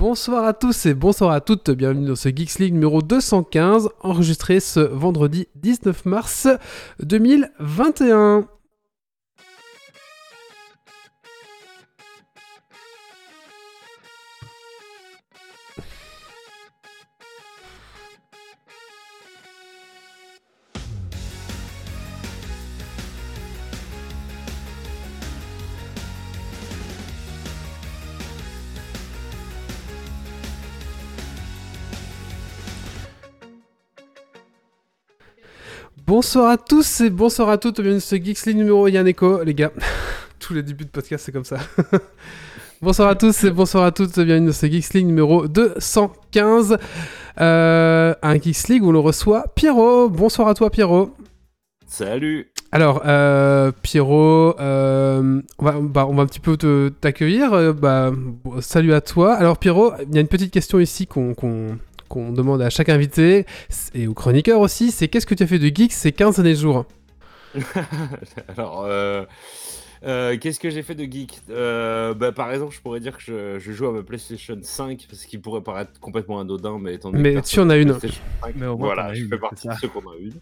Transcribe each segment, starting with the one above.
Bonsoir à tous et bonsoir à toutes, bienvenue dans ce Geeks League numéro 215, enregistré ce vendredi 19 mars 2021. Bonsoir à tous et bonsoir à toutes, bienvenue dans ce Geeks League numéro Yaneko, les gars. Tous les débuts de podcast, c'est comme ça. bonsoir à tous et bonsoir à toutes, bienvenue dans ce Geeks League numéro 215. Euh, un Geeks League où l'on reçoit Pierrot. Bonsoir à toi, Pierrot. Salut. Alors, euh, Pierrot, euh, on, va, bah, on va un petit peu t'accueillir. Euh, bah, salut à toi. Alors, Pierrot, il y a une petite question ici qu'on qu'on- qu'on demande à chaque invité et aux chroniqueurs aussi. C'est qu'est-ce que tu as fait de geek ces 15 derniers jours? Alors, euh, euh, qu'est-ce que j'ai fait de geek? Euh, bah, Par exemple, je pourrais dire que je, je joue à ma PlayStation 5, parce qu'il pourrait paraître complètement anodin, mais étant donné Mais que tu en as une. PlayStation 5, Mais au moins, voilà, je fais partie de ceux qu'on a une.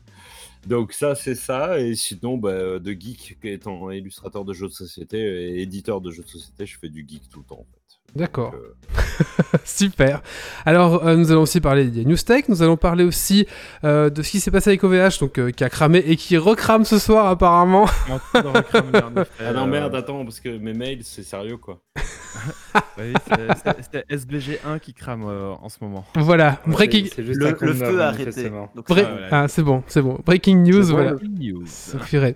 Donc ça, c'est ça. Et sinon, bah, de geek, étant illustrateur de jeux de société et éditeur de jeux de société, je fais du geek tout le temps. En fait. D'accord. Euh, Super. Alors, euh, nous allons aussi parler des news tech. Nous allons parler aussi euh, de ce qui s'est passé avec OVH, donc euh, qui a cramé et qui recrame ce soir apparemment. Ah non, merde, attends, parce que mes mails, c'est sérieux, quoi. oui, c'est- c'est- c'est SBG1 qui crame euh, en ce moment. Voilà. Breaking. Juste Le, feu a arrêté. Bre-. Ah, c'est bon, c'est bon. Breaking news, voilà. là. News. Ça ferait.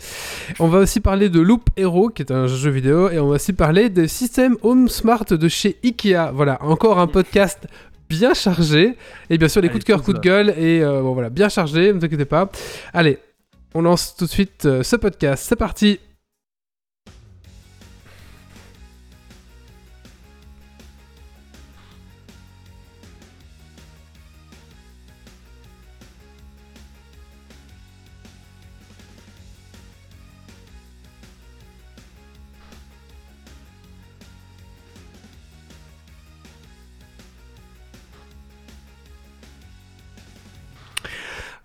On va aussi parler de Loop Hero, qui est un jeu vidéo, et on va aussi parler des systèmes Home Smart de chez Ikea. Voilà, encore un podcast bien chargé, et bien sûr les Allez, coups de cœur, coups de gueule, et euh, bon voilà, bien chargé, ne vous inquiétez pas. Allez, on lance tout de suite euh, ce podcast, c'est parti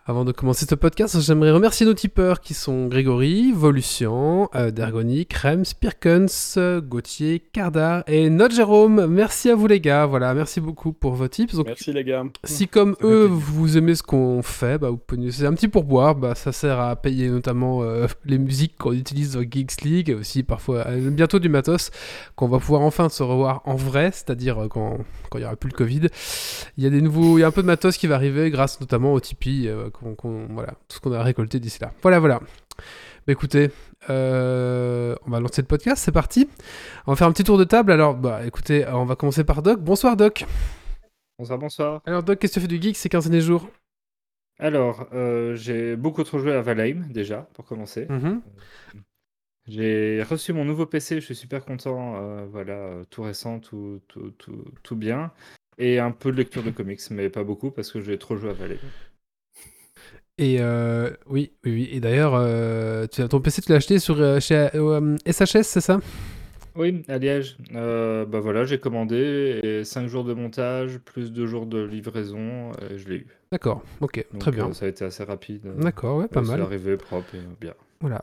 Avant de commencer ce podcast, j'aimerais remercier nos tipeurs qui sont Grégory, Volution, euh, Dergonic, Rems, Pirkens, Gauthier, Cardar et notre Jérôme. Merci à vous les gars, voilà, merci beaucoup pour vos tips. Donc, Merci les gars. si comme eux, vous aimez ce qu'on fait, bah, vous pouvez nous laisser un petit pourboire, bah, ça sert à payer notamment euh, les musiques qu'on utilise dans Geeks League et aussi parfois euh, bientôt du matos qu'on va pouvoir enfin se revoir en vrai, c'est-à-dire euh, quand quand il y aura plus le Covid. Il y a des nouveaux, il y a un peu de matos qui va arriver grâce notamment au Tipeee, euh, qu'on- qu'on- voilà, tout ce qu'on a récolté d'ici là. Voilà, voilà. Bah, écoutez, euh, on va lancer le podcast, c'est parti. On va faire un petit tour de table. Alors, bah écoutez, on va commencer par Doc. Bonsoir Doc. Bonsoir, bonsoir. Alors Doc, qu'est-ce que tu fais du geek ces 15 derniers jours? Alors, euh, j'ai beaucoup trop joué à Valheim déjà, pour commencer. Mhm. J'ai reçu mon nouveau PC, je suis super content. euh, voilà, euh, tout récent, tout, tout, tout, tout bien. Et un peu de lecture de comics, mais pas beaucoup parce que j'ai trop joué à Valheim. Et euh, oui, oui, oui. Et d'ailleurs, euh, ton PC, tu l'as acheté sur euh, chez euh, SHS, c'est ça? Oui, à Liège. Euh, bah voilà, j'ai commandé et 5 jours de montage, plus 2 jours de livraison, et je l'ai eu. D'accord. Ok, Donc, très bien. euh, ça a été assez rapide. euh, D'accord, ouais, pas C'est mal. arrivé propre et bien. Voilà.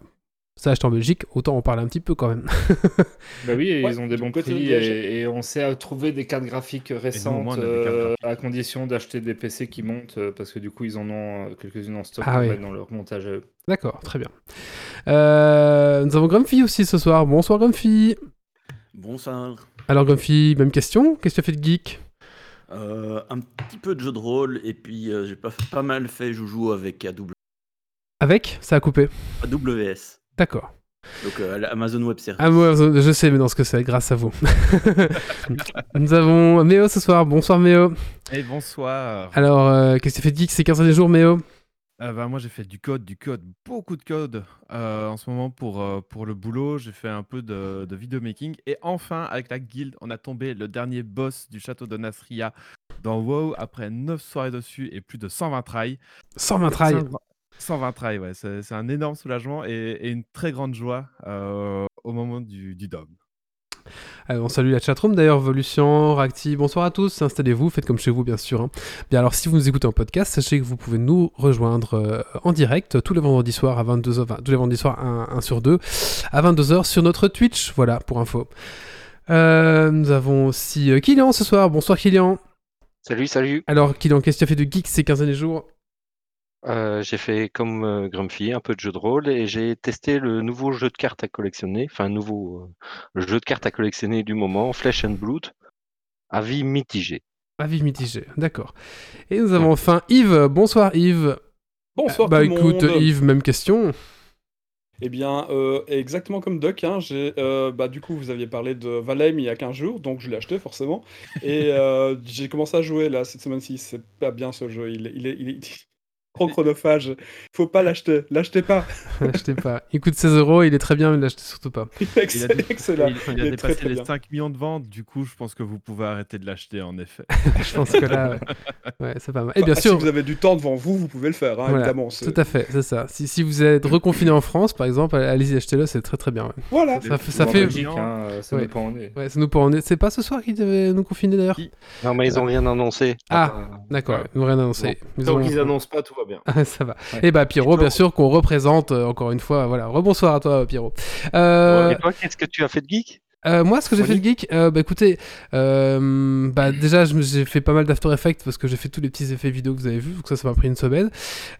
Ça acheté en Belgique, autant en parler un petit peu quand même. Bah oui, et Ouais, ils ont des bons côté de prix Liège. et, et on sait à trouver des cartes graphiques récentes moins, cartes euh, graphiques. à condition d'acheter des PC qui montent euh, parce que du coup ils en ont euh, quelques-unes en stock Ah mettre dans leur montage à eux. D'accord, très bien. Euh, nous avons Grumpy aussi ce soir. Bonsoir Grumpy. Bonsoir. Alors Grumpy, même question. Qu'est-ce que tu as fait de geek? Euh, un petit peu de jeu de rôle et puis euh, j'ai pas, pas mal fait joujou avec AW Avec? Ça a coupé. AWS. D'accord. Donc euh, Amazon Web Service. Ah, je sais maintenant ce que c'est, grâce à vous. nous avons Méo ce soir. Bonsoir Méo. Et bonsoir. Alors, euh, qu'est-ce que tu fais de geek? Ces 15 derniers jours, Méo? Euh, bah, moi, j'ai fait du code, du code, beaucoup de code euh, en ce moment pour, euh, pour le boulot. J'ai fait un peu de, de vidéo making. Et enfin, avec la guilde, on a tombé le dernier boss du château de Nasria dans WoW après 9 soirées dessus et plus de 120 tries. 120 trails. 120 120 tries, ouais. C'est un énorme soulagement et, et une très grande joie euh, au moment du, du dom. Euh, on salue la chatroom d'ailleurs, Volution, Racti, bonsoir à tous, installez-vous, faites comme chez vous bien sûr. hein. Bien alors si vous nous écoutez en podcast, sachez que vous pouvez nous rejoindre euh, en direct tous les vendredis soirs à 22h, enfin, tous les vendredis soirs 1, sur 2, à 22h sur notre Twitch, voilà pour info. Euh, nous avons aussi euh, Kylian ce soir, bonsoir Kylian. Salut, salut. Alors Kylian, qu'est-ce que tu as fait de geek ces 15 derniers jours? Euh, j'ai fait comme euh, Grumpy, un peu de jeu de rôle et j'ai testé le nouveau jeu de cartes à collectionner, enfin nouveau euh, le jeu de cartes à collectionner du moment, Flesh and Blood, avis mitigé. Avis mitigé, d'accord. Et nous avons enfin Yves, bonsoir Yves. Bonsoir bah tout écoute monde. Yves, même question. Eh bien, euh, exactement comme Doc, hein, euh, bah, du coup, vous aviez parlé de Valheim il y a 15 jours, donc je l'ai acheté forcément. Et euh, j'ai commencé à jouer là cette semaine-ci. C'est pas bien ce jeu, il est, il est trop chronophage. Faut pas l'acheter, l'achetez pas. Achetez pas. Il coûte 16 euros, il est très bien, mais l'achetez surtout pas. Il a, Excellent. dé- excellent. il- il a Il dépassé très, très les bien. 5 millions de ventes, du coup, je pense que vous pouvez arrêter de l'acheter, en effet. Je pense que là, ouais, Ouais, c'est pas mal. Et bien Bah, sûr, Si vous avez du temps devant vous, vous pouvez le faire, hein, Voilà, évidemment. tout à fait, c'est ça. Si, si vous êtes reconfiné en France, par exemple, allez-y, achetez-le, c'est très très bien. ouais. Voilà. Ça, fait- ça. Belgique, hein, euh, ça est. Ouais, nous en est- C'est pas ce soir qu'ils devaient nous confiner d'ailleurs Non mais ils ont rien annoncé. Ah, d'accord, ils n'ont rien annoncé. Ils Tant ont- qu'ils annoncent pas, tout va bien. Ah, ça va. Ouais. Et bah Pierrot, bien sûr, qu'on représente euh, encore une fois. Voilà, rebonsoir à toi, Pierrot. Euh, Et toi, qu'est-ce que tu as fait de geek? Euh, moi, ce que j'ai fait de geek, euh, bah écoutez, euh, bah déjà, je me- j'ai fait pas mal d'After Effects parce que j'ai fait tous les petits effets vidéo que vous avez vus, donc ça, ça m'a pris une semaine.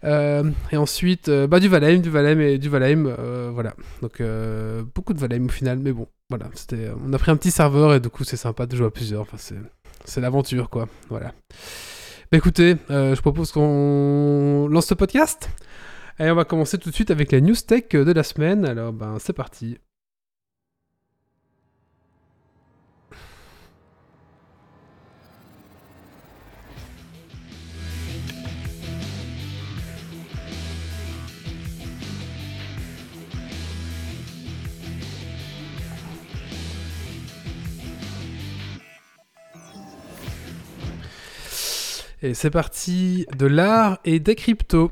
Euh, et ensuite, euh, bah du Valheim, du Valheim et du Valheim, euh, voilà. Donc euh, beaucoup de Valheim au final, mais bon, voilà. C'était, on a pris un petit serveur et du coup, c'est sympa de jouer à plusieurs. Enfin, c'est, c'est l'aventure, quoi. Voilà. Écoutez, euh, je propose qu'on lance ce podcast. Et on va commencer tout de suite avec la news tech de la semaine. Alors, ben, c'est parti. Et c'est parti de l'art et des cryptos.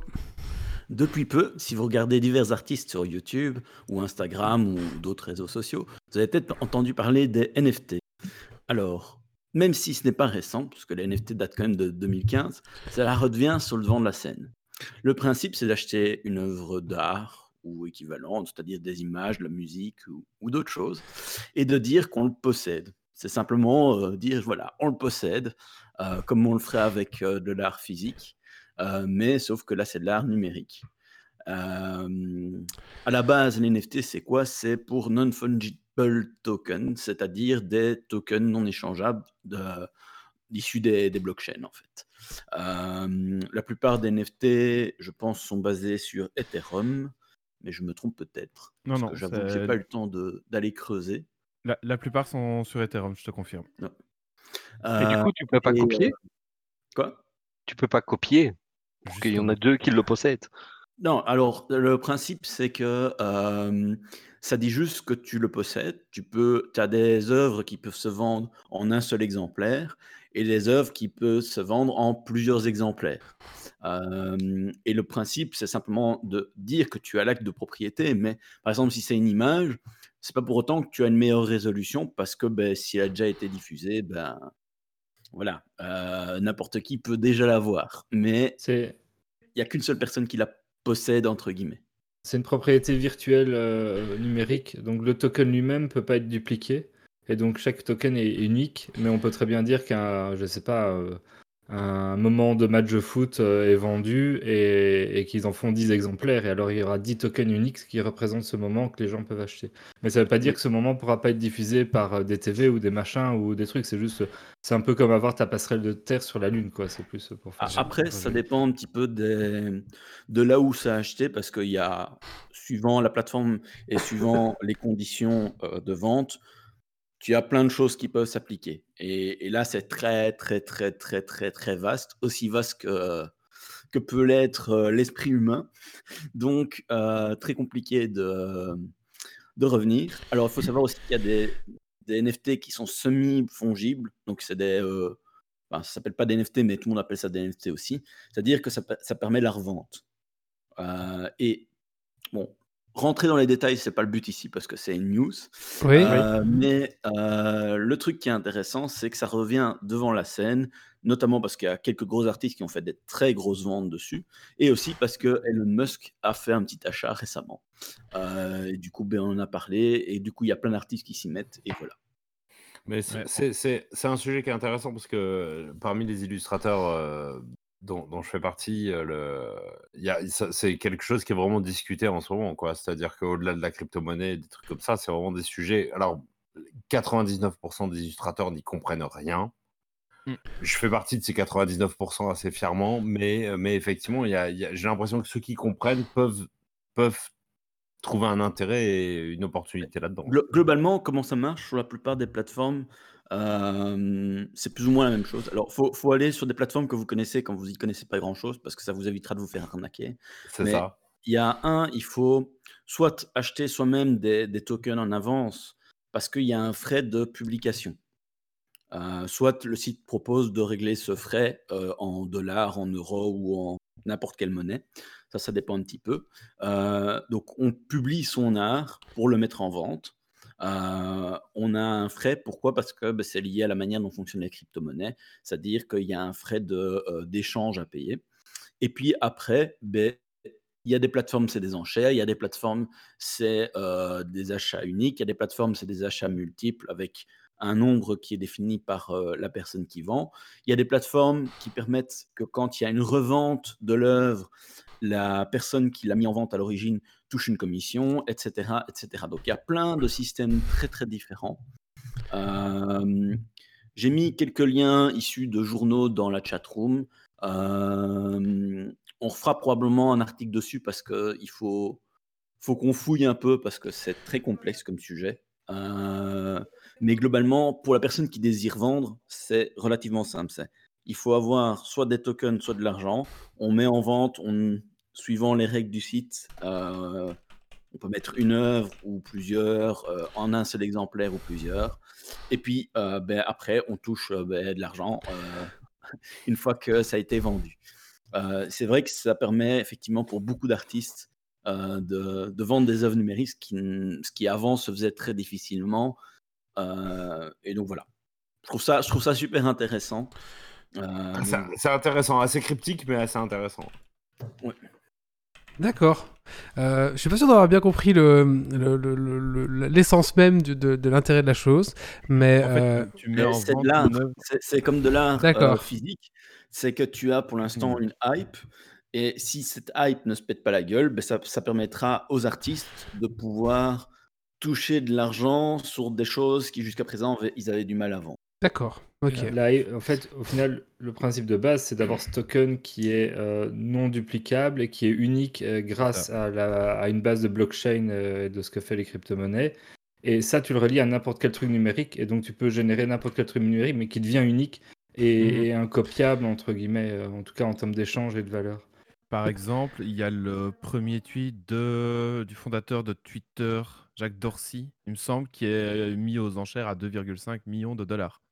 Depuis peu, si vous regardez divers artistes sur YouTube ou Instagram ou d'autres réseaux sociaux, vous avez peut-être entendu parler des NFT. Alors, même si ce n'est pas récent, parce que les NFT datent quand même de 2015, ça redevient sur le devant de la scène. Le principe, c'est d'acheter une œuvre d'art ou équivalente, c'est-à-dire des images, de la musique ou, d'autres choses, et de dire qu'on le possède. C'est simplement euh, dire, voilà, on le possède, comme on le ferait avec euh, de l'art physique. Euh, mais sauf que là, c'est de l'art numérique. Euh, à la base, les NFT, c'est quoi? C'est pour non-fungible tokens, c'est-à-dire des tokens non échangeables de- issus des, des blockchains, en fait. Euh, la plupart des NFT, je pense, sont basés sur Ethereum, mais je me trompe peut-être. Non, parce non, j'avoue que j'ai pas eu le temps d'aller creuser. La, la plupart sont sur Ethereum, je te confirme. Et du Euh, coup, tu peux pas et, copier? euh, quoi? Tu peux pas copier Parce qu'il y en a deux qui le possèdent. Non, alors le principe c'est que euh, ça dit juste que tu le possèdes. Tu peux, as des œuvres qui peuvent se vendre en un seul exemplaire et des œuvres qui peuvent se vendre en plusieurs exemplaires. Euh, et le principe c'est simplement de dire que tu as l'acte de propriété, mais par exemple si c'est une image, c'est pas pour autant que tu as une meilleure résolution parce que ben, si elle a déjà été diffusée, ben voilà, euh, n'importe qui peut déjà la voir. Mais il n'y a qu'une seule personne qui la possède, entre guillemets. c'est une propriété virtuelle euh, numérique, donc le token lui-même peut pas être dupliqué. Et donc chaque token est unique, mais on peut très bien dire qu'un, je sais pas, euh, un moment de match de foot euh, est vendu et, et qu'ils en font 10 exemplaires. Et alors il y aura 10 tokens uniques qui représentent ce moment que les gens peuvent acheter. Mais ça veut pas dire que ce moment pourra pas être diffusé par euh, des TV ou des machins ou des trucs. C'est juste, c'est un peu comme avoir ta passerelle de terre sur la lune, quoi. C'est plus pour faire. A- Après, ça dépend un petit peu des- de là où ça a acheté, parce qu'il y a, suivant la plateforme et suivant les conditions euh, de vente, tu as plein de choses qui peuvent s'appliquer. Et, là, c'est très, très, très, très, très, très vaste, aussi vaste que, que peut l'être euh, l'esprit humain. Donc, euh, très compliqué de, de revenir. Alors, il faut savoir aussi qu'il y a des, NFT qui sont semi-fongibles. Donc, c'est des. enfin, ça s'appelle pas des NFT, mais tout le monde appelle ça des NFT aussi. C'est-à-dire que ça, ça permet la revente. Et bon, rentrer dans les détails, c'est pas le but ici parce que c'est une news. Oui. Euh, mais euh, le truc qui est intéressant, c'est que ça revient devant la scène, notamment parce qu'il y a quelques gros artistes qui ont fait des très grosses ventes dessus, et aussi parce que Elon Musk a fait un petit achat récemment. Euh, et du coup, ben, on en a parlé, et du coup, il y a plein d'artistes qui s'y mettent, et voilà. Mais c'est Ouais. c'est- c'est- c'est un sujet qui est intéressant parce que parmi les illustrateurs euh, dont, dont je fais partie, le, c'est quelque chose qui est vraiment discuté en ce moment. quoi. C'est-à-dire qu'au-delà de la crypto-monnaie, des trucs comme ça, c'est vraiment des sujets. Alors, 99% des illustrateurs n'y comprennent rien. Mm. Je fais partie de ces 99% assez fièrement, mais, mais effectivement, y a- il y a- j'ai l'impression que ceux qui comprennent peuvent, peuvent trouver un intérêt et une opportunité là-dedans. Glo- globalement, comment ça marche sur la plupart des plateformes euh, C'est plus ou moins la même chose. Alors, faut, faut aller sur des plateformes que vous connaissez quand vous y connaissez pas grand-chose, parce que ça vous évitera de vous faire arnaquer. C'est ça. il y a un, il faut soit acheter soi-même des, des tokens en avance, parce qu'il y a un frais de publication. Euh, soit le site propose de régler ce frais euh, en dollars, en euros ou en n'importe quelle monnaie. Ça, ça dépend un petit peu. Euh, donc, on publie son art pour le mettre en vente. On a un frais, pourquoi? Parce que ben, c'est lié à la manière dont fonctionnent les crypto-monnaies, c'est-à-dire qu'il y a un frais euh, d'échange à payer. Et puis après, ben, il y a des plateformes, c'est des enchères, il y a des plateformes, c'est euh, des achats uniques, il y a des plateformes, c'est des achats multiples avec un nombre qui est défini par euh, la personne qui vend. Il y a des plateformes qui permettent que quand il y a une revente de l'œuvre, la personne qui l'a mis en vente à l'origine touche une commission, etc., etc. Donc il y a plein de systèmes très très différents. Euh, J'ai mis quelques liens issus de journaux dans la chatroom. Euh, on refera probablement un article dessus parce qu'il faut, faut qu'on fouille un peu parce que c'est très complexe comme sujet. Euh, mais globalement, pour la personne qui désire vendre, c'est relativement simple. Il faut avoir soit des tokens, soit de l'argent. On met en vente, on, suivant les règles du site, euh, on peut mettre une œuvre ou plusieurs euh, en un seul exemplaire ou plusieurs. Et puis euh, ben, après, on touche ben, de l'argent une fois que ça a été vendu. C'est vrai que ça permet effectivement pour beaucoup d'artistes de, de vendre des œuvres numériques, ce qui, ce qui avant se faisait très difficilement. Et donc voilà. Je trouve ça, je trouve ça super intéressant. Ah, C'est donc, intéressant, assez cryptique, mais assez intéressant. D'accord. Euh, je suis pas sûr d'avoir bien compris le- le- le- le- le- l'essence même du- de, de l'intérêt de la chose, mais En fait, euh, Mais c'est de comme de l'art euh, physique. C'est que tu as pour l'instant Mm. une hype. Et si cette hype ne se pète pas la gueule, ben ça, ça permettra aux artistes de pouvoir toucher de l'argent sur des choses qui jusqu'à présent ils avaient du mal vendre. D'accord. Là, en fait, au final, le principe de base, c'est d'avoir ce token qui est euh, non duplicable et qui est unique euh, grâce à, la- à une base de blockchain euh, et de ce que fait les crypto-monnaies. Et ça, tu le relis à n'importe quel truc numérique, et donc tu peux générer n'importe quel truc numérique, mais qui devient unique et, Mhm. et incopiable, entre guillemets, euh, en tout cas en termes d'échange et de valeur. Par exemple, il y a le premier tweet de, du fondateur de Twitter, Jacques Dorsey, il me semble, qui est mis aux enchères à 2,5 millions de dollars.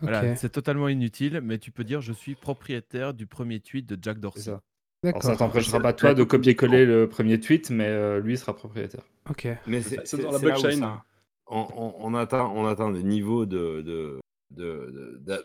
Voilà, c'est totalement inutile, mais tu peux dire je suis propriétaire du premier tweet de Jack C'est Dorsey. ça. Alors, ça t'empêchera pas toi de copie copier-coller le premier tweet, mais euh, lui sera propriétaire. Ok. Mais C'est dans la blockchain. ça- on, on- on atteint, on atteint des niveaux de,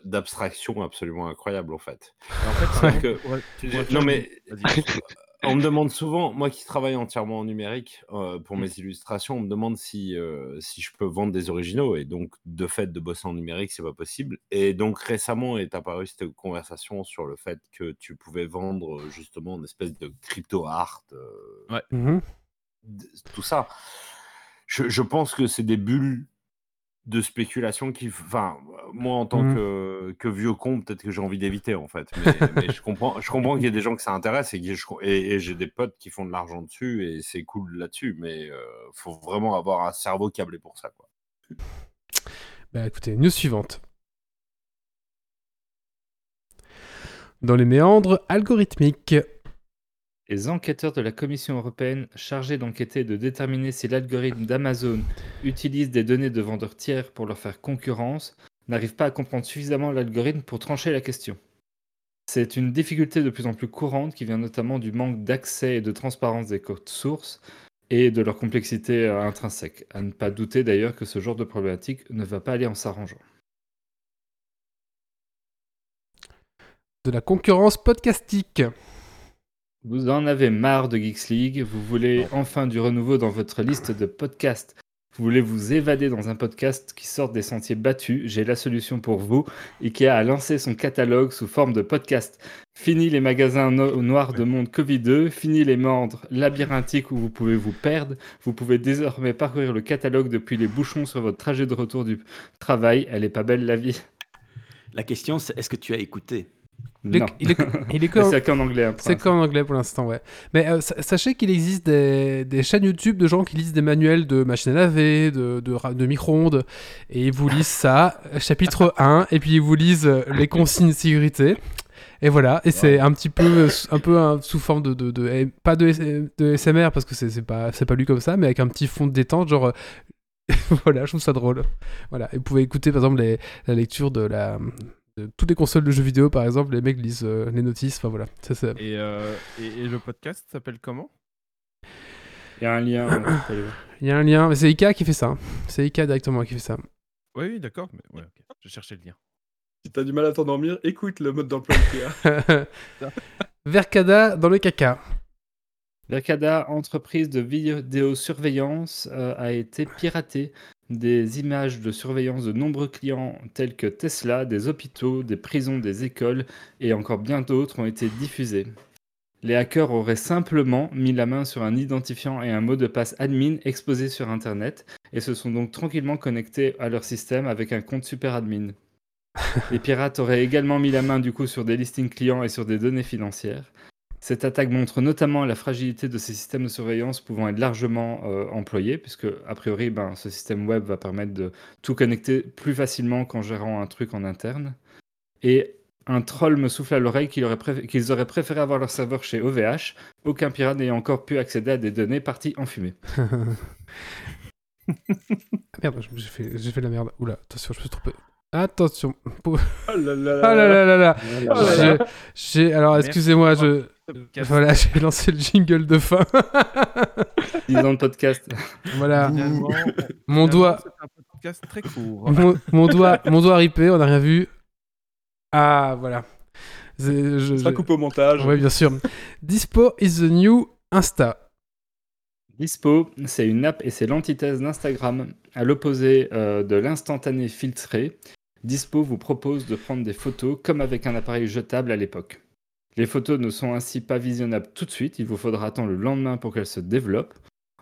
d'abstraction absolument incroyables en fait. En fait, que- ouais, tu Non, mais-. On me demande souvent, moi qui travaille entièrement en numérique euh, pour mes illustrations, on me demande si, euh, si je peux vendre des originaux. Et donc, de fait, de bosser en numérique, c'est pas possible. Et donc, récemment est apparue cette conversation sur le fait que tu pouvais vendre euh, justement une espèce de crypto art, euh, Mhm. d- tout ça. Je, je pense que c'est des bulles de spéculation qui, enfin, moi en tant Mhm. que, que vieux con, peut-être que j'ai envie d'éviter en fait. Mais, mais je comprends, je comprends qu'il y ait des gens que ça intéresse et, que je- et, et j'ai des potes qui font de l'argent dessus et c'est cool là-dessus. Mais euh, faut vraiment avoir un cerveau câblé pour ça, quoi. Bah écoutez, news suivante. Dans les méandres algorithmiques. Les enquêteurs de la Commission européenne chargés d'enquêter et de déterminer si l'algorithme d'Amazon utilise des données de vendeurs tiers pour leur faire concurrence n'arrivent pas à comprendre suffisamment l'algorithme pour trancher la question. C'est une difficulté de plus en plus courante qui vient notamment du manque d'accès et de transparence des codes sources et de leur complexité euh, intrinsèque. À ne pas douter d'ailleurs que ce genre de problématique ne va pas aller en s'arrangeant. De la concurrence podcastique. Vous en avez marre de Geeks League, vous voulez enfin du renouveau dans votre liste de podcasts. Vous voulez vous évader dans un podcast qui sort des sentiers battus, j'ai la solution pour vous. IKEA a lancé son catalogue sous forme de podcast. Fini les magasins no- noirs de monde Covid-2, fini les mordres labyrinthiques où vous pouvez vous perdre. Vous pouvez désormais parcourir le catalogue depuis les bouchons sur votre trajet de retour du travail. Elle est pas belle la vie. La question, c'est est-ce que tu as écouté? Est, Non. il est, il qu'en anglais. hein, pour c'est l'instant. qu'en anglais pour l'instant, ouais. Mais euh, sa- sachez qu'il existe des, des chaînes YouTube de gens qui lisent des manuels de machines à laver, de, de, ra- de micro-ondes, et ils vous lisent ça, euh, chapitre 1, et puis ils vous lisent euh, les consignes de sécurité. Et voilà, et c'est un petit peu, sous- un peu un- sous forme de, de, de- pas de, SMR parce que c'est pas, c'est pas lu comme ça, mais avec un petit fond de détente, genre, voilà, je trouve ça drôle. Voilà, et vous pouvez écouter par exemple les- la lecture de la, toutes les consoles de jeux vidéo, par exemple, les mecs lisent euh, les notices, enfin voilà, ça c'est Et, euh, et, et le podcast s'appelle comment? Il y a un lien. Il y a un lien, mais c'est Ika qui fait ça. hein. C'est Ika directement qui fait ça. Oui, oui, d'accord. Mais ouais, ok. Je cherchais le lien. Si t'as du mal à t'endormir, écoute le mode d'emploi Ikea. Verkada dans le caca. Verkada, entreprise de vidéosurveillance, euh, a été piratée. Des images de surveillance de nombreux clients tels que Tesla, des hôpitaux, des prisons, des écoles et encore bien d'autres ont été diffusées. Les hackers auraient simplement mis la main sur un identifiant et un mot de passe admin exposé sur Internet et se sont donc tranquillement connectés à leur système avec un compte super admin. Les pirates auraient également mis la main du coup sur des listings clients et sur des données financières. Cette attaque montre notamment la fragilité de ces systèmes de surveillance pouvant être largement euh, employés, puisque a priori, ben, ce système web va permettre de tout connecter plus facilement qu'en gérant un truc en interne. Et un troll me souffle à l'oreille qu'ils auraient, préf- qu'ils auraient préféré avoir leur serveur chez OVH, aucun pirate n'ayant encore pu accéder à des données parties en fumée. Ah, merde, j'ai fait, j'ai fait de la merde. Oula, attention, je me suis trompé. Attention. Oh là là Ah là là là. Oh alors, excusez-moi, je, voilà, j'ai lancé le jingle de fin. 10 ans de podcast. voilà, finalement, mon doigt, C'est un podcast très court. mon, mon doigt, mon doigt ripé, on n'a rien vu. Ah, voilà. C'est- je- Ça je- coupé au montage. Ouais, bien sûr. Dispo is the new Insta. Dispo, c'est une app et c'est l'antithèse d'Instagram. À l'opposé euh, de l'instantané filtré, Dispo vous propose de prendre des photos comme avec un appareil jetable à l'époque. Les photos ne sont ainsi pas visionnables tout de suite, il vous faudra attendre le lendemain pour qu'elles se développent.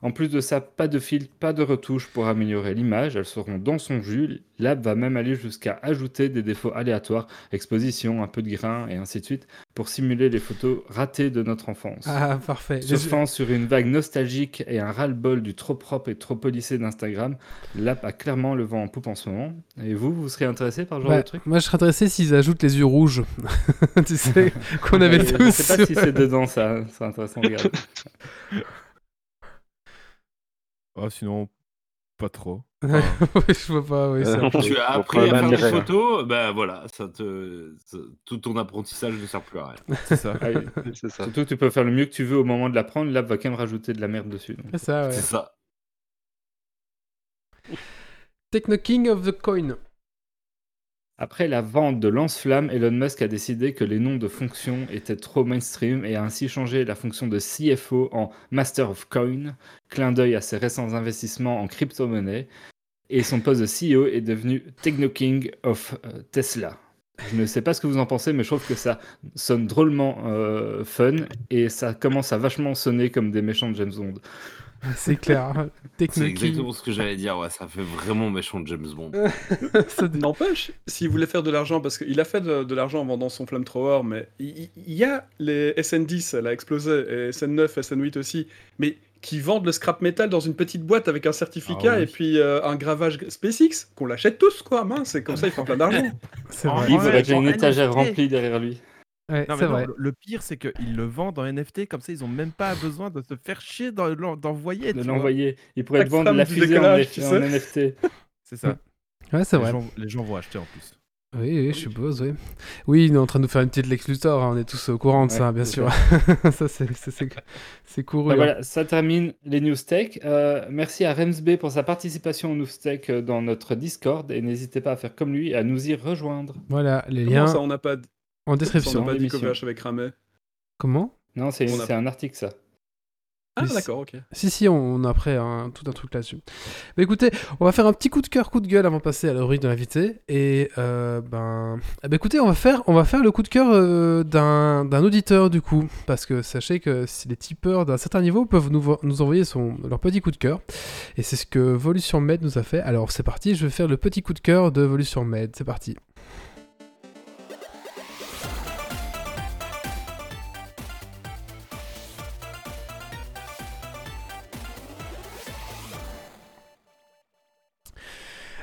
En plus de ça, pas de filtre, pas de retouche pour améliorer l'image, elles seront dans son jus. L'app va même aller jusqu'à ajouter des défauts aléatoires, exposition, un peu de grain et ainsi de suite, pour simuler les photos ratées de notre enfance. Ah, parfait. Surfant sur une vague nostalgique et un ras-le-bol du trop propre et trop policé d'Instagram, l'app a clairement le vent en poupe en ce moment. Et vous, vous serez intéressé par ce genre de truc? moi, je serais intéressé s'ils ajoutent les yeux rouges. tu sais, qu'on avait Je tous. sais pas si c'est dedans, ça. C'est intéressant de regarder. Oh, sinon, pas trop. Ouais, je vois pas, oui, c'est Euh, peu- Tu as appris à faire des m'admirer. photos, ben voilà, ça te, ça- tout ton apprentissage ne sert plus à rien. C'est ça. Ah oui. C'est ça. Surtout que tu peux faire le mieux que tu veux au moment de l'apprendre, l'app va quand même rajouter de la merde dessus. C'est ça, ouais. C'est ça. Techno King of the Coin. Après la vente de Lance-Flamme, Elon Musk a décidé que les noms de fonctions étaient trop mainstream et a ainsi changé la fonction de CFO en Master of Coin, clin d'œil à ses récents investissements en crypto-monnaie, et son poste de CEO est devenu Techno King of euh, Tesla. Je ne sais pas ce que vous en pensez, mais je trouve que ça sonne drôlement euh, fun et ça commence à vachement sonner comme des méchants de James Bond. C'est clair. C'est exactement ce que j'allais dire. Ouais, ça fait vraiment méchant de James Bond. Ça- N'empêche, s'il voulait faire de l'argent, parce qu'il a fait de, de l'argent en vendant son flamethrower, mais il, y a les SN10, elle a explosé, et SN9, SN8 aussi, mais qui vendent le scrap metal dans une petite boîte avec un certificat Ah oui. et puis euh, un gravage SpaceX, qu'on l'achète tous, quoi, mince, et comme ça il fait plein d'argent. C'est En vrai. Il faudrait j'ai en une étagère remplie derrière lui. Ouais, Non, c'est mais non, vrai. le, le pire, c'est qu'ils le vendent en NFT, comme ça, ils ont même pas besoin de se faire chier d'envoyer. De tu vois. l'envoyer. Il pourrait te vendre la du fusée en, décollage, NF- tu en sais. NFT. C'est ça. Ouais, c'est Les vrai. gens, les gens vont acheter en plus. Oui, oui, je suppose, oui. Oui, il est en train de nous faire une petite Lex Luthor, hein, on est tous au courant de Ouais, ça, bien c'est sûr. ça, c'est- c'est c'est- c'est couru. Bah hein. voilà, ça termine les news tech. Euh, merci à Remsb pour sa participation aux news tech euh, dans notre Discord et n'hésitez pas à faire comme lui et à nous y rejoindre. Voilà, les Comment liens ça, on n'a pas, d- en on description. n'a pas dit avait cramé Comment? Non, c'est On a- un article ça. Ah, d'accord, ok. Si, si, on, on a après un, tout un truc là-dessus. Mais écoutez, on va faire un petit coup de cœur, coup de gueule avant de passer à la rubrique de l'invité. Et euh, ben, eh ben, écoutez, on va faire, on va faire le coup de cœur euh, d'un d'un auditeur du coup. Parce que sachez que si les tipeurs d'un certain niveau peuvent nous, nous envoyer son, leur petit coup de cœur. Et c'est ce que Volution Med nous a fait. Alors c'est parti, je vais faire le petit coup de cœur de Volution Med. C'est parti.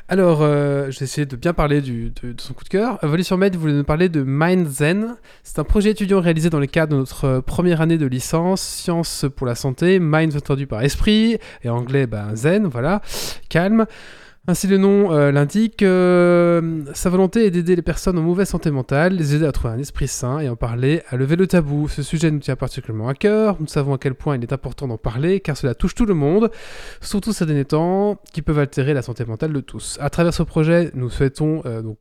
Alors, euh, j'ai essayé de bien parler de, son coup de cœur. Euh, Volley sur Med voulait nous parler de MindZen. C'est un projet étudiant réalisé dans le cadre de notre euh, première année de licence Sciences pour la santé. Mind entendu par esprit, et anglais, ben, Zen, voilà, calme. Ainsi le nom euh, l'indique, euh, sa volonté est d'aider les personnes en mauvaise santé mentale, les aider à trouver un esprit sain et en parler, à lever le tabou. Ce sujet nous tient particulièrement à cœur, nous savons à quel point il est important d'en parler car cela touche tout le monde, surtout ces derniers temps qui peuvent altérer la santé mentale de tous. À travers ce projet, nous souhaitons, euh, donc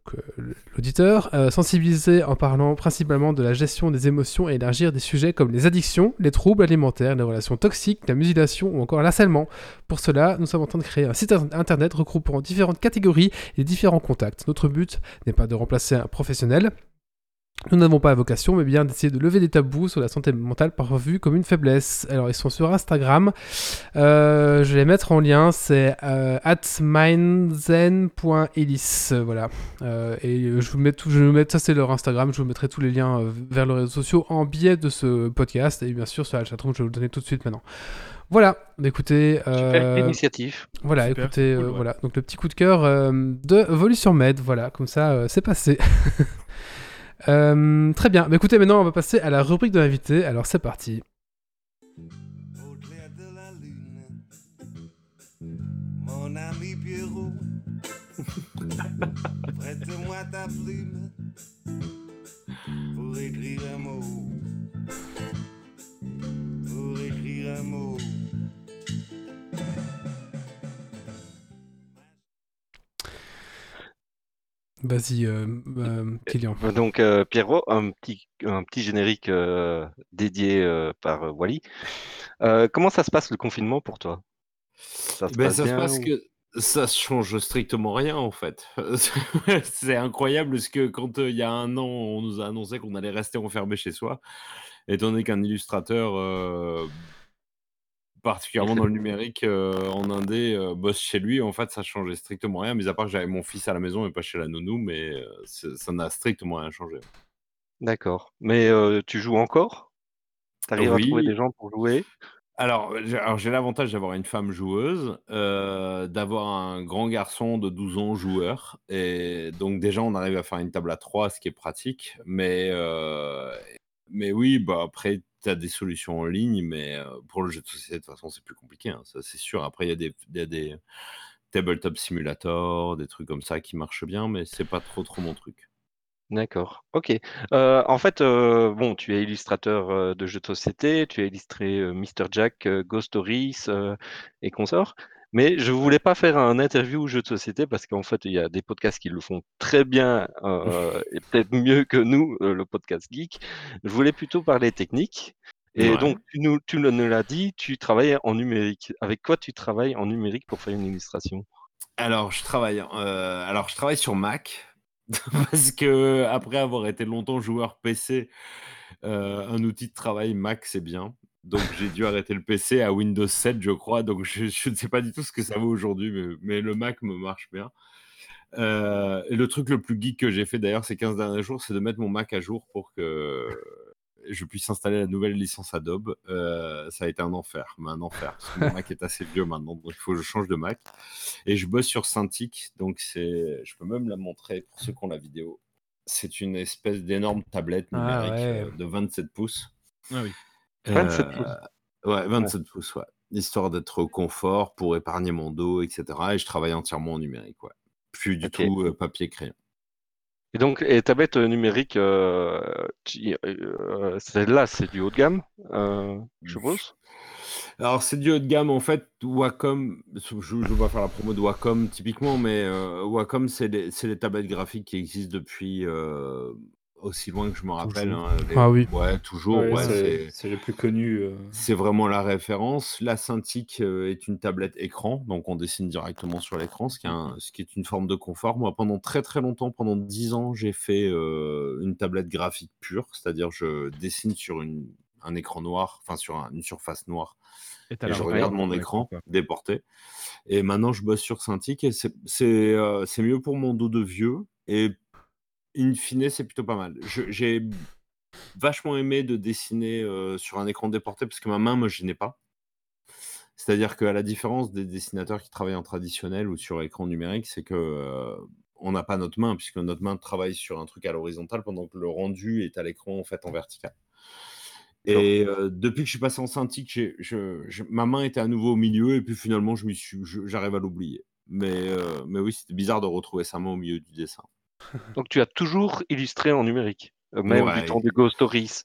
l'auditeur, sensibiliser en parlant principalement de la gestion des émotions et élargir des sujets comme les addictions, les troubles alimentaires, les relations toxiques, la mutilation ou encore l'harcèlement. Pour cela, nous sommes en train de créer un site internet regroupant différentes catégories et différents contacts. Notre but n'est pas de remplacer un professionnel. Nous n'avons pas la vocation, mais bien d'essayer de lever des tabous sur la santé mentale parfois vue comme une faiblesse. Alors, ils sont sur Instagram. Euh, je vais les mettre en lien. C'est euh, atmindzen.elis. Voilà. Euh, et je vous mets vous mettre, ça c'est leur Instagram. Je vous mettrai tous les liens euh, vers leurs réseaux sociaux en biais de ce podcast. Et bien sûr, sur la je vais vous le donner tout de suite maintenant. Voilà, écoutez, Super euh, initiative. voilà, Super, écoutez, cool, euh, ouais. voilà, donc le petit coup de cœur euh, de Volution Med, voilà, comme ça, euh, c'est passé. Euh, très bien, bah, écoutez, maintenant on va passer à la rubrique de l'invité, alors c'est parti. Au clair de la lune, mon ami Pierrot, prête-moi ta plume pour écrire un mot, pour écrire un mot. Vas-y, euh, euh, Kylian. Donc, euh, Pierrot, un petit, un petit générique euh, dédié euh, par euh, Wally. Euh, comment ça se passe le confinement pour toi? Ça se Ben, passe ça se bien passe ou- que ça change strictement rien en fait. c'est incroyable parce que quand euh, il y a un an, on nous a annoncé qu'on allait rester enfermé chez soi, étant donné qu'un illustrateur, euh, particulièrement dans le numérique euh, en indé, euh, bosse chez lui, en fait, ça changeait strictement rien, mis à part que j'avais mon fils à la maison et pas chez la nounou, mais euh, c'est- ça n'a strictement rien changé. D'accord. Mais euh, tu joues encore? T'arrives à trouver Oui. des gens pour jouer? Alors, j'ai alors, j'ai l'avantage d'avoir une femme joueuse, euh, d'avoir un grand garçon de 12 ans joueur. Et donc, déjà, on arrive à faire une table à 3, ce qui est pratique. Mais, euh, mais oui, bah, après, tu as des solutions en ligne. Mais euh, pour le jeu de société, de toute façon, c'est plus compliqué. hein, ça, c'est sûr. Après, il y a des, y des tabletop simulator, des trucs comme ça qui marchent bien. Mais c'est pas trop, mon truc. D'accord, ok. Euh, en fait, euh, bon, tu es illustrateur de jeux de société, tu as illustré Mr. Jack, Ghost Stories et consorts, mais je voulais pas faire un interview jeux de société parce qu'en fait, il y a des podcasts qui le font très bien euh, et peut-être mieux que nous, euh, le podcast geek. Je voulais plutôt parler technique. Et Ouais. donc, tu nous, tu nous l'as dit, tu travailles en numérique. Avec quoi tu travailles en numérique pour faire une illustration? Alors, je travaille, euh, alors, je travaille sur Mac parce que après avoir été longtemps joueur PC, un outil de travail Mac c'est bien. Donc j'ai dû arrêter le PC à Windows 7, je crois. Donc je, je ne sais pas du tout ce que ça vaut aujourd'hui, mais, mais le Mac me marche bien. Euh, et le truc le plus geek que j'ai fait d'ailleurs ces 15 derniers jours, c'est de mettre mon Mac à jour pour que je puisse installer la nouvelle licence Adobe. Euh, ça a été un enfer, mais un enfer. Parce que mon Mac est assez vieux maintenant, donc il faut que je change de Mac. Et je bosse sur Cintiq, donc c'est, je peux même la montrer pour ceux qui ont la vidéo. C'est une espèce d'énorme tablette Ah numérique ouais. euh, de 27 pouces. Ah oui. 27 pouces. Ouais, 27 pouces, ouais. Histoire d'être au confort, pour épargner mon dos, etc. Et je travaille entièrement en numérique, ouais. Plus du tout euh, papier crayon. Et donc, les tablettes euh, euh, euh, celle-là, c'est du haut de gamme, euh, je suppose? Alors, c'est du haut de gamme, en fait. Wacom, je ne veux pas faire la promo de Wacom typiquement, mais euh, Wacom, c'est les, tablettes graphiques qui existent depuis euh, aussi loin que je me rappelle. Hein, les- Ah oui. Ouais, toujours. Ouais, ouais, c'est les plus connus. euh. C'est vraiment la référence. La Cintiq euh, est une tablette écran, donc on dessine directement sur l'écran, ce, qui est un- ce qui est une forme de confort. Moi, pendant très très longtemps, pendant 10 ans, j'ai fait euh, une tablette graphique pure, c'est-à-dire je dessine sur une, un écran noir, enfin sur un- une surface noire, Et je regarde mon écran quoi. déporté. Et maintenant, je bosse sur Cintiq et c'est euh, c'est mieux pour mon dos de vieux. Et in fine, c'est plutôt pas mal. J'ai vachement aimé de dessiner euh, sur un écran déporté parce que ma main me gênait pas. C'est-à-dire qu'à la différence des dessinateurs qui travaillent en traditionnel ou sur écran numérique, c'est que euh, on n'a pas notre main puisque notre main travaille sur un truc à l'horizontale pendant que le rendu est à l'écran en fait en vertical. Et euh, depuis que je suis passé en je- je- ma main était à nouveau au milieu et puis finalement je suis- j'arrive à l'oublier. Mais, euh, mais oui, c'était bizarre de retrouver sa main au milieu du dessin. Donc, tu as toujours illustré en numérique, euh, même Ouais. du temps des Ghost Stories.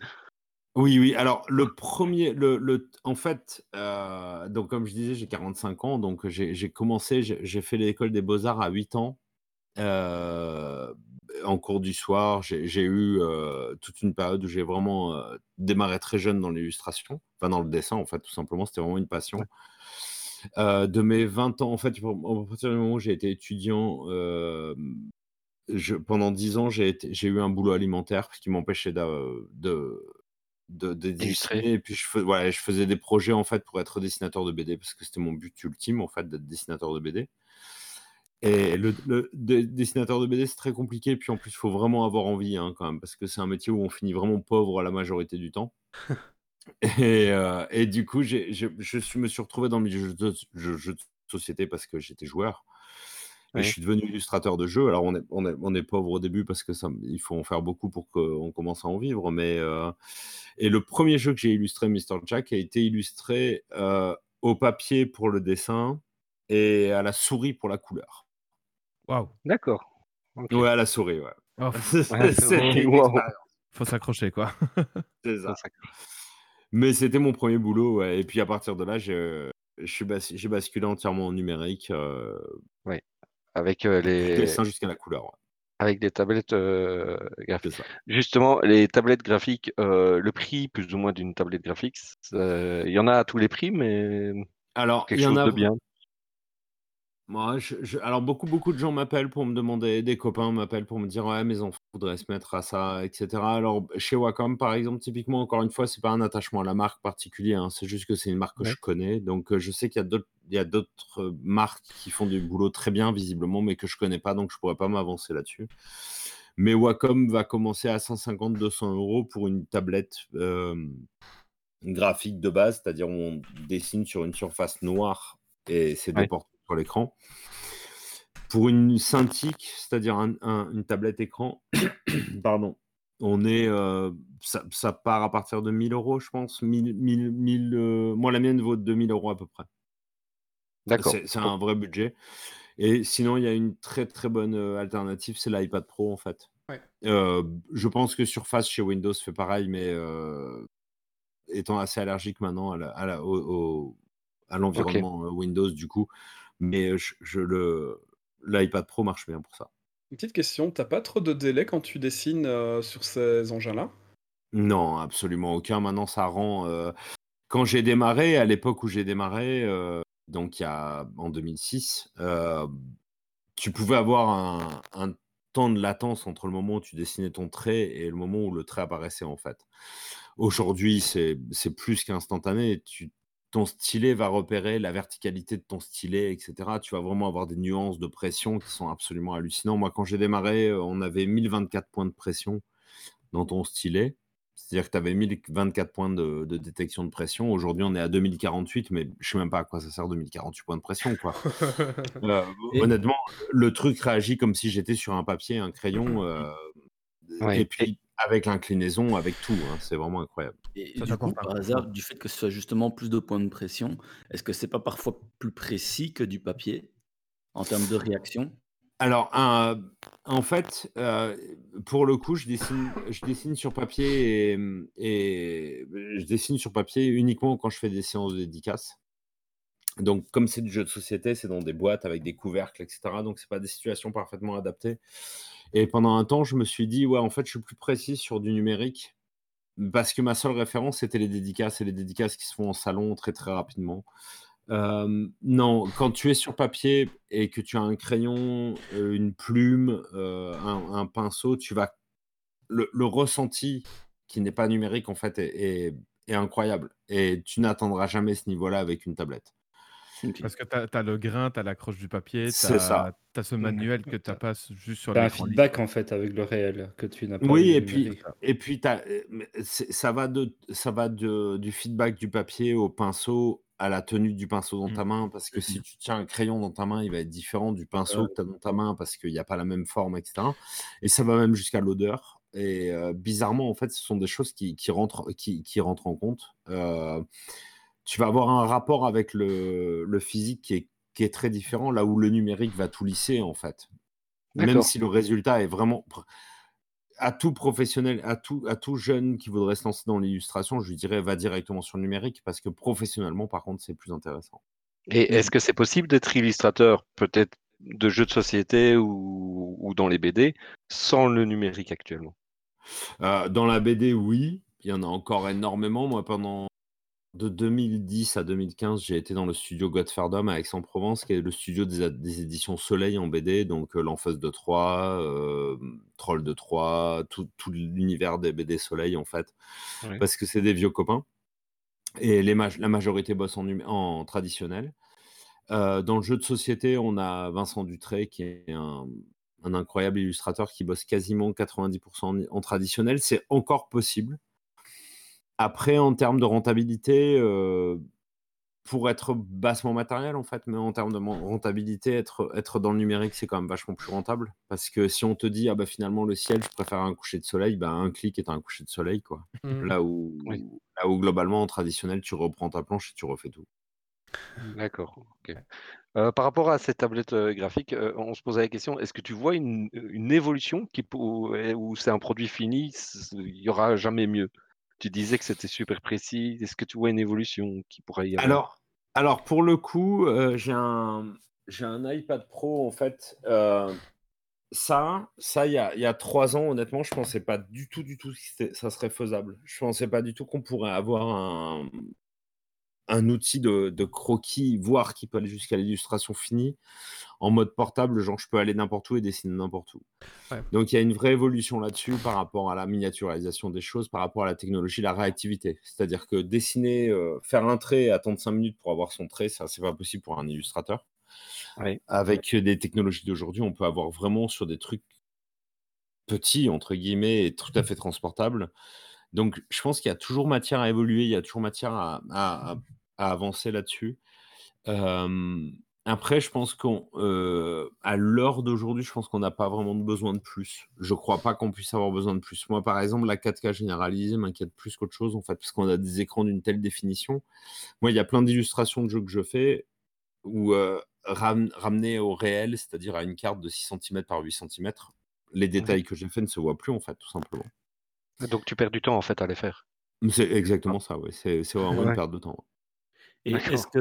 Oui, oui. Alors, le premier, le, le- en fait, euh, donc comme je disais, j'ai 45 ans, donc j'ai commencé, j'ai fait l'école des beaux-arts à 8 ans. euh, en cours du soir, j'ai eu euh, toute une période où j'ai vraiment démarré très jeune dans l'illustration, enfin dans le dessin, en fait, tout simplement. C'était vraiment une passion. De mes 20 ans, en fait, à partir du moment où j'ai été étudiant, je- pendant 10 ans, j'ai été- j'ai eu un boulot alimentaire qui m'empêchait de, de, de, de Illustrer. dessiner. Et puis, je, fais- ouais, je faisais des projets, en fait, pour être dessinateur de BD, parce que c'était mon but ultime, en fait, d'être dessinateur de BD. Et le, le- de- dessinateur de BD, c'est très compliqué. Puis en plus, il faut vraiment avoir envie, hein, quand même, parce que c'est un métier où on finit vraiment pauvre la majorité du temps. Et, euh, et du coup, j'ai- je, me suis retrouvé dans le milieu de jeux de société parce que j'étais joueur. Et Oui. je suis devenu illustrateur de jeux. Alors, on est, on est, on est pauvre au début parce que ça, il faut en faire beaucoup pour qu'on commence à en vivre. Mais, euh, et le premier jeu que j'ai illustré, Mr. Jack, a été illustré euh, au papier pour le dessin et à la souris pour la couleur. Waouh. D'accord. Ok. Ouais, à la souris, ouais. Oh, Ouais, C'était wow. faut s'accrocher quoi. c'est ça. Mais c'était mon premier boulot, ouais. Et puis à partir de là, j'ai basculé entièrement en numérique, euh, Avec euh, les dessin jusqu'à la couleur. ouais. avec des tablettes euh, graphiques. Justement, les tablettes graphiques, euh, le prix plus ou moins d'une tablette graphique, il y en a à tous les prix, mais Alors, quelque y en chose a. de bien. Moi, je- je- alors beaucoup, beaucoup de gens m'appellent pour me demander, des copains m'appellent pour me dire ouais, mes enfants voudraient se mettre à ça, etc. Alors chez Wacom, par exemple, typiquement, encore une fois, c'est pas un attachement à la marque particulier, hein, c'est juste que c'est une marque que Ouais. je connais, donc je sais qu'il y a d'autres, il y a d'autres marques qui font du boulot très bien visiblement, mais que je connais pas, donc je pourrais pas m'avancer là-dessus. Mais Wacom va commencer à 150-200 euros pour une tablette euh, graphique de base, c'est-à-dire où on dessine sur une surface noire et c'est Ouais. déporté sur l'écran. Pour une Cintiq, c'est-à-dire un- un- une tablette écran, pardon, on est, euh, ça, ça part à partir de 1000 euros, je pense. 1000, 1000, 1000, euh, moi, la mienne vaut 2000 euros à peu près. D'accord. C'est un vrai budget. Et sinon, il y a une très très bonne euh, alternative, c'est l'iPad Pro en fait. Ouais. Euh, je pense que Surface chez Windows fait pareil, mais euh, étant assez allergique maintenant à la- à la- au- au- à l'environnement Windows du coup, mais je, je le l'iPad Pro marche bien pour ça. Une petite question, t'as pas trop de délai quand tu dessines euh, sur ces engins-là? Non, absolument aucun. Maintenant, ça rend. Quand j'ai démarré, à l'époque où j'ai démarré, donc en 2006, euh, tu pouvais avoir un, temps de latence entre le moment où tu dessinais ton trait et le moment où le trait apparaissait en fait. Aujourd'hui, c'est plus qu'instantané. Ton stylet va repérer la verticalité de ton stylet, etc. Tu vas vraiment avoir des nuances de pression qui sont absolument hallucinantes. Moi, quand j'ai démarré, on avait 1024 points de pression dans ton stylet. C'est-à-dire que tu avais 1024 points de, de détection de pression. Aujourd'hui, on est à 2048, mais je sais même pas à quoi ça sert 2048 points de pression. Quoi. Euh, Et- honnêtement, le truc réagit comme si j'étais sur un papier, un crayon, euh, Ouais. et puis avec l'inclinaison, avec tout. hein, c'est vraiment incroyable. Et Ça du coup, par hasard, du fait que ce soit justement plus de points de pression, est-ce que c'est pas parfois plus précis que du papier en termes de réaction? Alors, en fait, euh, pour le coup, je dessine, je dessine sur papier je dessine sur papier uniquement quand je fais des séances de dédicaces. Donc, comme c'est du jeu de société, c'est dans des boîtes avec des couvercles, etc. Donc, c'est pas des situations parfaitement adaptées. Et pendant un temps, je me suis dit, ouais, en fait, je suis plus précis sur du numérique parce que ma seule référence, c'était les dédicaces et les dédicaces qui se font en salon très, très rapidement. Non, quand tu es sur papier et que tu as un crayon, une plume, un, pinceau, tu vas le, le ressenti qui n'est pas numérique en fait est, incroyable et tu n'atteindras jamais ce niveau-là avec une tablette. Parce que tu as, le grain, tu as l'accroche du papier, tu as, ce manuel que tu n'as pas juste sur T'as un feedback en fait avec le réel que tu n'as pas. Oui, et puis, et puis t'as- euh, c'est- ça va, de, ça va de, du feedback du papier au pinceau à la tenue du pinceau dans ta Mm. main, parce que si tu tiens un crayon dans ta main, il va être différent du pinceau que tu as dans ta main parce qu'il n'y a pas la même forme, etc. Et ça va même jusqu'à l'odeur. Et euh, bizarrement, en fait, ce sont des choses qui, qui rentrent, qui, qui rentrent en compte. Euh, tu vas avoir un rapport avec le, le physique qui est, qui est très différent, là où le numérique va tout lisser, en fait. Même si le résultat est vraiment à tout professionnel, à tout, à tout jeune qui voudrait se lancer dans l'illustration, je lui dirais va directement sur le numérique parce que professionnellement, par contre, c'est plus intéressant. Et est-ce que c'est possible d'être illustrateur, peut-être de jeux de société ou, ou dans les BD, sans le numérique actuellement? Euh, dans la BD, oui, il y en a encore énormément. Moi, pendant de 2010 à 2015, j'ai été dans le studio Godferdom à Aix-en-Provence, qui est le studio des, éditions Soleil en BD, donc euh, L'Enfeuse de Troyes, euh, Troll de Troyes, tout, tout l'univers des BD Soleil, en fait, parce que c'est des vieux copains. Et les la majorité bosse en, traditionnel. Euh, dans le jeu de société, on a Vincent Dutré, qui est un, un incroyable illustrateur qui bosse quasiment 90% en, en traditionnel. C'est encore possible. Après, en termes de rentabilité, euh, pour être bassement matériel, en fait, mais en termes de rentabilité, être, être dans le numérique, c'est quand même vachement plus rentable. Parce que si on te dit, ah bah finalement, le ciel, je préfère un coucher de soleil, bah un clic est un coucher de soleil, quoi. Mm. Là où, Oui. là où globalement, en traditionnel, tu reprends ta planche et tu refais tout. D'accord. Euh, par rapport à cette tablette euh, graphique, euh, on se posait la question, est-ce que tu vois une, une évolution qui, où c'est un produit fini, il n'y aura jamais mieux? Tu disais que c'était super précis. Est-ce que tu vois une évolution qui pourrait y avoir? Alors, alors pour le coup, euh, j'ai un, un iPad Pro en fait. euh, ça, ça il y a, y a trois ans, honnêtement, je pensais pas du tout, du tout que ça serait faisable. Je pensais pas du tout qu'on pourrait avoir un, un outil de, de croquis, voire qui peut aller jusqu'à l'illustration finie, en mode portable, genre je peux aller n'importe où et dessiner n'importe où. Ouais. Donc il y a une vraie évolution là-dessus par rapport à la miniaturisation des choses, par rapport à la technologie, la réactivité. C'est-à-dire que dessiner, euh, faire un trait et attendre 5 minutes pour avoir son trait, ça c'est pas possible pour un illustrateur. Avec des technologies d'aujourd'hui, on peut avoir vraiment sur des trucs petits, entre guillemets, et tout à fait transportables. Donc je pense qu'il y a toujours matière à évoluer, il y a toujours matière à, à- à- à avancer là-dessus. Euh, après, je pense qu'à l'heure d'aujourd'hui, je pense qu'on n'a pas vraiment besoin de plus. Je crois pas qu'on puisse avoir besoin de plus. Moi, par exemple, la 4K généralisée m'inquiète plus qu'autre chose, en fait, parce qu'on a des écrans d'une telle définition. Moi, il y a plein d'illustrations de jeux que je fais où euh, ram- ramener au réel, c'est-à-dire à une carte de 6 cm par 8 cm, les détails que j'ai fait ne se voient plus, en fait, tout simplement. Donc tu perds du temps en fait à les faire. C'est exactement ça, ouais. C'est vraiment une Ouais. perte de temps. Et est-ce que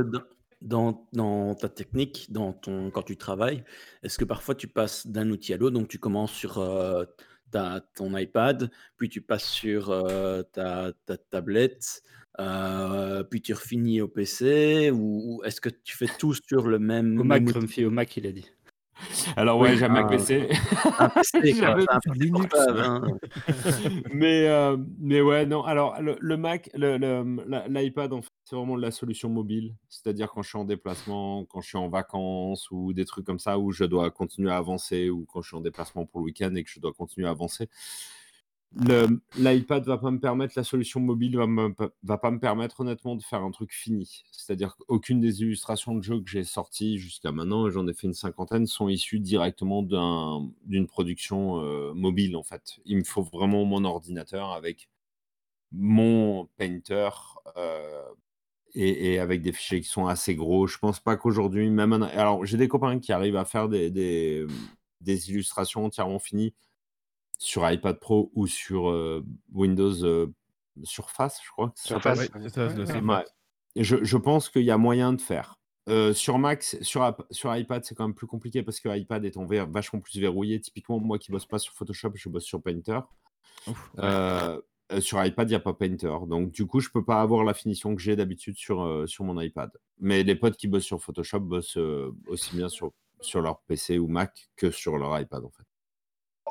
dans, ta technique, dans ton, quand tu travailles, est-ce que parfois tu passes d'un outil à l'autre? Donc tu commences sur euh, ta, ton iPad, puis tu passes sur euh, ta, ta tablette, euh, puis tu refinis au PC, ou, ou est-ce que tu fais tout sur le même, Au Mac, même Grumpy, au Mac, il a dit. Alors ouais, Oui, j'ai un Mac un- PC. Un PC, quoi, J'avais- c'est un PC Linux, portable, ouais. hein. mais, euh, mais ouais, non. Alors, le, le Mac, l'iPad, en fait, c'est vraiment la solution mobile. C'est-à-dire quand je suis en déplacement, quand je suis en vacances ou des trucs comme ça où je dois continuer à avancer ou quand je suis en déplacement pour le week-end et que je dois continuer à avancer. L'iPad va pas me permettre, la solution mobile va, va pas me permettre honnêtement de faire un truc fini. C'est-à-dire qu'aucune des illustrations de jeux que j'ai sorties jusqu'à maintenant, et j'en ai fait une cinquantaine, sont issues directement d'un- d'une production euh, mobile en fait. Il me faut vraiment mon ordinateur avec mon painter euh, et, avec des fichiers qui sont assez gros. Je pense pas qu'aujourd'hui, même un- alors j'ai des copains qui arrivent à faire des illustrations entièrement finies sur iPad Pro ou sur euh, Windows euh, Surface, je crois. que ça? Surface. ça, Ouais, ouais. Surface. Et Je, je pense qu'il y a moyen de faire. Euh, sur Mac, sur, iPad, c'est quand même plus compliqué parce que iPad étant ver- vachement plus verrouillé. Typiquement, moi qui bosse pas sur Photoshop, je bosse sur Painter. Ouf, ouais. Euh, sur iPad, il n'y a pas Painter. Donc, du coup, je peux pas avoir la finition que j'ai d'habitude sur, euh, sur mon iPad. Mais les potes qui bossent sur Photoshop bossent euh, aussi bien sur, sur leur PC ou Mac que sur leur iPad, en fait.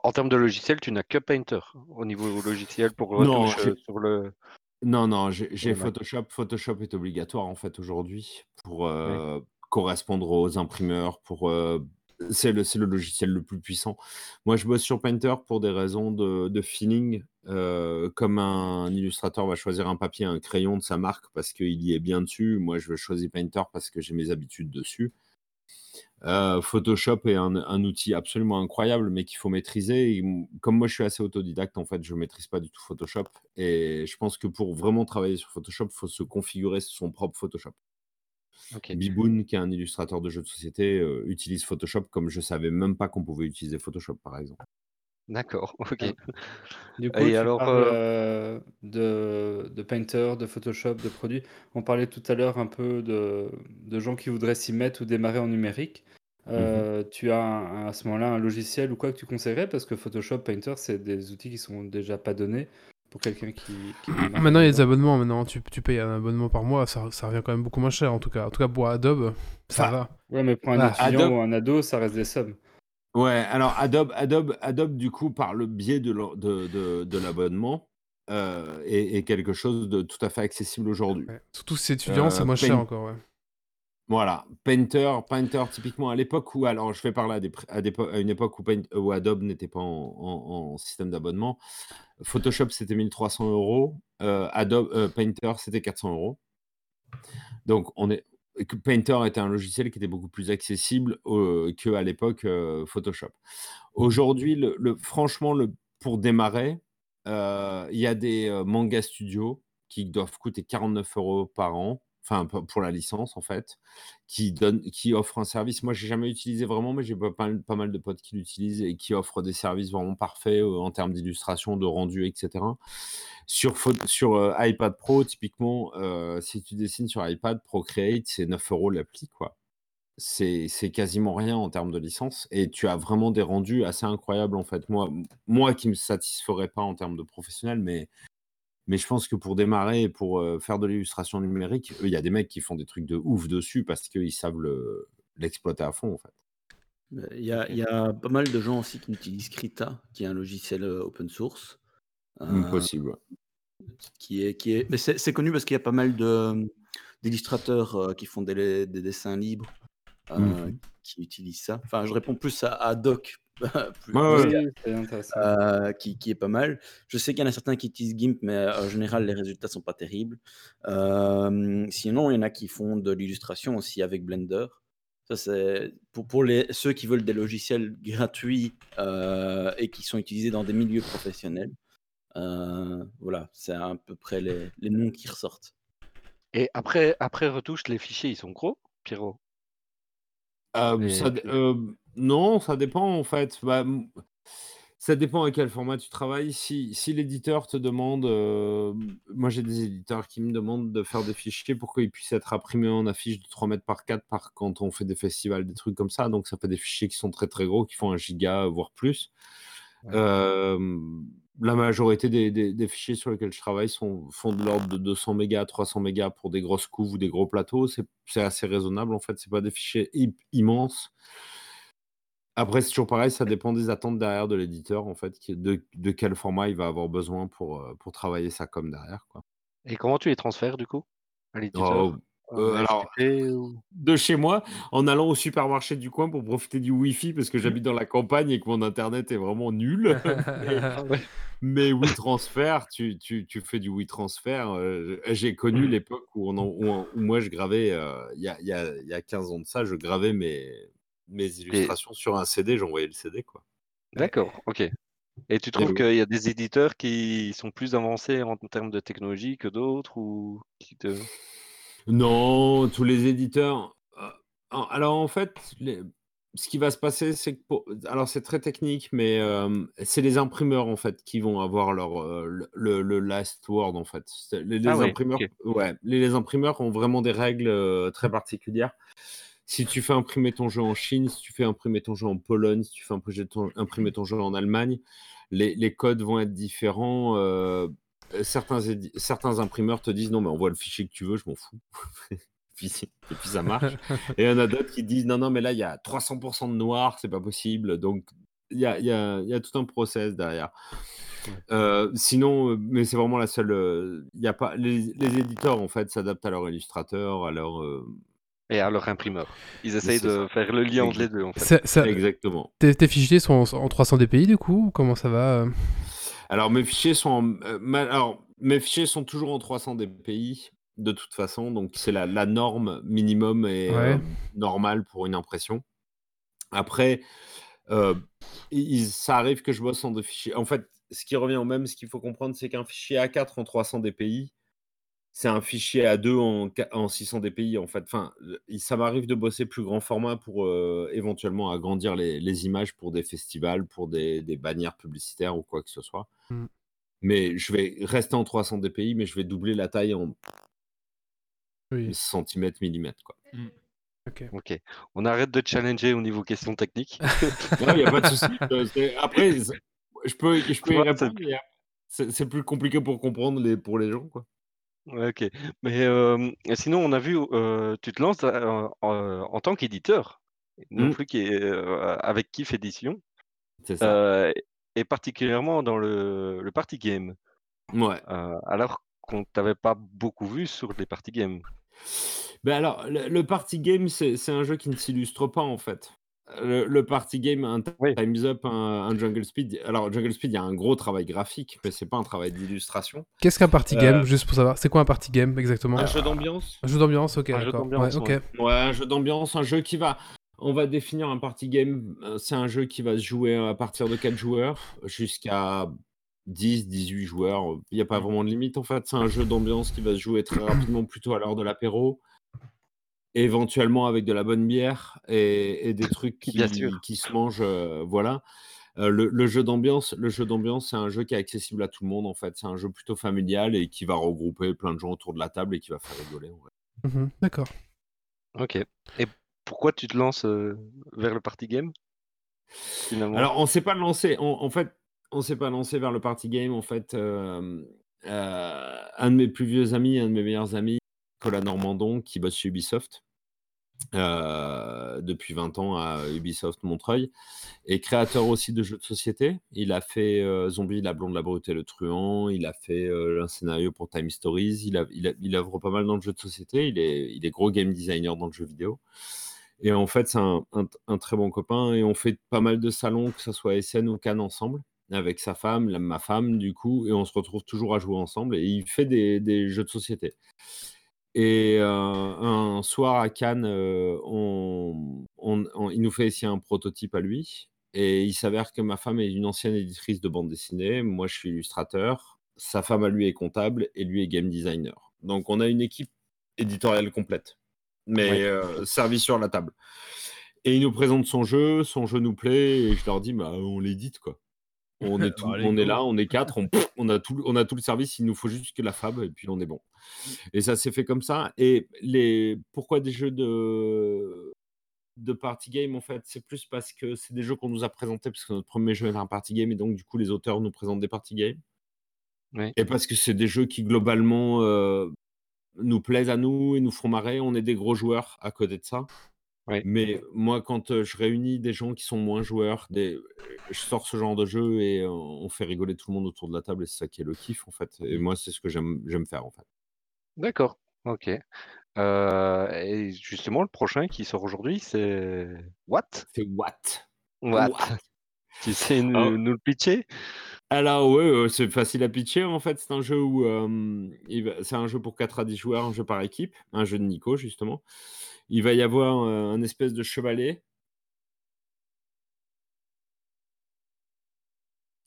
En termes de logiciel, tu n'as que Painter au niveau logiciel pour Non, sur le. Non, non, j'ai. Photoshop. Photoshop est obligatoire, en fait, aujourd'hui, pour euh, correspondre aux imprimeurs, pour... euh, c'est le, c'est le logiciel le plus puissant. Moi, je bosse sur Painter pour des raisons de, de feeling. euh, comme un illustrateur va choisir un papier, un crayon de sa marque parce qu'il y est bien dessus, moi, je vais choisir Painter parce que j'ai mes habitudes dessus. Euh, Photoshop est un, un outil absolument incroyable, mais qu'il faut maîtriser. Et comme moi, je suis assez autodidacte, en fait, je ne maîtrise pas du tout Photoshop. Et je pense que pour vraiment travailler sur Photoshop, il faut se configurer son propre Photoshop. Ok. Biboun, qui est un illustrateur de jeux de société, euh, utilise Photoshop comme je savais même pas qu'on pouvait utiliser Photoshop, par exemple. D'accord. Ok. Du coup, Et tu alors, parles euh, de, de Painter, de Photoshop, de produits. On parlait tout à l'heure un peu de, de gens qui voudraient s'y mettre ou démarrer en numérique. Euh, Tu as un- à ce moment-là un logiciel ou quoi que tu conseillerais? Parce que Photoshop, Painter, c'est des outils qui sont déjà pas donnés pour quelqu'un qui, qui démarre Maintenant, il y a des là-dedans. abonnements. Maintenant, tu, tu payes un abonnement par mois. Ça, ça revient quand même beaucoup moins cher, en tout cas. En tout cas, pour Adobe, ça Enfin, va. Ouais, mais pour un Ah, étudiant Adobe- ou un ado, ça reste des sommes. Ouais, alors Adobe, Adobe, Adobe, du coup, par le biais de, l'o- de, de- de l'abonnement, euh, est, est quelque chose de tout à fait accessible aujourd'hui. Ouais. Surtout si c'est étudiant, c'est Euh, moins cher encore. Ouais. Voilà, Painter, Painter, typiquement à l'époque où, alors je vais parler à, des, à, des po- à une époque où, Paint- où Adobe n'était pas en, en- en système d'abonnement. Photoshop c'était 1300 euros, euh, Adobe euh, Painter c'était 400 euros. Donc on est, Painter était un logiciel qui était beaucoup plus accessible qu'à l'époque Photoshop. Aujourd'hui, franchement, pour démarrer, il y a des manga studios qui doivent coûter 49 euros par an, enfin pour la licence en fait, qui, donnent, qui offrent un service. Moi, j'ai jamais utilisé vraiment, mais j'ai pas, mal de potes qui l'utilisent et qui offrent des services vraiment parfaits euh, en termes d'illustration, de rendu, etc. Sur, euh, iPad Pro, typiquement, euh, si tu dessines sur iPad, Procreate, c'est 9 euros l'appli, quoi c'est c'est quasiment rien en termes de licence et tu as vraiment des rendus assez incroyables en fait. Moi, moi qui me satisferais pas en termes de professionnel, mais, mais je pense que pour démarrer pour euh, faire de l'illustration numérique, il y a des mecs qui font des trucs de ouf dessus parce qu'ils savent le- l'exploiter à fond en fait. Euh, Il y a, il y a pas mal de gens aussi qui utilisent Krita, qui est un logiciel euh, open source. euh, Possible. ouais. qui est, qui est... Mais c'est connu parce qu'il y a pas mal de- d'illustrateurs euh, qui font des, des dessins libres euh, Mhm. qui utilisent ça. Enfin, je réponds plus à, à Doc, plus- Ouais, plus intéressant. euh, qui, qui est pas mal. Je sais qu'il y en a certains qui utilisent GIMP, mais euh, en général, les résultats sont pas terribles. Euh, sinon, il y en a qui font de l'illustration aussi avec Blender. Ça, c'est pour, pour les, ceux qui veulent des logiciels gratuits euh, et qui sont utilisés dans des milieux professionnels. Euh, voilà, c'est à peu près les, les noms qui ressortent. Et après, après retouche, les fichiers, ils sont gros, Pierrot? Euh, ça euh, non, ça dépend en fait. Bah, ça dépend à quel format tu travailles. Si, si l'éditeur te demande, euh, moi j'ai des éditeurs qui me demandent de faire des fichiers pour qu'ils puissent être imprimés en affiche de 3 mètres par 4 par quand on fait des festivals, des trucs comme ça. Donc ça fait des fichiers qui sont très très gros, qui font un giga, voire plus. Euh, la majorité des, des- des fichiers sur lesquels je travaille sont, font de l'ordre de 200 mégas, 300 mégas pour des grosses couves ou des gros plateaux. C'est assez raisonnable en fait. C'est pas des fichiers im- immenses. Après, c'est toujours pareil, ça dépend des attentes derrière de l'éditeur en fait, qui- de, de quel format il va avoir besoin pour, euh, pour travailler ça comme derrière. Quoi. Et comment tu les transfères du coup à l'éditeur? Oh, euh, alors, ou- de chez moi en allant au supermarché du coin pour profiter du Wi-Fi parce que j'habite dans la campagne et que mon internet est vraiment nul. Mais- Ah ouais. Mais WeTransfer, tu, tu, tu fais du WeTransfer. euh, J'ai connu l'époque où, on en- où, on- où moi je gravais, euh, il y, a, il y a- il y a 15 ans de ça, je gravais mes, mes illustrations sur un CD, j'envoyais le CD. quoi. D'accord, ok. Et tu trouves qu'il y a des éditeurs qui sont plus avancés en termes de technologie que d'autres ou qui te... Non, tous les éditeurs. euh, alors en fait, les- ce qui va se passer, c'est que pour- alors c'est très technique, mais euh, c'est les imprimeurs en fait qui vont avoir leur euh, le, last word en fait. Les, les Ah ouais, imprimeurs, ouais, les, les imprimeurs ont vraiment des règles euh, très particulières. Si tu fais imprimer ton jeu en Chine, si tu fais imprimer ton jeu en Pologne, si tu fais imprimer ton, imprimer ton jeu en Allemagne, les, les codes vont être différents. euh, certains, certains imprimeurs te disent non, mais envoie le fichier que tu veux, je m'en fous. puis, et puis ça marche. Et il y en a d'autres qui disent non, non, mais là, il y a 300% de noir, c'est pas possible. Donc, il y a, y, a, y a tout un process derrière. Euh, sinon, mais c'est vraiment la seule. euh, Il y a pas, les, les éditeurs, en fait, s'adaptent à leur illustrateur, à leur. euh, Et à leur imprimeur. Ils essayent de ça. faire le lien entre les deux, en fait. Ça- ça- Exactement. tes, tes fichiers sont en, en 300 dpi du coup ou Comment ça va euh Alors, mes fichiers sont, en- euh, ma- alors, mes fichiers sont toujours en 300 dpi de toute façon, donc c'est la, la norme minimum et euh, normale pour une impression. Après, euh, il- ça arrive que je bosse en deux fichiers. En fait, ce qui revient au même, ce qu'il faut comprendre, c'est qu'un fichier A4 en 300 dpi, c'est un fichier A2 en, qua- en 600 dpi. En fait, enfin, ça m'arrive de bosser plus grand format pour euh, éventuellement agrandir les, les images pour des festivals, pour des, des bannières publicitaires ou quoi que ce soit. Mm. Mais je vais rester en 300 dpi, mais je vais doubler la taille en Oui. centimètres, millimètres. Quoi. Ok. On arrête de challenger au niveau questions techniques. Il n'y a pas de souci. euh, Après, je peux, je peux y répondre, mais euh, c'est c'est plus compliqué pour comprendre les, pour les gens. Quoi. Ok. Mais sinon, on a vu, tu te lances en, en tant qu'éditeur, non Mm. plus qu'est- euh, avec Kif Édition, C'est ça. euh, et particulièrement dans le, le party game, Ouais. alors qu'on t'avait pas beaucoup vu sur les party games. Ben alors, le, le party game, c'est c'est un jeu qui ne s'illustre pas en fait. Le, le party game, un Oui. Time's Up, un, un Jungle Speed. Alors, Jungle Speed, il y a un gros travail graphique, mais c'est pas un travail d'illustration. Qu'est-ce qu'un party Euh, game Juste pour savoir, c'est quoi un party game exactement? Un jeu d'ambiance. Un jeu d'ambiance, ok, Un jeu d'ambiance, Ouais, ok. ouais. Ouais, un jeu d'ambiance, un jeu qui va. On va définir un party game. euh, C'est un jeu qui va se jouer à partir de 4 joueurs jusqu'à 10, 18 joueurs. Il n'y a pas vraiment de limite en fait. C'est un jeu d'ambiance qui va se jouer très rapidement, plutôt à l'heure de l'apéro. Éventuellement avec de la bonne bière et, et des trucs qui, Bien sûr. qui se mangent. euh, voilà. Euh, le, le jeu d'ambiance, le jeu d'ambiance, c'est un jeu qui est accessible à tout le monde en fait. C'est un jeu plutôt familial et qui va regrouper plein de gens autour de la table et qui va faire rigoler. en vrai. Mhm, D'accord. Ok. Et pourquoi tu te lances euh, vers le party game finalement? Alors, on s'est pas lancé. En, en fait, on s'est pas lancé vers le party game. En fait, euh, euh, un de mes plus vieux amis, un de mes meilleurs amis, Nicolas Normandon, qui bosse chez Ubisoft euh, depuis 20 ans à Ubisoft Montreuil, est créateur aussi de jeux de société. Il a fait euh, Zombie, la blonde, la brute et le truand. Il a fait euh, un scénario pour Time Stories. Il, a, il, pas mal dans le jeu de société. Il est, gros game designer dans le jeu vidéo. Et en fait, c'est un, très bon copain. Et on fait pas mal de salons, que ce soit SN ou Cannes ensemble, avec sa femme, ma femme, du coup. Et on se retrouve toujours à jouer ensemble. Et il fait des jeux de société. Et euh, un soir à Cannes, euh, on, on- on- il nous fait essayer un prototype à lui. Et il s'avère que ma femme est une ancienne éditrice de bande dessinée. Moi, je suis illustrateur. Sa femme à lui est comptable et lui est game designer. Donc, on a une équipe éditoriale complète, mais Ouais. euh, servie sur la table. Et il nous présente son jeu, son jeu nous plaît, et je leur dis, bah, on l'édite, quoi. On est, tout, allez, on est go. là, on est quatre, on, a tout, on a tout le service, il nous faut juste que la fab, et puis on est bon. Et ça s'est fait comme ça. Et les... pourquoi des jeux de, de party game, en fait? C'est plus parce que c'est des jeux qu'on nous a présentés, parce que notre premier jeu est un party game, et donc du coup, les auteurs nous présentent des party games. Et parce que c'est des jeux qui, globalement, euh, nous plaisent à nous et nous font marrer. On est des gros joueurs à côté de ça. Mais moi, quand je réunis des gens qui sont moins joueurs, des... je sors ce genre de jeu et on fait rigoler tout le monde autour de la table et c'est ça qui est le kiff en fait. Et moi, c'est ce que j'aime faire en fait. D'accord. Ok. Euh, et justement, le prochain qui sort aujourd'hui, c'est What? C'est what? What? What? Tu sais nous, Ah. nous le pitcher? Alors ouais, euh, c'est facile à pitcher en fait. C'est un jeu où euh, va- c'est un jeu pour 4 à 10 joueurs, un jeu par équipe, un jeu de Nico justement. Il va y avoir euh, un espèce de chevalet.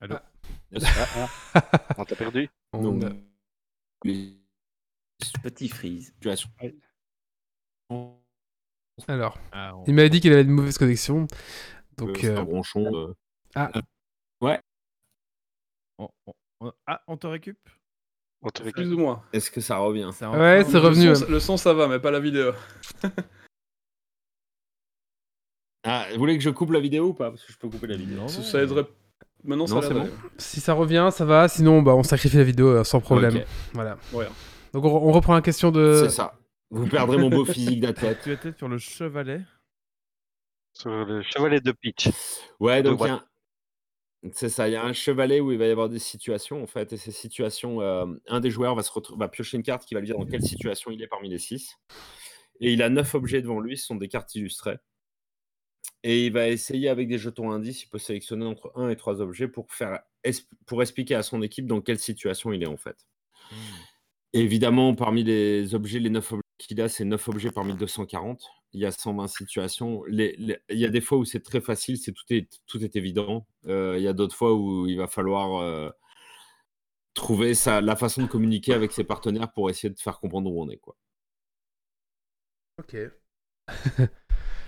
Allô On t'a perdu? On Donc, a- les Petit freeze. Alors, Ah, on- il m'avait dit qu'il avait une mauvaise connexion. Donc, Euh, c'est un bronchon. euh. Ah. Ouais. Ah, on te récup? On te Plus ou moins. Est-ce que ça revient? Ouais, c'est revenu. Le son, le son, ça va, mais pas la vidéo. Ah, vous voulez que je coupe la vidéo ou pas? Parce que je peux couper la vidéo. Non, Ça, aiderait. Maintenant, ça Non, c'est d'aller. si ça revient, ça va. Sinon, bah, on sacrifie la vidéo euh, sans problème. Voilà. Ouais. Donc, on, on reprend la question de. C'est ça. Vous perdrez mon beau physique d'athlète. Tu étais sur le chevalet? Sur le chevalet de pitch. Ouais, donc il c'est ça, il y a un chevalet où il va y avoir des situations en fait, et ces situations, euh, un des joueurs va, se retrouver, va piocher une carte qui va lui dire dans quelle situation il est parmi les six. Et il a neuf objets devant lui, ce sont des cartes illustrées. Et il va essayer avec des jetons indices, il peut sélectionner entre un et trois objets pour, faire, pour expliquer à son équipe dans quelle situation il est en fait. Et évidemment, parmi les objets, les 9 objets qu'il a, c'est 9 objets parmi 240. Il y a 120 situations. Les- les- il y a des fois où c'est très facile, c'est tout, est, tout est évident. Euh, il y a d'autres fois où il va falloir euh, trouver sa, la façon de communiquer avec ses partenaires pour essayer de faire comprendre où on est. Quoi. Ok.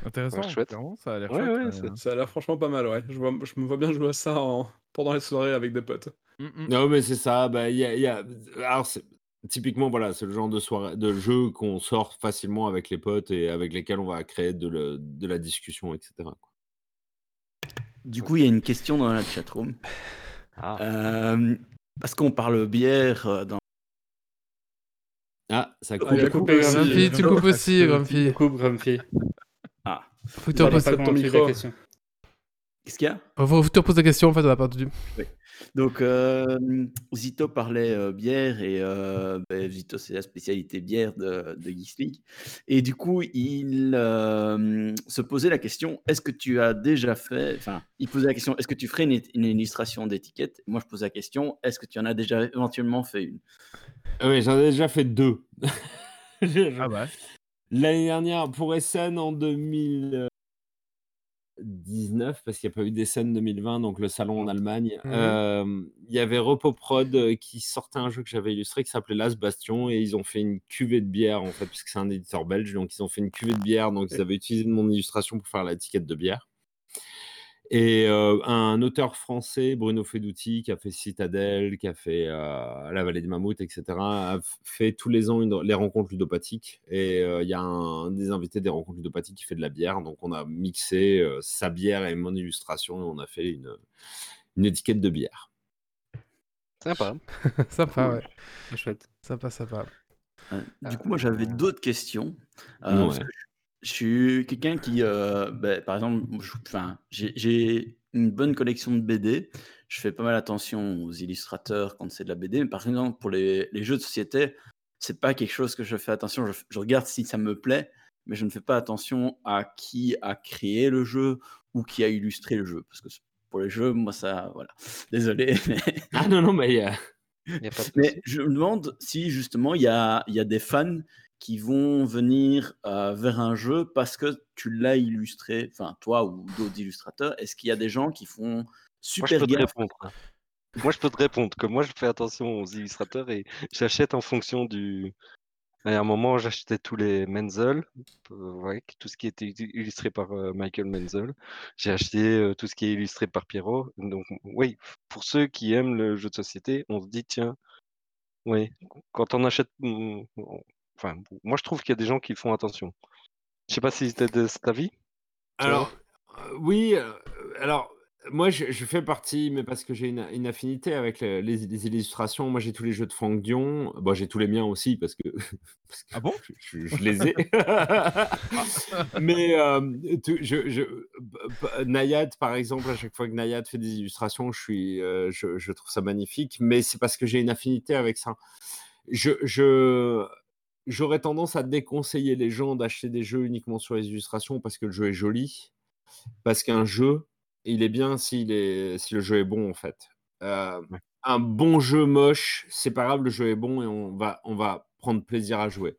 Intéressant. Ouais, chouette. clairement, ça a l'air Ouais, chouette. ouais, euh. Ça a l'air franchement pas mal, ouais. Je, vois- je me vois bien jouer à ça en- pendant les soirées avec des potes. Mm, mm. Non, mais c'est ça. Bah, y a, y a- Alors, c'est- typiquement, voilà, c'est le genre de, soirée, de jeu qu'on sort facilement avec les potes et avec lesquels on va créer de, le- de la discussion, etc. quoi. Du coup, il y a une question dans la chatroom. Ah. Euh, parce qu'on parle bière euh, dans. Ah, ça coupe. il a coupe coupé aussi. Grumpy, tu coupes aussi, Grumpy. Coupe Grumpy. Ah, Faut que tu pas la question. Qu'est-ce qu'il y a? Faut que tu reposes la question, en fait, on a pas entendu. Donc, euh, Zito parlait euh, bière et euh, ben, Zito, c'est la spécialité bière de, de Geeks League. Et du coup, il euh, se posait la question est-ce que tu as déjà fait. Enfin, il posait la question est-ce que tu ferais une, une illustration d'étiquette? Moi, je posais la question est-ce que tu en as déjà éventuellement fait une? Ah oui, j'en ai déjà fait deux. Ah ouais. L'année dernière, pour Essen en 2019, parce qu'il n'y a pas eu d'Essen 2020, donc le salon en Allemagne, Mhm. euh, il y avait Repoprod euh, qui sortait un jeu que j'avais illustré qui s'appelait Las Bastion et ils ont fait une cuvée de bière en fait, puisque c'est un éditeur belge, donc ils ont fait une cuvée de bière, donc ils avaient utilisé mon illustration pour faire l'étiquette de bière. Et euh, un auteur français, Bruno Fedouti, qui a fait Citadelle, qui a fait euh, La Vallée des Mammouths, etc., a fait tous les ans une- les rencontres ludopathiques. Et euh, il y a un, un des invités des rencontres ludopathiques qui fait de la bière. Donc on a mixé euh, sa bière et mon illustration et on a fait une, une étiquette de bière. Sympa. sympa, ouais. C'est chouette. Sympa, sympa. Euh, Du coup, moi, j'avais d'autres questions. euh, parce Ouais. que je suis quelqu'un qui, euh, ben, par exemple, j'ai j'ai une bonne collection de BD. Je fais pas mal attention aux illustrateurs quand c'est de la BD. Mais par exemple, pour les, les jeux de société, c'est pas quelque chose que je fais attention. Je, je regarde si ça me plaît, mais je ne fais pas attention à qui a créé le jeu ou qui a illustré le jeu. Parce que pour les jeux, moi, ça, voilà. Désolé. mais- Ah non, non, mais euh, Y a pas de mais je me demande si justement il y a, il y a des fans qui vont venir euh, vers un jeu parce que tu l'as illustré, enfin toi ou d'autres illustrateurs. Est-ce qu'il y a des gens qui font super gaffe? répondre. Moi, je peux te répondre que moi, je fais attention aux illustrateurs et j'achète en fonction du. À un moment, j'achetais tous les Menzel, euh, ouais, tout ce qui était illu- illustré par euh, Michael Menzel. J'ai acheté euh, tout ce qui est illustré par Pierrot. Donc, oui, pour ceux qui aiment le jeu de société, on se dit, tiens, oui, quand on achète. mm, on- Enfin, moi, je trouve qu'il y a des gens qui font attention. Je sais pas si c'était de cet avis. Alors, euh, oui, euh, alors, moi, je, je fais partie, mais parce que j'ai une, une affinité avec les, les- les illustrations. Moi, j'ai tous les jeux de Franck Dion. Bon, j'ai tous les miens aussi, parce que, parce que Ah bon? je, je- je les ai. mais euh, tout- je, je- b- b- Nayad, par exemple, à chaque fois que Nayad fait des illustrations, je, suis, euh, je, je trouve ça magnifique. Mais c'est parce que j'ai une affinité avec ça. Je, je, j'aurais tendance à déconseiller les gens d'acheter des jeux uniquement sur les illustrations parce que le jeu est joli. Parce qu'un jeu, il est bien s'il est, si le jeu est bon, en fait. Euh. Un bon jeu moche, c'est pas grave, le jeu est bon et on va, on va prendre plaisir à jouer.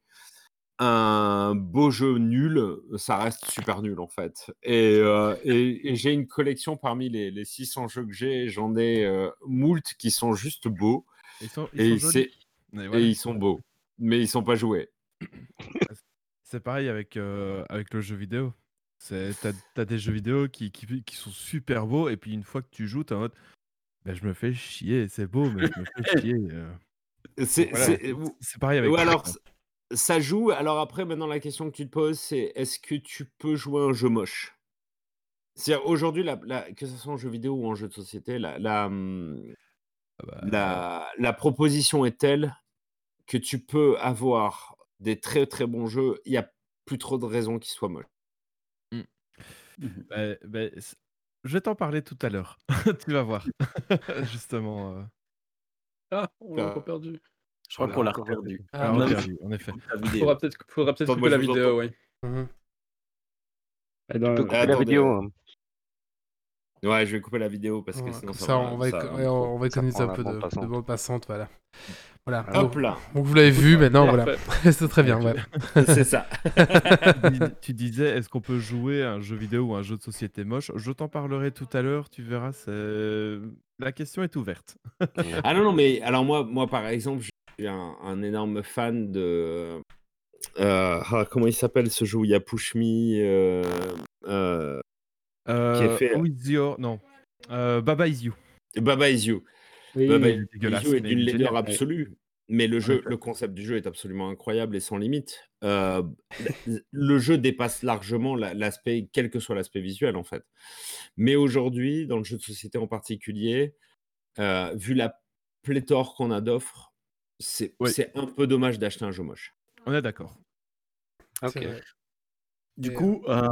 Un beau jeu nul, ça reste super nul en fait. Et, euh, et- et j'ai une collection parmi les, les 600 jeux que j'ai, j'en ai euh, moult qui sont juste beaux Ils sont, ils et, sont ils sont beaux, mais ils sont pas joués. c'est pareil avec, euh, avec le jeu vidéo. C'est, t'as, t'as des jeux vidéo qui, qui, qui sont super beaux, et puis une fois que tu joues, t'es en mode, ben, je me fais chier, c'est beau, mais je me fais chier. euh. C'est Voilà, pareil avec ou alors, ça joue. Alors après, maintenant, la question que tu te poses, c'est est-ce que tu peux jouer un jeu moche? C'est-à-dire, aujourd'hui, la- la- que ce soit en jeu vidéo ou en jeu de société, la, la, Ah bah, la, la proposition est telle que tu peux avoir des très très bons jeux. Il n'y a plus trop de raisons qu'ils soient moches. Mhm. bah, bah, c'est- je vais t'en parler tout à l'heure. tu vas voir. Justement. euh, Ah, on l'a Euh, encore perdu. Je crois qu'on l'a encore reperdu. Ah, on l'a perdu, en effet. vidéo. Faudra peut-être peut-être Attends, couper la vidéo, oui. Dans- Tu peux couper la vidéo. Ouais, je vais couper la vidéo parce que Ouais, sinon comme ça, ça, va. on va, ça on va Ça économiser un peu de, passante. de bande passante, voilà. Voilà. Hop Donc, là, donc vous l'avez vu maintenant, voilà. C'est très bien, ouais. c'est ça. tu, dis- tu disais, est-ce qu'on peut jouer à un jeu vidéo ou un jeu de société moche? Je t'en parlerai tout à l'heure, tu verras. La question est ouverte. Ah non, non, mais alors moi, moi par exemple, je suis un, un énorme fan de. euh, ah, comment il s'appelle ce jeu où il y a Push Me euh, euh, Euh, fait- Who is your- Non. Euh, Baba is you. Baba Is You. Oui, Baba Is You est mais d'une laideur absolue. Mais le, jeu, le concept du jeu est absolument incroyable et sans limite. Euh, le jeu dépasse largement la- l'aspect, quel que soit l'aspect visuel en fait. Mais aujourd'hui, dans le jeu de société en particulier, euh, vu la pléthore qu'on a d'offres, c'est Oui. un peu dommage d'acheter un jeu moche. On est d'accord. Ok. Du coup, euh,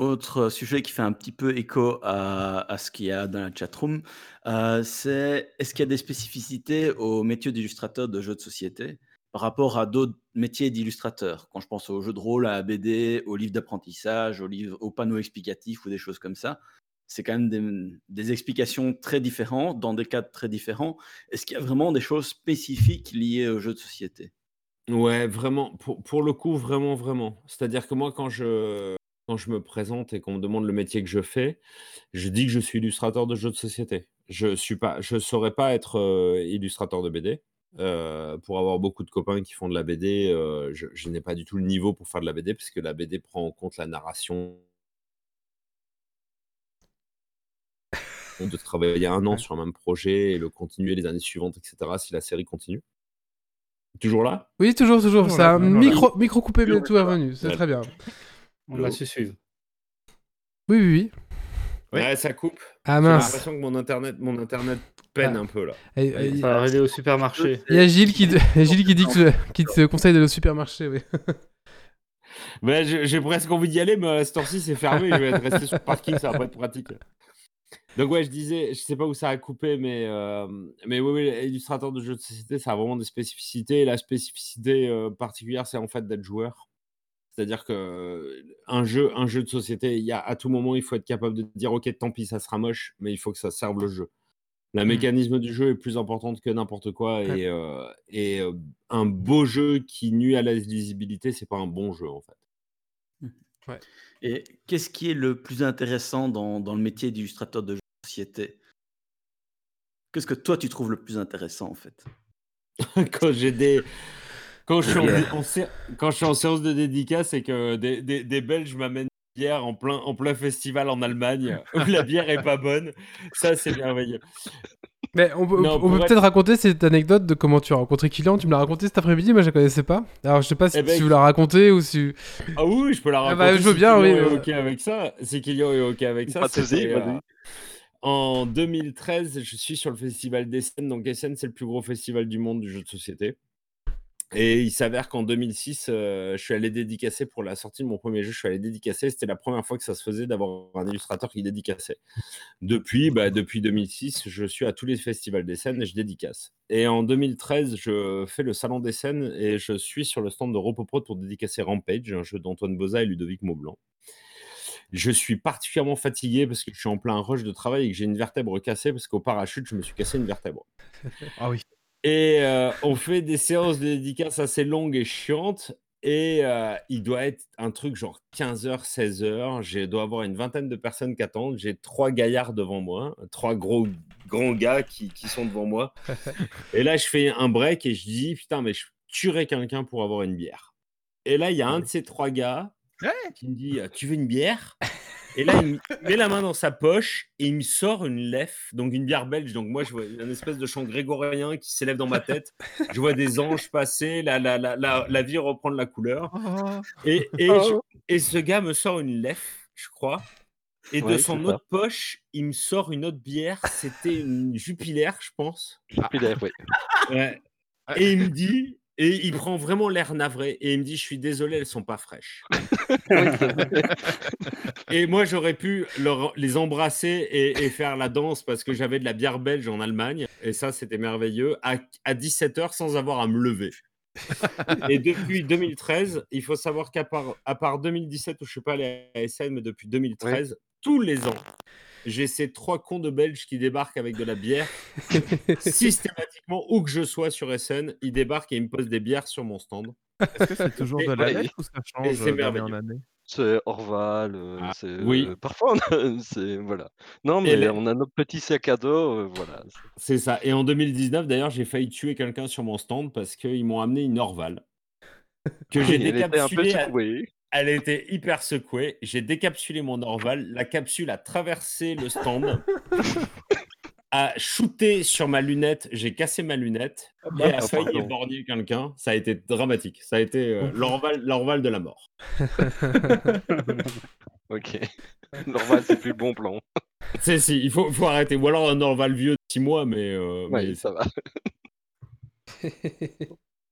autre sujet qui fait un petit peu écho à, ce qu'il y a dans la chatroom, euh, c'est est-ce qu'il y a des spécificités au métier d'illustrateur de jeux de société par rapport à d'autres métiers d'illustrateur Quand je pense aux jeux de rôle, à la BD, aux livres d'apprentissage, aux, livres, aux panneaux explicatifs ou des choses comme ça, c'est quand même des, des explications très différentes, dans des cadres très différents. Est-ce qu'il y a vraiment des choses spécifiques liées aux jeux de société? Ouais, vraiment, pour, pour le coup, vraiment, vraiment. C'est-à-dire que moi, quand je, quand je me présente et qu'on me demande le métier que je fais, je dis que je suis illustrateur de jeux de société. Je suis pas, je saurais pas être euh, illustrateur de BD. Euh, pour avoir beaucoup de copains qui font de la BD, euh, je, je n'ai pas du tout le niveau pour faire de la BD, parce que la BD prend en compte la narration. de travailler un an Ouais. sur un même projet et le continuer les années suivantes, etc., si la série continue. Toujours là? Oui, toujours, toujours. Là. micro, micro coupé, mais tout est revenu. C'est Ouais. très bien. On a su suivre. Oui, oui, oui. Ouais, ça coupe. Ah J'ai l'impression que mon internet, mon internet peine Ah. un peu là. Et- et- Il va aller au supermarché. Il y a Gilles qui, Gilles qui dit que, qui te conseille d'aller au supermarché. Oui. Ouais, j'ai j'ai presque envie d'y aller, mais à cette heure-ci, c'est fermé. Je vais être resté sur le parking, ça va pas être pratique. Donc, ouais, je disais, je sais pas où ça a coupé, mais, euh, mais oui, oui, illustrateur de jeux de société, ça a vraiment des spécificités. Et la spécificité euh, particulière, c'est en fait d'être joueur. C'est-à-dire que euh, un jeu, un jeu de société, il y a, à tout moment, il faut être capable de dire, OK, tant pis, ça sera moche, mais il faut que ça serve le jeu. Le mécanisme du jeu est plus important que n'importe quoi. Ouais. Et, euh, et euh, un beau jeu qui nuit à la lisibilité, c'est pas un bon jeu, en fait. Et qu'est-ce qui est le plus intéressant dans, dans le métier d'illustrateur de jeux de société? Qu'est-ce que toi tu trouves le plus intéressant en fait? Quand j'ai des. Quand je, suis en, en sé- quand je suis en séance de dédicace et que des, des, des Belges m'amènent une bière en plein, en plein festival en Allemagne où la bière est pas bonne, ça c'est merveilleux. Mais on peut, Non, on pour peut être- peut-être raconter cette anecdote de comment tu as rencontré Kylian. Tu me l'as raconté cet après-midi, moi je la connaissais pas. Alors je sais pas si, Eh ben, si vous la racontez ou si. Ah oui, je peux la Ah raconter. bah, je veux si bien, Kylian oui, est ouais. OK avec ça. Si Kylian est OK avec ça. Vas-y. euh, en 2013, je suis sur le festival d'Essen. Donc Essen, c'est le plus gros festival du monde du jeu de société. Et il s'avère qu'en 2006, euh, je suis allé dédicacer pour la sortie de mon premier jeu. Je suis allé dédicacer. C'était la première fois que ça se faisait d'avoir un illustrateur qui dédicaçait. Depuis, bah, depuis 2006, je suis à tous les festivals des scènes et je dédicace. Et en 2013, je fais le salon des scènes et je suis sur le stand de Ropoprod pour dédicacer Rampage, un jeu d'Antoine Boza et Ludovic Maublanc. Je suis particulièrement fatigué parce que je suis en plein rush de travail et que j'ai une vertèbre cassée parce qu'au parachute, je me suis cassé une vertèbre. Ah oui. Et euh, on fait des séances de dédicace assez longues et chiantes. Et euh, il doit être un truc genre 15h, 16h. Je dois avoir une vingtaine de personnes qui attendent. J'ai trois gaillards devant moi, trois gros grands gars qui, qui sont devant moi. et là, je fais un break et je dis Putain, mais je tuerais quelqu'un pour avoir une bière. Et là, il y a un de ces trois gars Ouais. qui me dit Tu veux une bière? Et là, il me met la main dans sa poche et il me sort une lef, donc une bière belge. Donc moi, je vois une espèce de chant grégorien qui s'élève dans ma tête. Je vois des anges passer, la, la, la, la, la vie reprendre la couleur. Oh. Et, et, Oh. je- et ce gars me sort une lef, je crois. Et de son autre poche, il me sort une autre bière. C'était une Jupiler, je pense. Jupiler, oui. Ouais. Et il me dit, et il prend vraiment l'air navré, et il me dit, je suis désolé, elles sont pas fraîches. et moi, j'aurais pu leur- les embrasser et, et faire la danse parce que j'avais de la bière belge en Allemagne, et ça, c'était merveilleux, à, à 17h sans avoir à me lever. et depuis 2013, il faut savoir qu'à part, à part 2017 où je suis pas allé à SN, mais depuis 2013, tous les ans, j'ai ces trois cons de Belges qui débarquent avec de la bière systématiquement, où que je sois sur SN, ils débarquent et ils me posent des bières sur mon stand. Est-ce que c'est toujours Et- de la ouais, lettre ou ça change c'est euh, d'année en merveilleux. année? C'est Orval, euh, Ah, c'est, oui. euh, parfois, on a, c'est, voilà. Non, mais là- on a notre petit sac à dos, euh, voilà. C'est ça. Et en 2019, d'ailleurs, j'ai failli tuer quelqu'un sur mon stand parce qu'ils m'ont amené une Orval que j'ai peu décapsulée. à- Elle était hyper secouée. J'ai décapsulé mon Orval. La capsule a traversé le stand, a shooté sur ma lunette. J'ai cassé ma lunette et a Ah, failli éborgner quelqu'un. Ça a été dramatique. Ça a été euh, l'Orval, l'Orval de la mort. Ok. Normal, c'est plus le bon plan. C'est si, il faut, faut arrêter. Ou alors un Orval vieux de 6 mois, mais, euh, Ouais, mais ça va.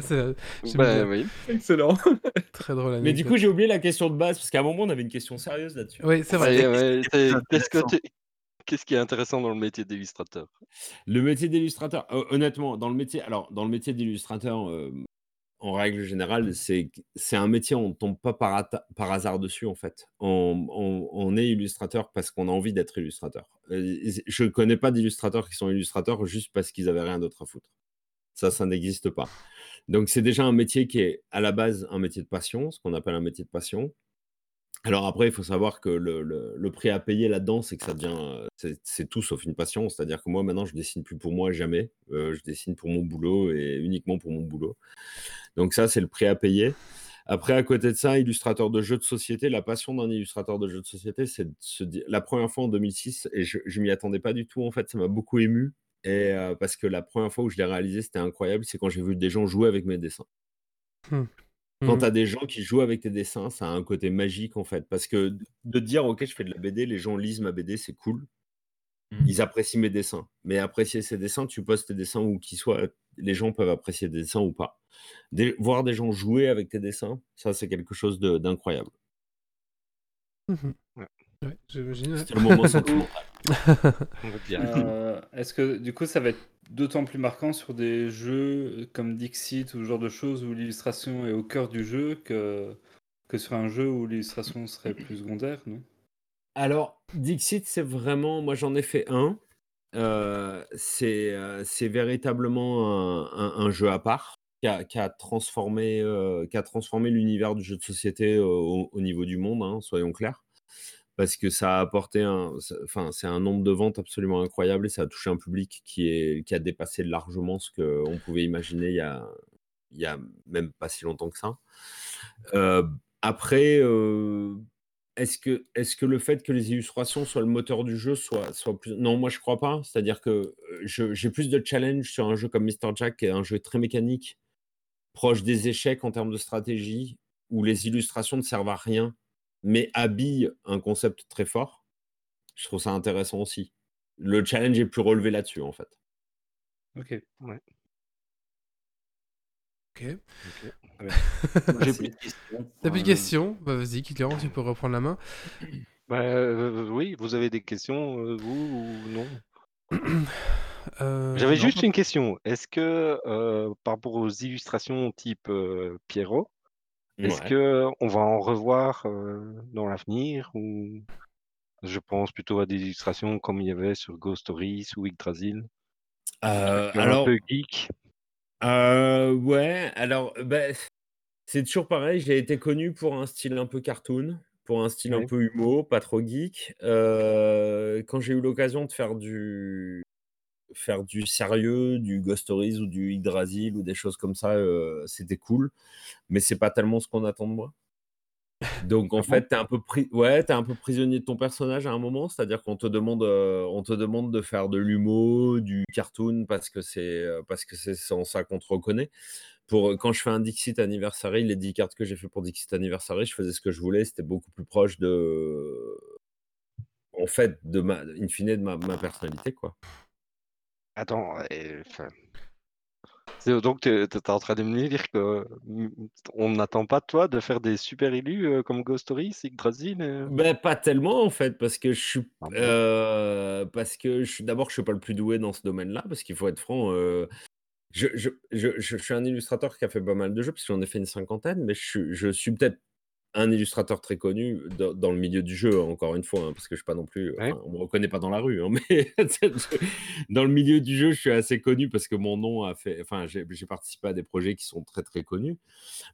C'est J'aime Bah, oui. Excellent. très drôle. Mais du coup, j'ai oublié la question de base parce qu'à un moment, on avait une question sérieuse là-dessus. Oui, c'est vrai. Ouais, ouais, c'est- c'est Qu'est-ce que intéressant. tu- Qu'est-ce qui est intéressant dans le métier d'illustrateur? Le métier d'illustrateur, euh, honnêtement, dans le métier, alors dans le métier d'illustrateur, euh, en règle générale, c'est c'est un métier on tombe pas par, par hasard dessus en fait. On, on- on est illustrateur parce qu'on a envie d'être illustrateur. Euh, je connais pas d'illustrateurs qui sont illustrateurs juste parce qu'ils avaient rien d'autre à foutre. Ça, ça n'existe pas. Donc c'est déjà un métier qui est à la base un métier de passion, ce qu'on appelle un métier de passion. Alors après, il faut savoir que le, le- prix à payer là-dedans, c'est que ça devient, euh, c'est tout sauf une passion. C'est-à-dire que moi, maintenant, je dessine plus pour moi jamais. Euh, je dessine pour mon boulot et uniquement pour mon boulot. Donc ça, c'est le prix à payer. Après, à côté de ça, illustrateur de jeux de société, la passion d'un illustrateur de jeux de société, c'est de se dire, la première fois en 2006, et je, je m'y attendais pas du tout, en fait, ça m'a beaucoup ému. Et euh, parce que la première fois où je l'ai réalisé, c'était incroyable, c'est quand j'ai vu des gens jouer avec mes dessins. Quand Mhm. tu as des gens qui jouent avec tes dessins, ça a un côté magique en fait. Parce que de dire, ok, je fais de la BD, les gens lisent ma BD, c'est cool. Mhm. Ils apprécient mes dessins. Mais apprécier ces dessins, tu postes tes dessins où qu'ils soient, les gens peuvent apprécier tes dessins ou pas. Des- voir des gens jouer avec tes dessins, ça c'est quelque chose de- d'incroyable. Ouais. Ouais. C'était le moment sentimental. Euh, Est-ce que du coup ça va être d'autant plus marquant sur des jeux comme Dixit ou ce genre de choses où l'illustration est au cœur du jeu que, que sur un jeu où l'illustration serait plus secondaire, non? Alors, Dixit, c'est vraiment. Moi, j'en ai fait un. Euh, c'est euh, c'est véritablement un, un- un jeu à part qui a, qui a transformé, euh, qui a transformé l'univers du jeu de société euh, au, au niveau du monde, hein, soyons clairs. Parce que ça a apporté un. Enfin, c'est un nombre de ventes absolument incroyable et ça a touché un public qui, est, qui a dépassé largement ce qu'on pouvait imaginer il y a, il y a même pas si longtemps que ça. Euh, après. euh, est-ce que, est que le fait que les illustrations soient le moteur du jeu soit, soit plus... Non, moi je crois pas. C'est-à-dire que euh, j'ai plus de challenge sur un jeu comme Mr. Jack, qui est un jeu très mécanique, proche des échecs en termes de stratégie, où les illustrations ne servent à rien, mais habillent un concept très fort. Je trouve ça intéressant aussi. Le challenge est plus relevé là-dessus, en fait. Ok. Ok. J'ai plus de questions. T'as plus de Euh, questions? Bah, Vas-y, Kylian, tu peux reprendre la main. Bah, euh, oui, vous avez des questions, euh, vous ou non? Euh, J'avais juste une question. Est-ce que euh, par rapport aux illustrations type euh, Pierrot, est-ce Ouais. que on va en revoir euh, dans l'avenir ou je pense plutôt à des illustrations comme il y avait sur Ghost Stories ou Yggdrasil, Euh, un peu geek. Euh, ouais, alors, bah, c'est toujours pareil. J'ai été connu pour un style un peu cartoon, pour un style un peu humo, pas trop geek. Quand j'ai eu l'occasion de faire du, faire du sérieux, du Ghost Stories ou du Yggdrasil ou des choses comme ça, euh, c'était cool. Mais c'est pas tellement ce qu'on attend de moi. Donc en Ah fait, t'es un peu pris, ouais, t'es un peu prisonnier de ton personnage à un moment, c'est-à-dire qu'on te demande, euh, on te demande de faire de l'humour, du cartoon parce que c'est, euh, parce que c'est en ça qu'on te reconnaît. Pour quand je fais un Dixit Anniversary, les 10 cartes que j'ai fait pour Dixit Anniversary, je faisais ce que je voulais, c'était beaucoup plus proche de, en fait, de ma, in fine, de ma, ma personnalité, quoi. Attends, et, enfin, c'est- donc tu es en train de me dire que mm, on n'attend pas de toi de faire des super élus euh, comme Ghost Story, Yggdrasil euh? Ben, pas tellement en fait, parce que je suis, Ah bon? euh, parce que je suis d'abord, je suis pas le plus doué dans ce domaine-là, parce qu'il faut être franc. euh, je, je, je, je- je suis un illustrateur qui a fait pas mal de jeux, parce que j'en ai fait une cinquantaine, mais je, suis- je suis peut-être un illustrateur très connu dans, dans le milieu du jeu, encore une fois, hein, parce que je suis pas non plus, Ouais. enfin, on me reconnaît pas dans la rue, hein, mais dans le milieu du jeu, je suis assez connu parce que mon nom a fait, enfin, j'ai participé à des projets qui sont très très connus.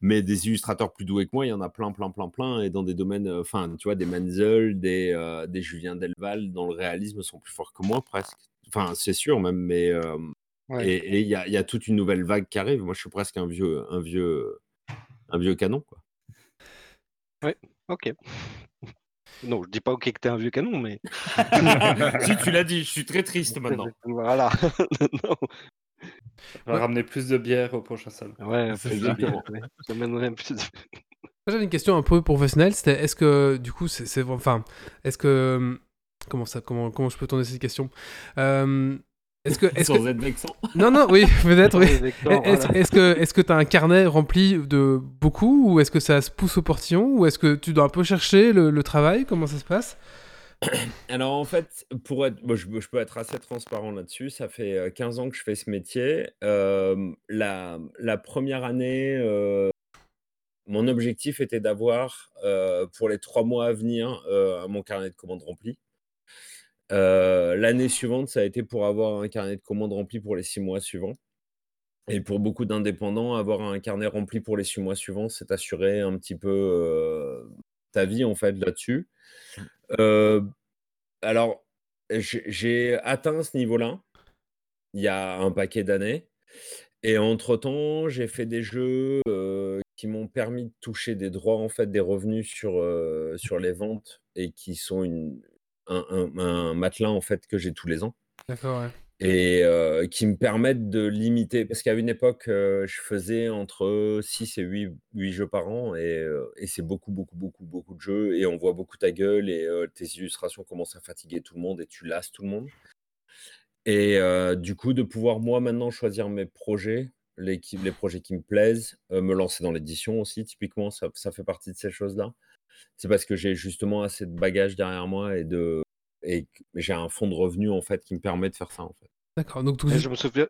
Mais des illustrateurs plus doués que moi, il y en a plein, plein, plein, plein. Et dans des domaines, euh, enfin, tu vois, des Menzel, des, euh, des Julien Delval, dans le réalisme, sont plus forts que moi, presque. Enfin, c'est sûr, même, mais. euh, Ouais. Et il y y a toute une nouvelle vague qui arrive. Moi, je suis presque un vieux, un vieux, un vieux canon, quoi. Ouais, ok. Non, je dis pas ok que t'es un vieux canon, mais si, tu l'as dit, je suis très triste maintenant. voilà. Non. On va ramener plus de bière au prochain salon. Ouais, C'est plus de ça. bière, ouais. De- Moi, J'avais une question un peu professionnelle. C'était est-ce que du coup c'est c'est- enfin est-ce que comment ça comment comment je peux tourner cette question? Euh, Est-ce que est-ce Sans que être vexant. non non oui peut-être oui. Est-ce voilà. que est-ce que tu as un carnet rempli de beaucoup ou est-ce que ça se pousse au portillon ou est-ce que tu dois un peu chercher le, le travail? Comment ça se passe? Alors en fait, pour être, je, je peux être assez transparent là-dessus. Ça fait euh, 15 ans que je fais ce métier. Euh, la, la première année, euh, mon objectif était d'avoir euh, pour les trois mois à venir euh, mon carnet de commandes rempli. Euh, L'année suivante, ça a été pour avoir un carnet de commandes rempli pour les six mois suivants. Et pour beaucoup d'indépendants, avoir un carnet rempli pour les six mois suivants, c'est assurer un petit peu euh, ta vie en fait là-dessus. Euh, alors, j'ai atteint ce niveau-là il y a un paquet d'années. Et entre-temps, j'ai fait des jeux qui m'ont permis de toucher des droits, en fait, des revenus sur, sur les ventes et qui sont une, un, un- un matelas, en fait, que j'ai tous les ans D'accord ouais. et euh, qui me permettent de limiter. Parce qu'à une époque, euh, je faisais entre 6 et 8, 8 jeux par an, et, euh, et c'est beaucoup, beaucoup, beaucoup, beaucoup de jeux, et on voit beaucoup ta gueule, et tes illustrations commencent à fatiguer tout le monde, et tu lasses tout le monde. Et du coup, de pouvoir, moi, maintenant, choisir mes projets, les, projets qui me plaisent, me lancer dans l'édition aussi, typiquement, ça, ça fait partie de ces choses-là. C'est parce que j'ai justement assez de bagages derrière moi, et, de, et que j'ai un fonds de revenus, en fait, qui me permet de faire ça, en fait. D'accord donc tout Et je me souviens,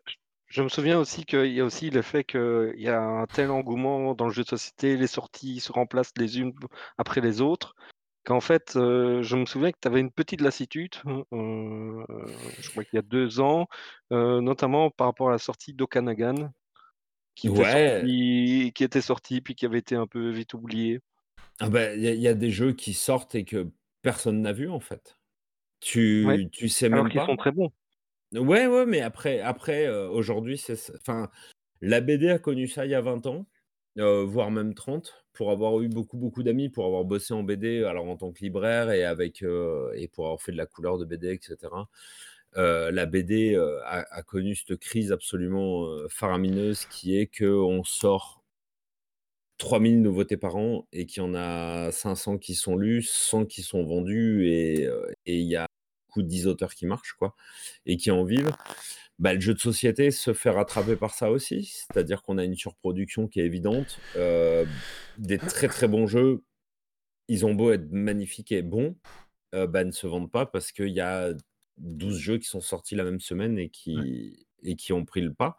je me souviens aussi qu'il y a aussi le fait qu'il y a un tel engouement dans le jeu de société, les sorties se remplacent les unes après les autres, qu'en fait, euh, je me souviens que tu avais une petite lassitude, hein, euh, je crois qu'il y a deux ans, euh, notamment par rapport à la sortie d'Okanagan, qui Ouais. qui était sorti puis qui avait été un peu vite oublié. Ah bah, il y, a- il y a des jeux qui sortent et que personne n'a vu en fait. Tu, sais Alors même qu'ils pas. sont très bons. Ouais, ouais, mais après, après euh, aujourd'hui, c'est, ça- enfin, la BD a connu ça il y a 20 ans, euh, voire même 30, pour avoir eu beaucoup, beaucoup d'amis, pour avoir bossé en BD, alors en tant que libraire et avec, euh, et pour avoir fait de la couleur de BD, etc. Euh, la BD euh, a, a connu cette crise absolument euh, faramineuse qui est que on sort 3000 nouveautés par an et qu'il y en a 500 qui sont lus, 100 qui sont vendus et il y a beaucoup de 10 auteurs qui marchent quoi et qui en vivent. Bah, le jeu de société se fait rattraper par ça aussi, c'est-à-dire qu'on a une surproduction qui est évidente, euh, des très très bons jeux, ils ont beau être magnifiques et bons, euh, bah, ne se vendent pas parce qu'il y a 12 jeux qui sont sortis la même semaine et qui, et qui ont pris le pas.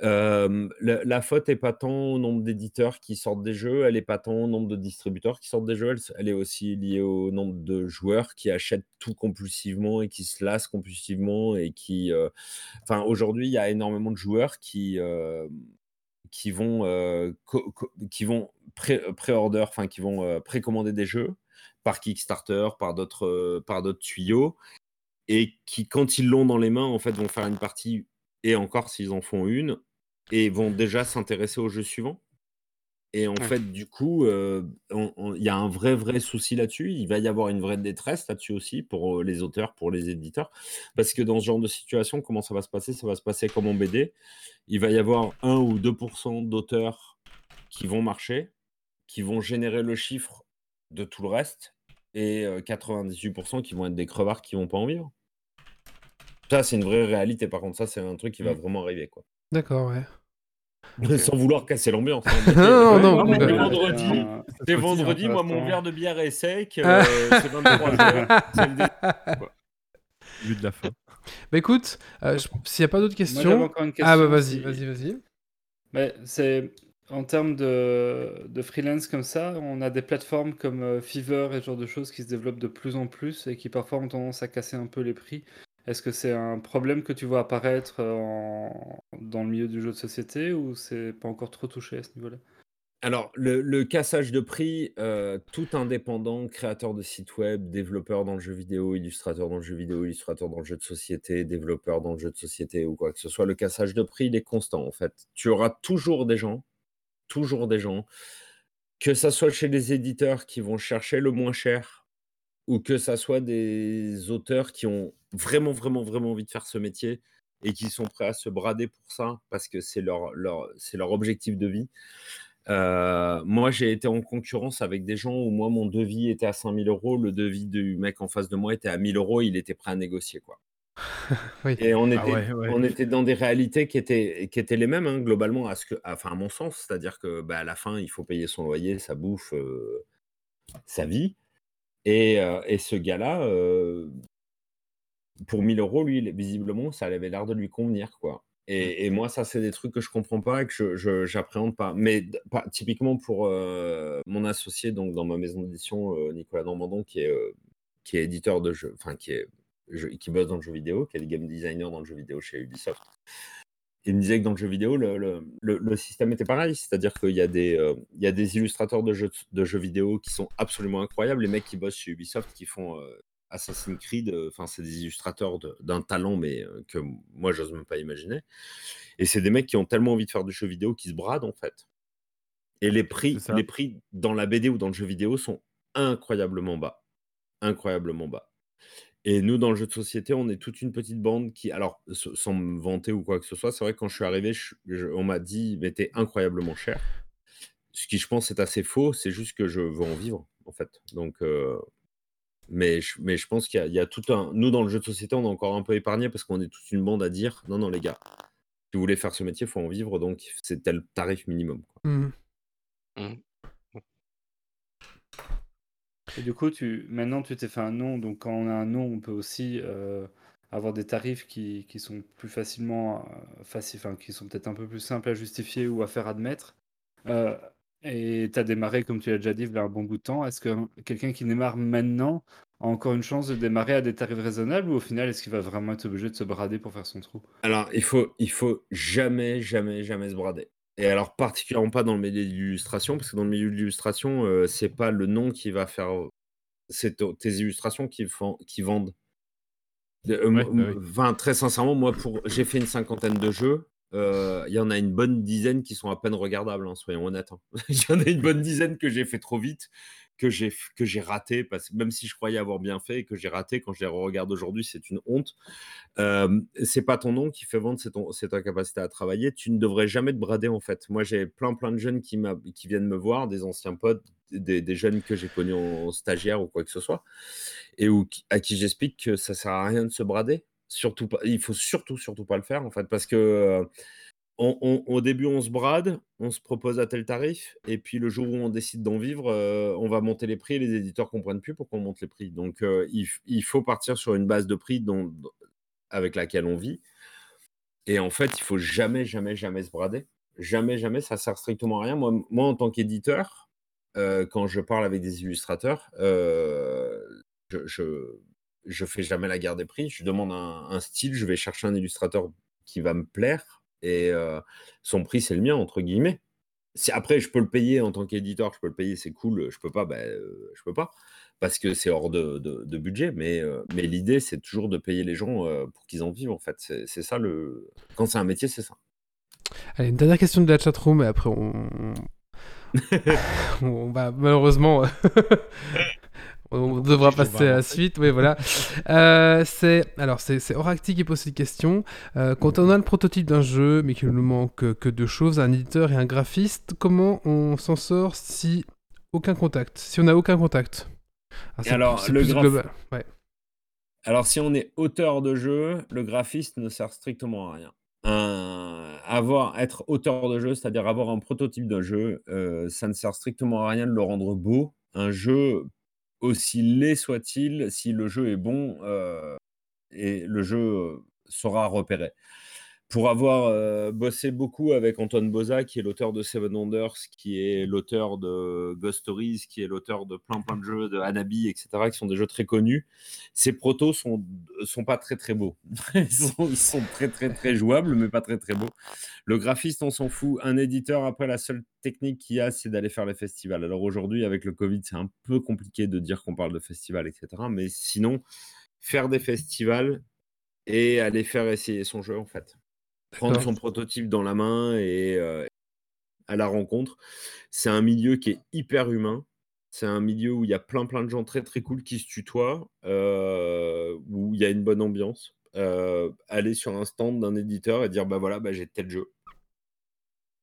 La, faute est pas tant au nombre d'éditeurs qui sortent des jeux, elle est pas tant au nombre de distributeurs qui sortent des jeux, elle, est aussi liée au nombre de joueurs qui achètent tout compulsivement et qui se lassent compulsivement et qui, aujourd'hui, il y a énormément de joueurs qui, qui vont, qui vont pré- pré-order, enfin, qui vont euh, précommander des jeux par Kickstarter, par d'autres, par d'autres tuyaux et qui, quand ils l'ont dans les mains, en fait, vont faire une partie, et encore s'ils en font une, et vont déjà s'intéresser au jeu suivant. Et en Ouais. fait, du coup, euh, il y a un vrai, vrai souci là-dessus. Il va y avoir une vraie détresse là-dessus aussi pour euh, les auteurs, pour les éditeurs. Parce que dans ce genre de situation, comment ça va se passer? Ça va se passer comme en BD. Il va y avoir 1 ou 2% d'auteurs qui vont marcher, qui vont générer le chiffre de tout le reste, et euh, 98% qui vont être des crevards qui vont pas en vivre. Ça, c'est une vraie réalité. Par contre, ça, c'est un truc qui va Mm. vraiment arriver. quoi. D'accord, ouais. Sans vouloir casser l'ambiance. hein, Non, c'est- non, Ouais, non, c'est mais- vendredi. Euh, C'est hein, vendredi, moi mon verre de bière est sec, euh, c'est 23 heures, c'est le dé- But de la fin. Bah écoute, euh, je- s'il n'y a pas d'autres questions. encore une question. Ah bah vas-y, vas-y, vas-y. Mais c'est en termes de, de freelance comme ça, on a des plateformes comme euh, Fiverr et ce genre de choses qui se développent de plus en plus et qui parfois ont tendance à casser un peu les prix. Est-ce que c'est un problème que tu vois apparaître euh, dans le milieu du jeu de société ou c'est pas encore trop touché à ce niveau-là? Alors, le, le cassage de prix, euh, tout indépendant, créateur de site web, développeur dans le jeu vidéo, illustrateur dans le jeu vidéo, illustrateur dans le jeu de société, développeur dans le jeu de société ou quoi que ce soit, le cassage de prix, il est constant en fait. Tu auras toujours des gens, toujours des gens, que ça soit chez les éditeurs qui vont chercher le moins cher ou que ça soit des auteurs qui ont vraiment, vraiment, vraiment envie de faire ce métier et qui sont prêts à se brader pour ça parce que c'est leur, leur, leur objectif de vie. Euh, moi, j'ai été en concurrence avec des gens où moi, mon devis était à 5000 euros, le devis du mec en face de moi était à 1000 euros, il était prêt à négocier. Quoi. Oui. Et on était, Ah ouais, ouais. on était dans des réalités qui étaient, qui étaient les mêmes, hein, globalement, à, ce que, enfin, à mon sens. C'est-à-dire que bah, à la fin, il faut payer son loyer, sa bouffe, euh, sa vie. Et, euh, et ce gars-là, euh, pour 1000 euros, lui, visiblement, ça avait l'air de lui convenir. quoi. Et, et moi, ça, c'est des trucs que je comprends pas et que je, j'appréhende pas. Mais pas, typiquement pour euh, mon associé, donc dans ma maison d'édition, Nicolas Normandon, qui est, qui est éditeur de jeux, enfin, qui, est, je- qui bosse dans le jeu vidéo, qui est game designer dans le jeu vidéo chez Ubisoft. Il me disait que dans le jeu vidéo, le, le- le- le système était pareil. C'est-à-dire qu'il y, a des, euh, il y a des illustrateurs de jeux, de jeux vidéo qui sont absolument incroyables. Les mecs qui bossent chez Ubisoft, qui font euh, Assassin's Creed, euh, enfin, c'est des illustrateurs de- d'un talent, mais que moi, j'ose même pas imaginer. Et c'est des mecs qui ont tellement envie de faire du jeu vidéo qu'ils se bradent, en fait. Et les prix, les prix dans la BD ou dans le jeu vidéo sont incroyablement bas. Incroyablement bas. Et nous, dans le jeu de société, on est toute une petite bande qui, alors, sans me vanter ou quoi que ce soit, c'est vrai que quand je suis arrivé, je- je- on m'a dit, mais t'es incroyablement cher. Ce qui, je pense, est assez faux. C'est juste que je veux en vivre, en fait. Donc, euh, mais, je, mais je pense qu'il y, a- il y a tout un. Nous, dans le jeu de société, on est encore un peu épargné parce qu'on est toute une bande à dire, non, non, les gars, si vous voulez faire ce métier, il faut en vivre, donc c'est tel tarif minimum. quoi. Mhm. Du coup, tu, maintenant, tu t'es fait un nom. Donc, quand on a un nom, on peut aussi euh, avoir des tarifs qui, qui sont plus facilement, euh, enfin, qui sont peut-être un peu plus simples à justifier ou à faire admettre. Euh, et tu as démarré, comme tu l'as déjà dit, il y a un bon bout de temps. Est-ce que quelqu'un qui démarre maintenant a encore une chance de démarrer à des tarifs raisonnables ou au final, est-ce qu'il va vraiment être obligé de se brader pour faire son trou? Alors, il faut, il faut jamais, jamais, jamais se brader. Et alors, particulièrement pas dans le milieu de l'illustration, parce que dans le milieu de l'illustration, euh, c'est pas le nom qui va faire. C'est to- tes illustrations qui, font, qui vendent. De- euh, Ouais, enfin, très sincèrement, moi, pour, j'ai fait une cinquantaine de jeux. Euh, Il y en a une bonne dizaine qui sont à peine regardables, hein, soyons honnêtes. hein. Il y en a une bonne dizaine que j'ai fait trop vite, que j'ai que j'ai raté, parce que même si je croyais avoir bien fait et que j'ai raté, quand je les regarde aujourd'hui, c'est une honte. Euh, c'est pas ton nom qui fait vendre, c'est ton- c'est ta capacité à travailler. Tu ne devrais jamais te brader en fait. Moi, j'ai plein plein de jeunes qui, qui viennent me voir, des anciens potes, des, des jeunes que j'ai connus en, en stagiaire ou quoi que ce soit, et où, à qui j'explique que ça sert à rien de se brader. Surtout pas, il faut surtout surtout pas le faire en fait, parce que euh, au début on se brade, on se propose à tel tarif, et puis le jour où on décide d'en vivre, euh, on va monter les prix et les éditeurs comprennent plus pourquoi on monte les prix. Donc euh, il, faut partir sur une base de prix dont, avec laquelle on vit. Et en fait, il faut jamais, jamais, jamais se brader. Jamais, jamais, ça sert strictement à rien. Moi, moi en tant qu'éditeur, quand je parle avec des illustrateurs, je, je fais jamais la guerre des prix. Je demande un, style, je vais chercher un illustrateur qui va me plaire et euh, son prix, c'est le mien, entre guillemets. Après, je peux le payer en tant qu'éditeur, je peux le payer, c'est cool. Je peux pas, ben, euh, je peux pas. parce que c'est hors de, budget, mais, euh, mais l'idée, c'est toujours de payer les gens pour qu'ils en vivent, en fait. C'est ça le. Quand c'est un métier, c'est ça. Allez, une dernière question de la chatroom et après on. on va malheureusement. on devra passer à la suite. Oui, voilà. Euh, c'est alors c'est Oracti qui pose cette question. Euh, quand on a le prototype d'un jeu, mais qu'il nous manque que deux choses, un éditeur et un graphiste, comment on s'en sort si aucun contact Si on n'a aucun contact? Ah, alors, le graph-. Ouais. Alors, si on est auteur de jeu, le graphiste ne sert strictement à rien. Un- avoir, être auteur de jeu, c'est-à-dire avoir un prototype de jeu, euh, ça ne sert strictement à rien de le rendre beau. Un jeu, aussi laid soit-il, si le jeu est bon, euh, et le jeu euh, sera repéré. Pour avoir euh, bossé beaucoup avec Antoine Boza, qui est l'auteur de Seven Wonders, qui est l'auteur de Ghost Stories, qui est l'auteur de plein plein de jeux, de Hanabi, etc., qui sont des jeux très connus, ces protos sont, sont pas très très beaux. ils, sont, ils sont très très très jouables, mais pas très très beaux. Le graphiste, on s'en fout. Un éditeur, après, la seule technique qu'il y a, c'est d'aller faire les festivals. Alors aujourd'hui, avec le Covid, c'est un peu compliqué de dire qu'on parle de festivals, etc. Mais sinon, faire des festivals et aller faire essayer son jeu, en fait. Prendre son prototype dans la main et euh, à la rencontre. C'est un milieu qui est hyper humain. C'est un milieu où il y a plein plein de gens très très cool qui se tutoient, euh, où il y a une bonne ambiance. Euh, aller sur un stand d'un éditeur et dire bah voilà, bah, j'ai tel jeu.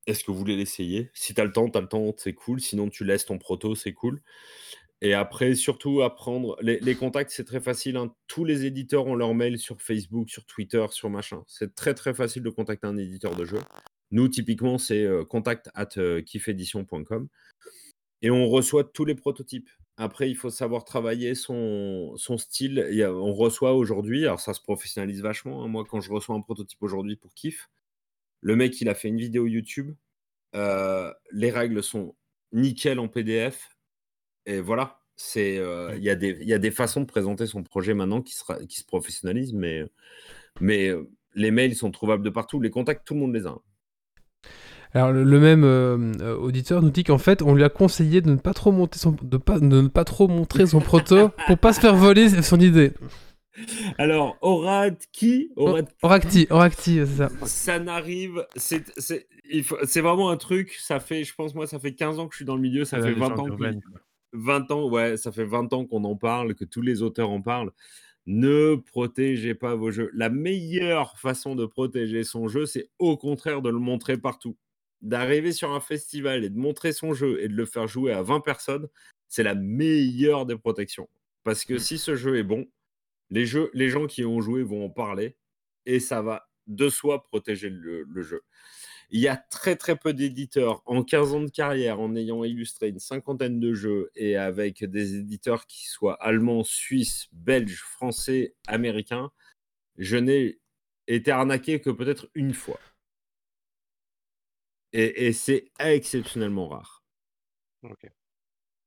Est-ce que vous voulez l'essayer? Si tu as le temps, tu as le temps, c'est cool. Sinon, tu laisses ton proto, c'est cool. Et après, surtout, apprendre. Les, contacts, c'est très facile. hein. Tous les éditeurs ont leur mail sur Facebook, sur Twitter, sur machin. C'est très, très facile de contacter un éditeur de jeu. Nous, typiquement, c'est euh, contact at euh, kiffedition.com. Et on reçoit tous les prototypes. Après, il faut savoir travailler son, style. On reçoit aujourd'hui, alors ça se professionnalise vachement. hein. Moi, quand je reçois un prototype aujourd'hui pour Kiff, le mec, il a fait une vidéo YouTube. Euh, les règles sont nickel en PDF. Et voilà, c'est euh, il y, a des- il y a des façons de présenter son projet maintenant qui, sera, qui se professionnalisent, mais, mais euh, les mails sont trouvables de partout. Les contacts, tout le monde les a. Alors le, même euh, auditeur nous dit qu'en fait on lui a conseillé de ne pas trop monter son, de pas, de ne pas trop montrer son proto pour pas se faire voler son idée. Alors, Oracti, Oracti, Oracti, Oracti, c'est ça. ça n'arrive, c'est c'est- vraiment un truc, ça fait, je pense moi, ça fait 15 ans que je suis dans le milieu, ça La fait 20 légende ans, quoi. 20 ans, ouais, ça fait 20 ans qu'on en parle, que tous les auteurs en parlent. Ne protégez pas vos jeux. La meilleure façon de protéger son jeu, c'est au contraire de le montrer partout. D'arriver sur un festival et de montrer son jeu et de le faire jouer à 20 personnes, c'est la meilleure des protections. Parce que si ce jeu est bon, les, jeux, les gens qui ont joué vont en parler et ça va de soi protéger le, le jeu. Il y a très très peu d'éditeurs en 15 ans de carrière en ayant illustré une cinquantaine de jeux et avec des éditeurs qui soient allemands, suisses, belges, français, américains. Je n'ai été arnaqué que peut-être une fois. Et, et c'est exceptionnellement rare.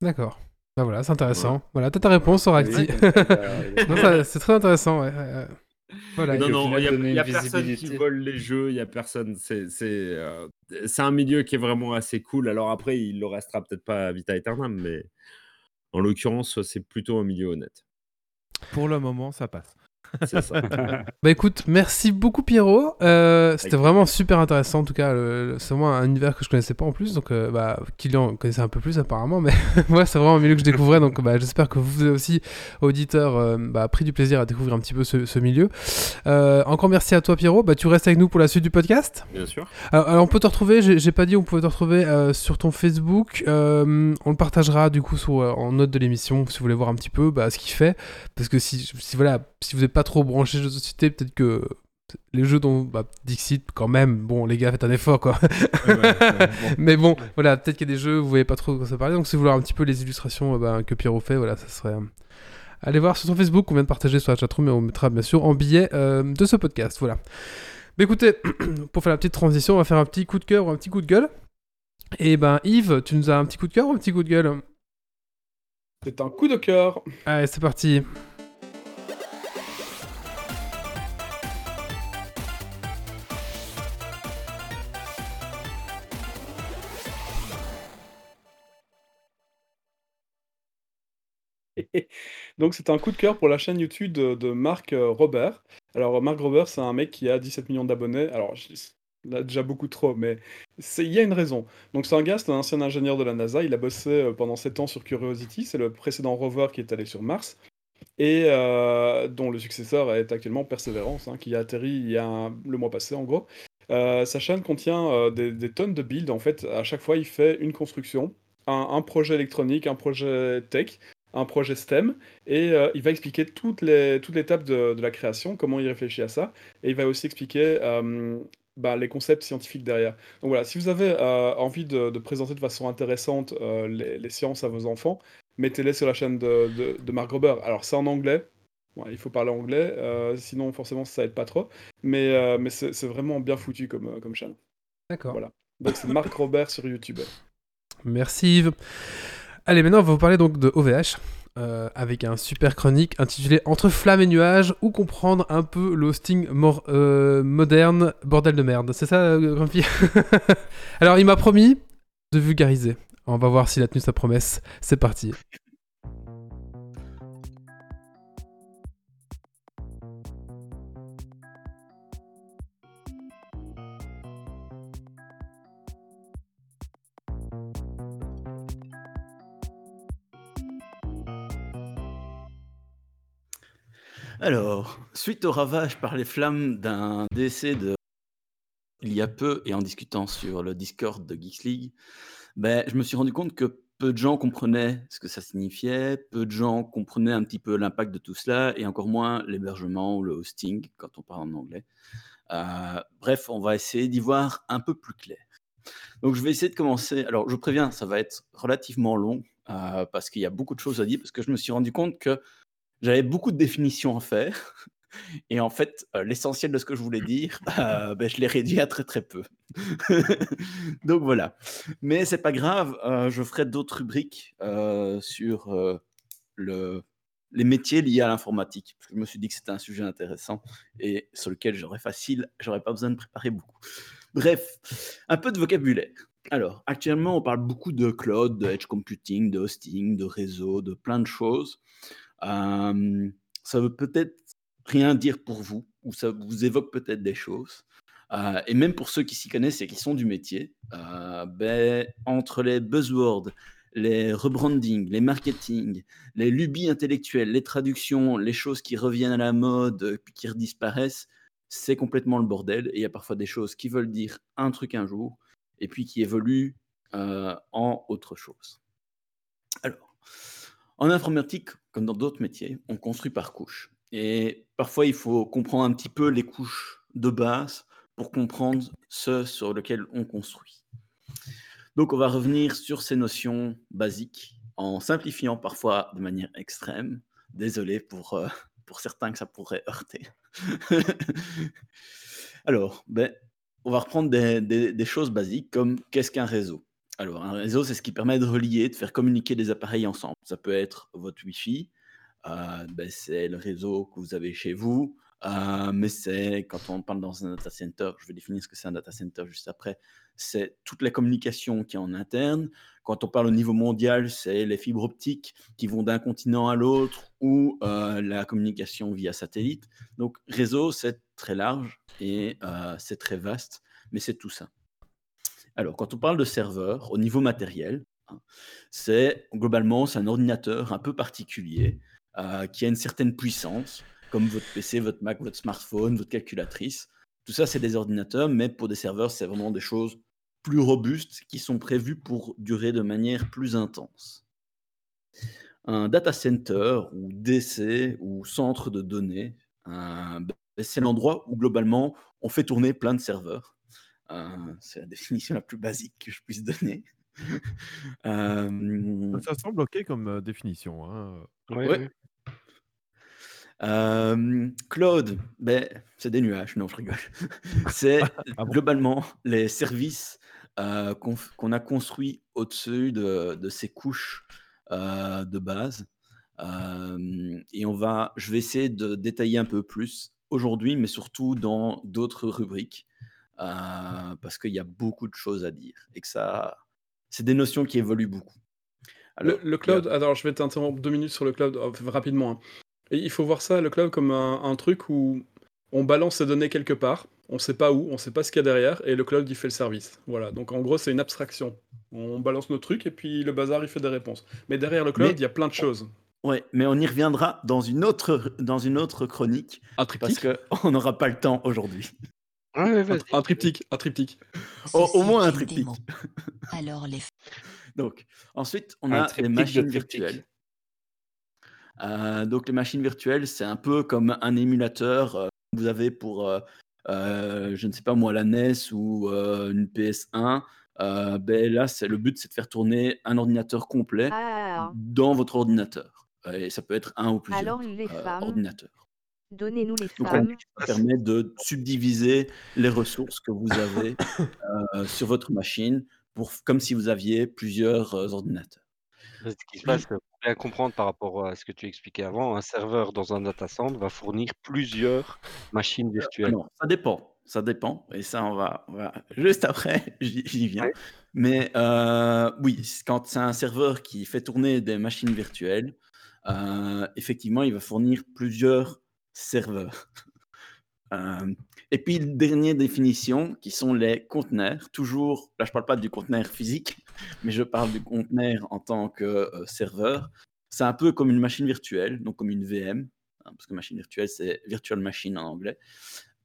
D'accord. Bah voilà, c'est intéressant. Voilà, t'as ta réponse, Oracti. Oui, c'est très intéressant. ouais, ouais, ouais. Voilà. non, non, il n'y a, personne qui vole les jeux, il n'y a personne. C'est c'est, euh, c'est un milieu qui est vraiment assez cool. Alors après, il le restera peut-être pas à Vita Aeternam, mais en l'occurrence, c'est plutôt un milieu honnête. Pour le moment, ça passe. C'est ça. Bah écoute, merci beaucoup Pierrot. Euh, C'était vraiment super intéressant en tout cas. C'est vraiment un univers que je connaissais pas en plus, donc euh, bah Kylian connaissait un peu plus apparemment, mais moi c'est vraiment un milieu que je découvrais, donc bah, j'espère que vous aussi auditeurs euh, bah, pris du plaisir à découvrir un petit peu ce, ce milieu. Euh, encore merci à toi Pierrot. Bah tu restes avec nous pour la suite du podcast. Bien sûr. Alors, alors, on peut te retrouver, j'ai j'ai pas dit, on pouvait te retrouver euh, sur ton Facebook. Euh, on le partagera du coup sur, euh, en note de l'émission si vous voulez voir un petit peu bah, ce qu'il fait. Parce que si, si, voilà, si vous n'êtes pas trop branché jeux de société, peut-être que les jeux dont bah, Dixit, quand même, bon les gars, faites un effort quoi. Mais bon, voilà, peut-être qu'il y a des jeux où vous voyez pas trop de quoi ça parler. Donc si vous voulez voir un petit peu les illustrations euh, bah, que Pierrot fait, voilà, ça serait. euh, Allez voir sur son Facebook, on vient de partager sur la chatroom et on mettra bien sûr en billet euh, de ce podcast. Voilà. Mais écoutez, pour faire la petite transition, on va faire un petit coup de cœur ou un petit coup de gueule. Et ben Yves, tu nous as un petit coup de cœur ou un petit coup de gueule? C'est un coup de cœur. Allez, c'est parti. Donc c'est un coup de cœur pour la chaîne YouTube de, Marc euh, Robert. Alors Marc Robert, c'est un mec qui a 17 millions d'abonnés. Alors a déjà beaucoup trop, mais il y a une raison. Donc c'est un gars, c'est un ancien ingénieur de la NASA. Il a bossé euh, pendant 7 ans sur Curiosity. C'est le précédent rover qui est allé sur Mars et euh, dont le successeur est actuellement Perseverance, hein, qui a atterri il y a le mois passé en gros. Sa chaîne contient des, tonnes de builds. En fait, à chaque fois, il fait une construction, un projet électronique, un projet tech, un projet STEM, et euh, il va expliquer toutes les, toute l'étape de, de la création, comment il réfléchit à ça, et il va aussi expliquer euh, bah, les concepts scientifiques derrière. Donc voilà, si vous avez euh, envie de, de présenter de façon intéressante les, les sciences à vos enfants, mettez-les sur la chaîne de, de, de Mark. Alors c'est en anglais, il faut parler anglais, euh, sinon forcément ça aide pas trop, mais, euh, mais c'est vraiment bien foutu comme, comme chaîne. D'accord. Voilà. Donc c'est Marc Robert sur YouTube. Merci Yves. Allez, maintenant on va vous parler donc de OVH. euh, avec un super chronique intitulé Entre flammes et nuages, ou comprendre un peu l'hosting mor- euh, moderne, bordel de merde. C'est ça, euh, Grumpy? Alors, il m'a promis de vulgariser. On va voir s'il a tenu sa promesse. C'est parti. Alors, suite au ravage par les flammes d'un décès de il y a peu et en discutant sur le Discord de Geeks League, ben, je me suis rendu compte que peu de gens comprenaient ce que ça signifiait, peu de gens comprenaient un petit peu l'impact de tout cela et encore moins l'hébergement ou le hosting quand on parle en anglais. Euh, bref, on va essayer d'y voir un peu plus clair. Donc, je vais essayer de commencer. Alors, je préviens, ça va être relativement long euh, parce qu'il y a beaucoup de choses à dire parce que je me suis rendu compte que j'avais beaucoup de définitions à faire. Et en fait, euh, l'essentiel de ce que je voulais dire, euh, ben, je l'ai réduit à très très peu. Donc voilà. Mais c'est pas grave, euh, je ferai d'autres rubriques sur le, les métiers liés à l'informatique. Je me suis dit que c'était un sujet intéressant et sur lequel j'aurais facile, j'aurais pas besoin de préparer beaucoup. Bref, un peu de vocabulaire. Alors, actuellement, on parle beaucoup de cloud, de edge computing, de hosting, de réseau, de plein de choses. Euh, ça veut peut-être rien dire pour vous, ou ça vous évoque peut-être des choses. Euh, et même pour ceux qui s'y connaissent et qui sont du métier, euh, ben, entre les buzzwords, les rebranding, les marketing, les lubies intellectuelles, les traductions, les choses qui reviennent à la mode, puis qui redisparaissent, c'est complètement le bordel. Et il y a parfois des choses qui veulent dire un truc un jour, et puis qui évoluent en autre chose. Alors, en informatique, comme dans d'autres métiers, on construit par couches. Et parfois, il faut comprendre un petit peu les couches de base pour comprendre ce sur lequel on construit. Donc, on va revenir sur ces notions basiques en simplifiant parfois de manière extrême. Désolé pour, euh, pour certains que ça pourrait heurter. Alors, ben, on va reprendre des, des- des choses basiques comme qu'est-ce qu'un réseau? Alors, un réseau, c'est ce qui permet de relier, de faire communiquer des appareils ensemble. Ça peut être votre Wi-Fi, euh, ben, c'est le réseau que vous avez chez vous, euh, mais c'est quand on parle dans un data center, je vais définir ce que c'est un data center juste après, c'est toute la communication qui est en interne. Quand on parle au niveau mondial, c'est les fibres optiques qui vont d'un continent à l'autre ou euh, la communication via satellite. Donc réseau, c'est très large et c'est très vaste, mais c'est tout ça. Alors, quand on parle de serveur, au niveau matériel, hein, c'est globalement c'est un ordinateur un peu particulier euh, qui a une certaine puissance, comme votre PC, votre Mac, votre smartphone, votre calculatrice. Tout ça, c'est des ordinateurs, mais pour des serveurs, c'est vraiment des choses plus robustes qui sont prévues pour durer de manière plus intense. Un data center ou DC ou centre de données, euh, ben, c'est l'endroit où globalement on fait tourner plein de serveurs. Euh, c'est la définition la plus basique que je puisse donner. Euh, Ça semble ok comme euh, définition. hein. Ouais, Ouais. ouais. Euh, Claude, ben, c'est des nuages, non, je rigole. c'est Ah bon? globalement les services euh, qu'on a construits au-dessus de, de ces couches euh, de base. Euh, et on va, je vais essayer de détailler un peu plus aujourd'hui, mais surtout dans d'autres rubriques, euh, parce qu'il y a beaucoup de choses à dire et que ça, c'est des notions qui évoluent beaucoup. Le, Alors, le cloud, alors je vais t'interrompre deux minutes sur le cloud euh, rapidement. hein. Et il faut voir ça, le cloud, comme un, un truc où on balance ses données quelque part, on sait pas où, on sait pas ce qu'il y a derrière, et le cloud il fait le service. Voilà, donc en gros c'est une abstraction. On balance nos trucs et puis le bazar il fait des réponses. Mais derrière le cloud, Mais- il y a plein de choses. Ouais, mais on y reviendra dans une autre, dans une autre chronique, Un parce qu'on n'aura pas le temps aujourd'hui. Ouais, un, triptyque, un triptyque. Au, moins un triptyque. démo. Alors les Donc, ensuite, on Un a les machines virtuelles. Euh, donc, les machines virtuelles, c'est un peu comme un émulateur euh, que vous avez pour, euh, euh, je ne sais pas moi, la NES ou euh, une PS1. Euh, ben là, c'est le but, c'est de faire tourner un ordinateur complet Ah, dans votre ordinateur. Et ça peut être un ou plusieurs alors les euh, femmes, ordinateurs. Donnez-nous les Donc, femmes. Ça permet de subdiviser les ressources que vous avez euh, sur votre machine pour, comme si vous aviez plusieurs euh, ordinateurs. Ce qui se passe, pour bien comprendre par rapport à ce que tu expliquais avant, un serveur dans un data center va fournir plusieurs machines virtuelles. Non, ça dépend. Ça dépend. Et ça, on va, on va- juste après, j'y viens. Ouais. Mais euh, oui, quand c'est un serveur qui fait tourner des machines virtuelles, euh, effectivement, il va fournir plusieurs serveurs. Euh, et puis, dernière définition, qui sont les conteneurs. Toujours, là, je ne parle pas du conteneur physique, mais je parle du conteneur en tant que euh, serveur. C'est un peu comme une machine virtuelle, donc comme une VM, hein, parce que machine virtuelle, c'est virtual machine en anglais,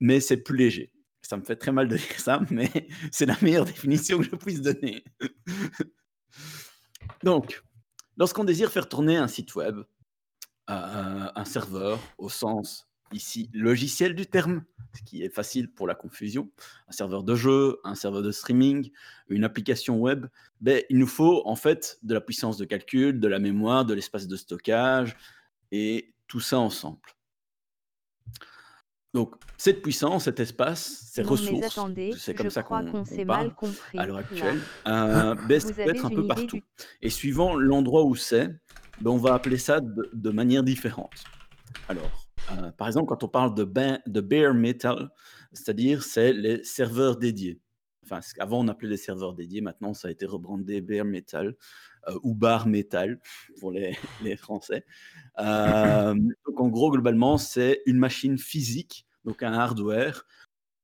mais c'est plus léger. Ça me fait très mal de dire ça, mais c'est la meilleure définition que je puisse donner. donc, lorsqu'on désire faire tourner un site web, un serveur au sens ici logiciel du terme, ce qui est facile pour la confusion, un serveur de jeu, un serveur de streaming, une application web, ben, il nous faut en fait de la puissance de calcul, de la mémoire, de l'espace de stockage et tout ça ensemble. Donc cette puissance, cet espace, ces non ressources, c'est je comme ça crois qu'on qu'on s'est parle mal compris. à l'heure actuelle, euh, ben, ça peut être un peu partout. du- Et suivant l'endroit où c'est, ben, on va appeler ça de, manière différente. Alors, euh, par exemple, quand on parle de, ba- de bare metal, c'est-à-dire c'est les serveurs dédiés. Enfin, ce qu'avant on appelait les serveurs dédiés, maintenant ça a été rebrandé bare metal euh, ou bar metal pour les, Français. Euh, en gros, globalement, c'est une machine physique, donc un hardware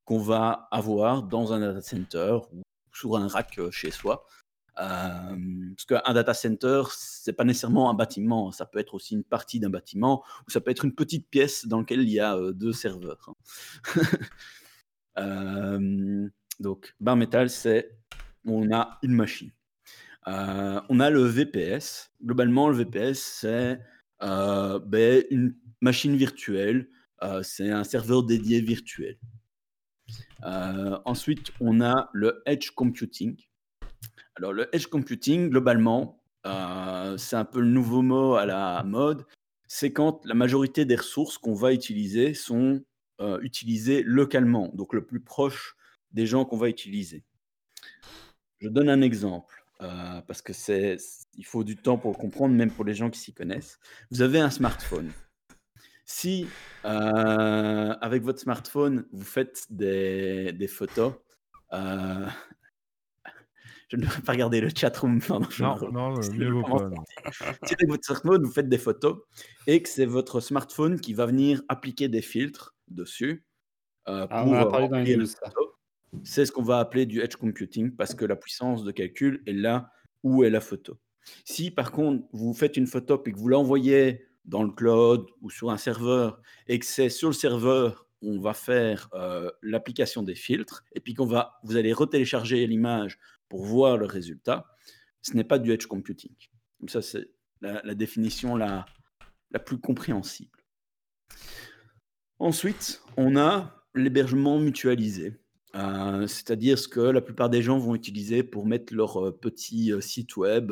qu'on va avoir dans un data center ou sur un rack chez soi. Parce qu'un data center, c'est pas nécessairement un bâtiment, ça peut être aussi une partie d'un bâtiment, ou ça peut être une petite pièce dans laquelle il y a euh, deux serveurs. hein. Donc, bar metal, c'est on a une machine. Euh, on a le VPS. Globalement, le VPS, c'est euh, ben, une machine virtuelle. C'est un serveur dédié virtuel. Ensuite, on a le edge computing. Alors, le edge computing, globalement, euh, c'est un peu le nouveau mot à la mode. C'est quand la majorité des ressources qu'on va utiliser sont euh, utilisées localement, donc le plus proche des gens qu'on va utiliser. Je donne un exemple, euh, parce que c'est, il faut du temps pour comprendre, même pour les gens qui s'y connaissent. Vous avez un smartphone. Si, avec votre smartphone, vous faites des, photos, je ne devrais pas regarder le chatroom pendant que je Non, me- non, c'est mieux le vaut pas. non. Si avec votre smartphone, vous faites des photos et que c'est votre smartphone qui va venir appliquer des filtres dessus euh, Ah, pour on en a parlé dans remplir une les news, ça. photos, c'est ce qu'on va appeler du edge computing parce que la puissance de calcul est là où est la photo. Si par contre vous faites une photo et que vous l'envoyez dans le cloud ou sur un serveur et que c'est sur le serveur on va faire euh, l'application des filtres et puis qu'on va vous allez retélécharger l'image pour voir le résultat, ce n'est pas du edge computing. Ça c'est la, définition la, la plus compréhensible. Ensuite, on a l'hébergement mutualisé. Euh, c'est-à-dire ce que la plupart des gens vont utiliser pour mettre leur euh, petit euh, site web.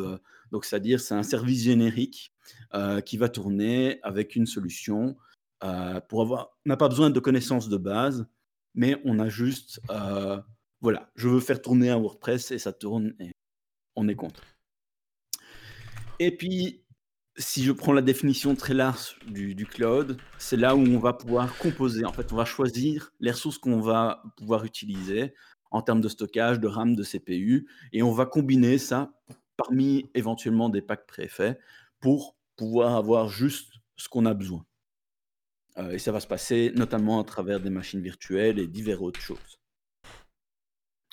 Donc, c'est-à-dire c'est un service générique qui va tourner avec une solution pour avoir. On n'a pas besoin de connaissances de base, mais on a juste, voilà, je veux faire tourner un WordPress et ça tourne et on est content. Et puis, si je prends la définition très large du, du cloud, c'est là où on va pouvoir composer. En fait, on va choisir les ressources qu'on va pouvoir utiliser en termes de stockage, de RAM, de CPU, et on va combiner ça parmi éventuellement des packs préfaits pour pouvoir avoir juste ce qu'on a besoin. Euh, et ça va se passer notamment à travers des machines virtuelles et diverses autres choses.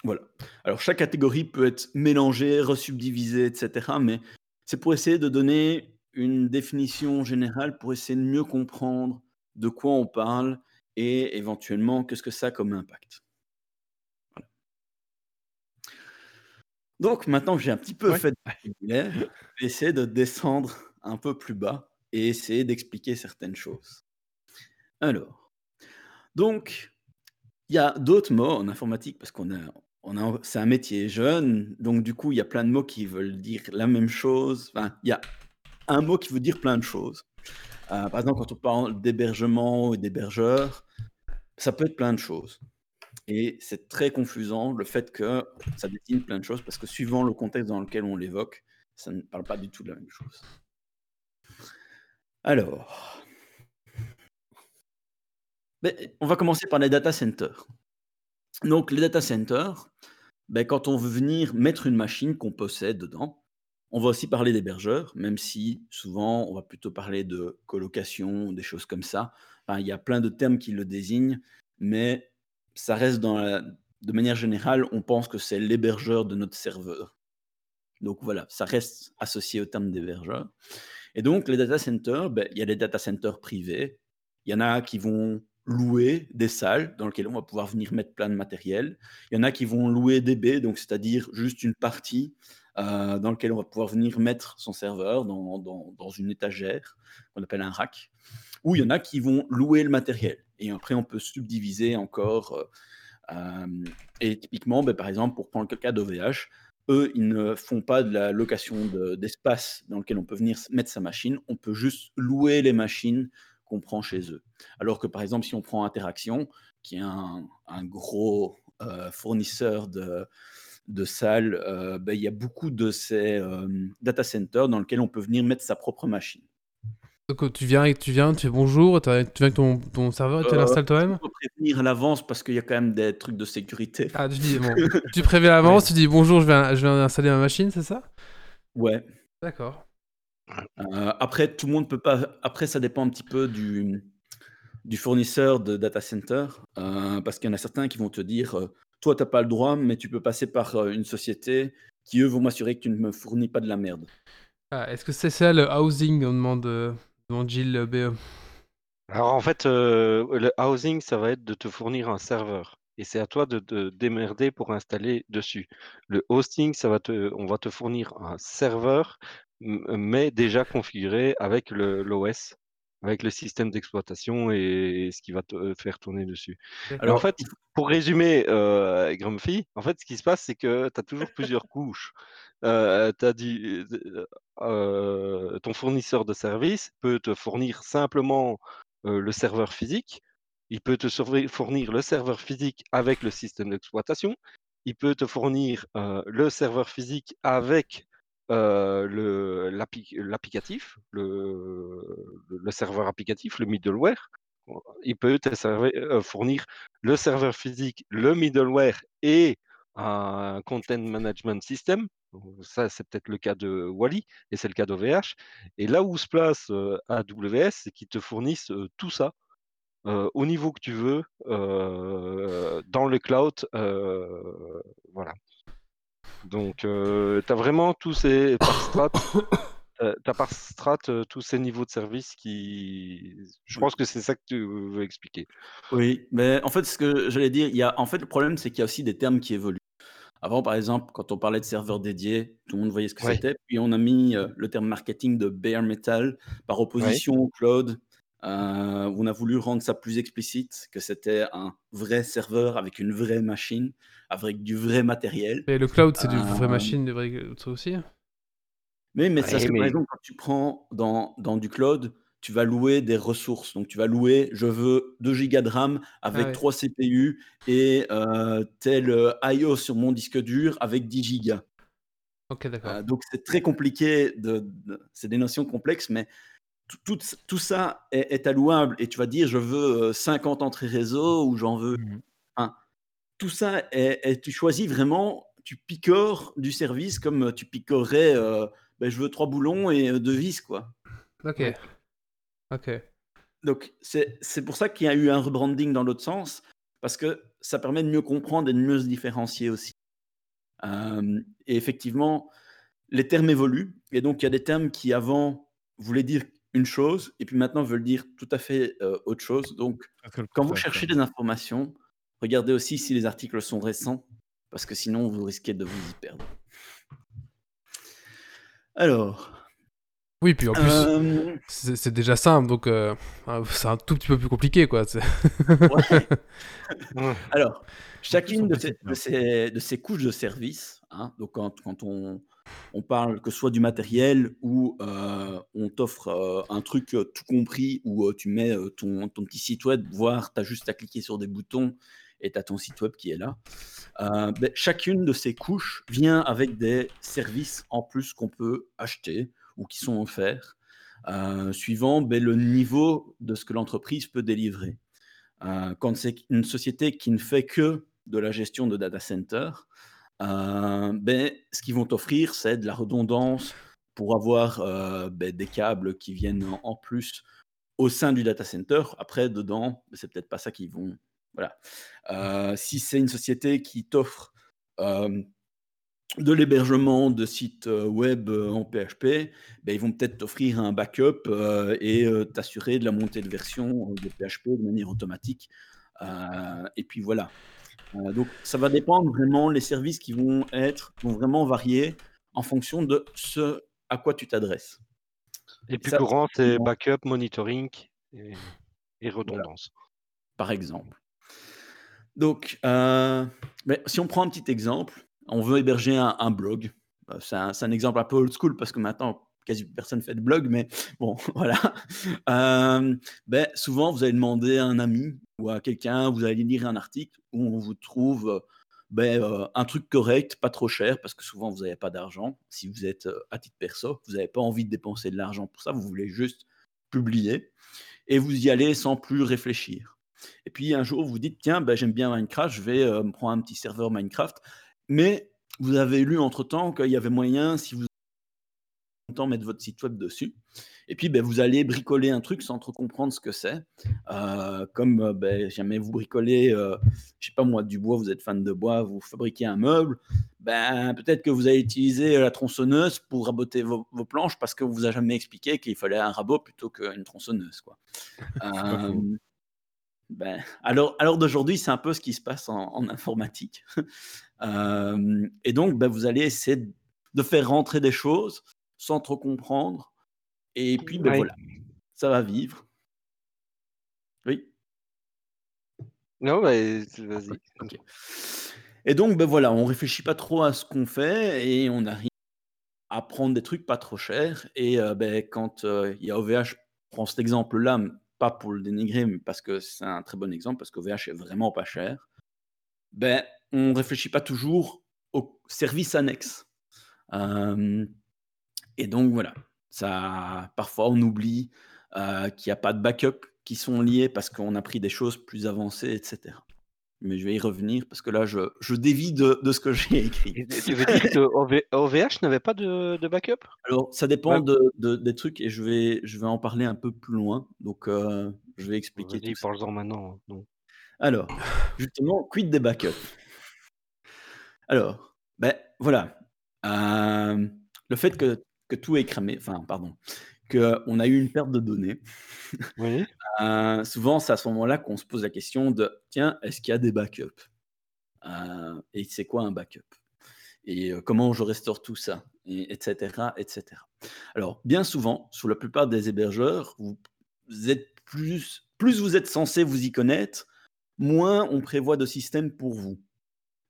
Voilà. Alors chaque catégorie peut être mélangée, resubdivisée, etc. Mais c'est pour essayer de donner une définition générale, pour essayer de mieux comprendre de quoi on parle et éventuellement qu'est-ce que ça a comme impact. Voilà. Donc maintenant que j'ai un petit peu Ouais. fait de je vais essayer de descendre un peu plus bas et essayer d'expliquer certaines choses. Alors, donc, il y a d'autres mots en informatique parce qu'on a, on a, c'est un métier jeune, donc du coup, il y a plein de mots qui veulent dire la même chose. Enfin, il y a un mot qui veut dire plein de choses. Euh, par exemple, quand on parle d'hébergement ou d'hébergeur, ça peut être plein de choses. Et c'est très confusant le fait que ça désigne plein de choses parce que suivant le contexte dans lequel on l'évoque, ça ne parle pas du tout de la même chose. Alors, on va commencer par les data centers. Donc, les data centers, ben, quand on veut venir mettre une machine qu'on possède dedans, on va aussi parler d'hébergeurs, même si souvent on va plutôt parler de colocation, des choses comme ça. Enfin, il y a plein de termes qui le désignent, mais ça reste dans de manière générale, on pense que c'est l'hébergeur de notre serveur. Donc voilà, ça reste associé au terme d'hébergeur. Et donc les data centers, ben, il y a des data centers privés. Il y en a qui vont louer des salles dans lesquelles on va pouvoir venir mettre plein de matériel. Il y en a qui vont louer des baies, donc c'est-à-dire juste une partie euh, dans lequel on va pouvoir venir mettre son serveur dans, dans- une étagère qu'on appelle un rack. Ou il y en a qui vont louer le matériel. Et après, on peut subdiviser encore. euh, euh, et typiquement, ben, par exemple, pour prendre le cas d'OVH, eux, ils ne font pas de la location de- d'espace dans lequel on peut venir mettre sa machine. On peut juste louer les machines qu'on prend chez eux. Alors que par exemple, si on prend Interaction, qui est un, un gros euh, fournisseur de, de salles, euh, ben, il y a beaucoup de ces euh, data centers dans lesquels on peut venir mettre sa propre machine. Donc, tu viens, et tu viens, tu fais bonjour, tu viens avec ton, ton serveur et tu l'installes toi-même Il faut prévenir à l'avance parce qu'il y a quand même des trucs de sécurité. Ah, tu dis, bon, tu préviens à l'avance, tu dis bonjour, je viens, je viens installer ma machine, c'est ça? Ouais. D'accord. Euh, après, tout le monde peut pas. Après, ça dépend un petit peu du, du fournisseur de data center, euh, parce qu'il y en a certains qui vont te dire, euh, toi, tu n'as pas le droit, mais tu peux passer par euh, une société qui, eux, vont m'assurer que tu ne me fournis pas de la merde. Ah, Est-ce que c'est ça le housing On demande, euh, demande Gilles BE. Alors en fait, euh, le housing, ça va être de te fournir un serveur. Et c'est à toi de te démerder pour installer dessus. Le hosting, ça va te, on va te fournir un serveur, mais déjà configuré avec l'OS, avec le système d'exploitation et, ce qui va te faire tourner dessus. Mais en Alors, fait, pour résumer, euh, Grumpy, en fait, ce qui se passe, c'est que tu as toujours plusieurs couches. Euh, dit, euh, euh, ton fournisseur de service peut te fournir simplement euh, le serveur physique. Il peut te fournir le serveur physique avec le système d'exploitation. Il peut te fournir euh, le serveur physique avec euh, l'applicatif, le, serveur applicatif, le middleware. Il peut te euh, fournir le serveur physique, le middleware et un content management system. Ça, c'est peut-être le cas de Wally et c'est le cas d'OVH. Et là où se place euh, AWS, c'est qu'ils te fournissent tout ça au niveau que tu veux dans le cloud. voilà. Donc, tu as vraiment tous ces par strat, euh, t'as par strat euh, tous ces niveaux de service qui. Je pense que c'est ça que tu veux expliquer. Oui, mais en fait, ce que j'allais dire, il y a, en fait, le problème, c'est qu'il y a aussi des termes qui évoluent. Avant, par exemple, quand on parlait de serveurs dédiés, tout le monde voyait ce que Ouais. c'était. Puis on a mis euh, le terme marketing de bare metal par opposition au cloud. Euh, on a voulu rendre ça plus explicite, que c'était un vrai serveur avec une vraie machine, avec du vrai matériel. Et le cloud, c'est du vraie Euh, machine, des vrais trucs aussi? Mais, mais ça, c'est mais- par exemple, quand tu prends dans, dans du cloud, tu vas louer des ressources. Donc, tu vas louer, je veux 2 gigas de RAM avec ouais. 3 CPU et euh, tel euh, IO sur mon disque dur avec 10 gigas. Ok, d'accord. Euh, donc, c'est très compliqué. De, de- c'est des notions complexes, mais tout, tout, tout ça est, est allouable. Et tu vas dire, je veux euh, 50 entrées réseau ou j'en veux. Mhm. Enfin, tout ça, est, est- tu choisis vraiment. tu picores du service comme tu picorerais euh, ben, je veux trois boulons et euh, deux vis, quoi. Ok. Ok. Donc, c'est c'est pour ça qu'il y a eu un rebranding dans l'autre sens, parce que ça permet de mieux comprendre et de mieux se différencier aussi. Euh, et effectivement, les termes évoluent, et donc il y a des termes qui avant voulaient dire une chose, et puis maintenant veulent dire tout à fait euh, autre chose. Donc, quand vous cherchez des informations, regardez aussi si les articles sont récents, parce que sinon vous risquez de vous y perdre. Alors, Oui, puis en plus, euh, c'est déjà simple, donc euh, ah, c'est un tout petit peu plus compliqué, quoi. ouais. Alors, chacune de ces, compliqué, de ces- de ces couches de service, hein, donc quand, quand on, on parle que ce soit du matériel ou euh, on t'offre euh, un truc euh, tout compris où tu mets ton, ton petit site web, voire tu as juste à cliquer sur des boutons et tu as ton site web qui est là, ben, chacune de ces couches vient avec des services en plus qu'on peut acheter ou qui sont offerts, suivant ben, le niveau de ce que l'entreprise peut délivrer. Quand c'est une société qui ne fait que de la gestion de data center, euh, ben, ce qu'ils vont t'offrir, c'est de la redondance pour avoir euh, ben, des câbles qui viennent en, plus au sein du data center. Après, dedans, ben, c'est peut-être pas ça qu'ils vont. Voilà. Euh, si c'est une société qui t'offre de l'hébergement de sites web en PHP, ben, ils vont peut-être t'offrir un backup et t'assurer de la montée de version de PHP de manière automatique. Et puis voilà. Euh, donc ça va dépendre vraiment, les services qui vont être, vont vraiment varier en fonction de ce à quoi tu t'adresses. Les plus courants, c'est backup, monitoring et, et redondance. par exemple. Donc, euh, mais si on prend un petit exemple, on veut héberger un, un blog. Euh, C'est un, c'est un exemple un peu old school parce que maintenant, quasi personne fait de blog, mais bon, voilà. Euh, ben, souvent, vous allez demander à un ami ou à quelqu'un, vous allez lire un article où on vous trouve euh, ben, euh, un truc correct, pas trop cher, parce que souvent, vous n'avez pas d'argent. Si vous êtes à titre perso, vous n'avez pas envie de dépenser de l'argent pour ça, vous voulez juste publier et vous y allez sans plus réfléchir. Et puis un jour, vous dites, tiens, ben, j'aime bien Minecraft, je vais me prendre un petit serveur Minecraft. Mais vous avez lu entre-temps qu'il y avait moyen, si vous temps mettre votre site web dessus. Et puis, ben, vous allez bricoler un truc sans trop comprendre ce que c'est. Euh, comme euh, ben, jamais vous bricolez, euh, je sais pas moi, du bois, vous êtes fan de bois, vous fabriquez un meuble, ben, peut-être que vous allez utiliser la tronçonneuse pour raboter vos, vos planches parce que vous a jamais expliqué qu'il fallait un rabot plutôt qu'une tronçonneuse. Quoi. Euh, ben, alors, alors d'aujourd'hui, c'est un peu ce qui se passe en, en informatique. Euh, et donc, ben, vous allez essayer de faire rentrer des choses sans trop comprendre. Et puis, ben Ouais. voilà, ça va vivre. Oui. Non, mais vas-y. Et donc, ben voilà, on réfléchit pas trop à ce qu'on fait et on arrive à prendre des trucs pas trop chers. Et euh, ben, quand euh, il y a OVH, je prends cet exemple-là, pas pour le dénigrer, mais parce que c'est un très bon exemple, parce qu'OVH est vraiment pas cher. Ben, on réfléchit pas toujours aux services annexes. Euh, et donc voilà, ça, parfois on oublie euh, qu'il n'y a pas de backup qui sont liés parce qu'on a pris des choses plus avancées, etc. Mais je vais y revenir parce que là, je, je dévie de, de ce que j'ai écrit. Et Tu veux dire que OV- OVH n'avait pas de, de backup? Alors, ça dépend Ouais. de, de- des trucs et je vais, je vais en parler un peu plus loin. Donc, euh, je vais expliquer Vas-y, parle-en maintenant. Non. Alors, justement, quid des backups? Alors, ben voilà. Euh, le fait que, que tout est cramé, enfin, pardon, qu'on a eu une perte de données, Oui. euh, souvent, c'est à ce moment-là qu'on se pose la question de tiens, est-ce qu'il y a des backups? Euh, Et c'est quoi un backup? Et euh, comment je restaure tout ça? Et, Etc. etc. Alors, bien souvent, sur la plupart des hébergeurs, vous vous êtes plus, plus vous êtes censé vous y connaître, moins on prévoit de systèmes pour vous.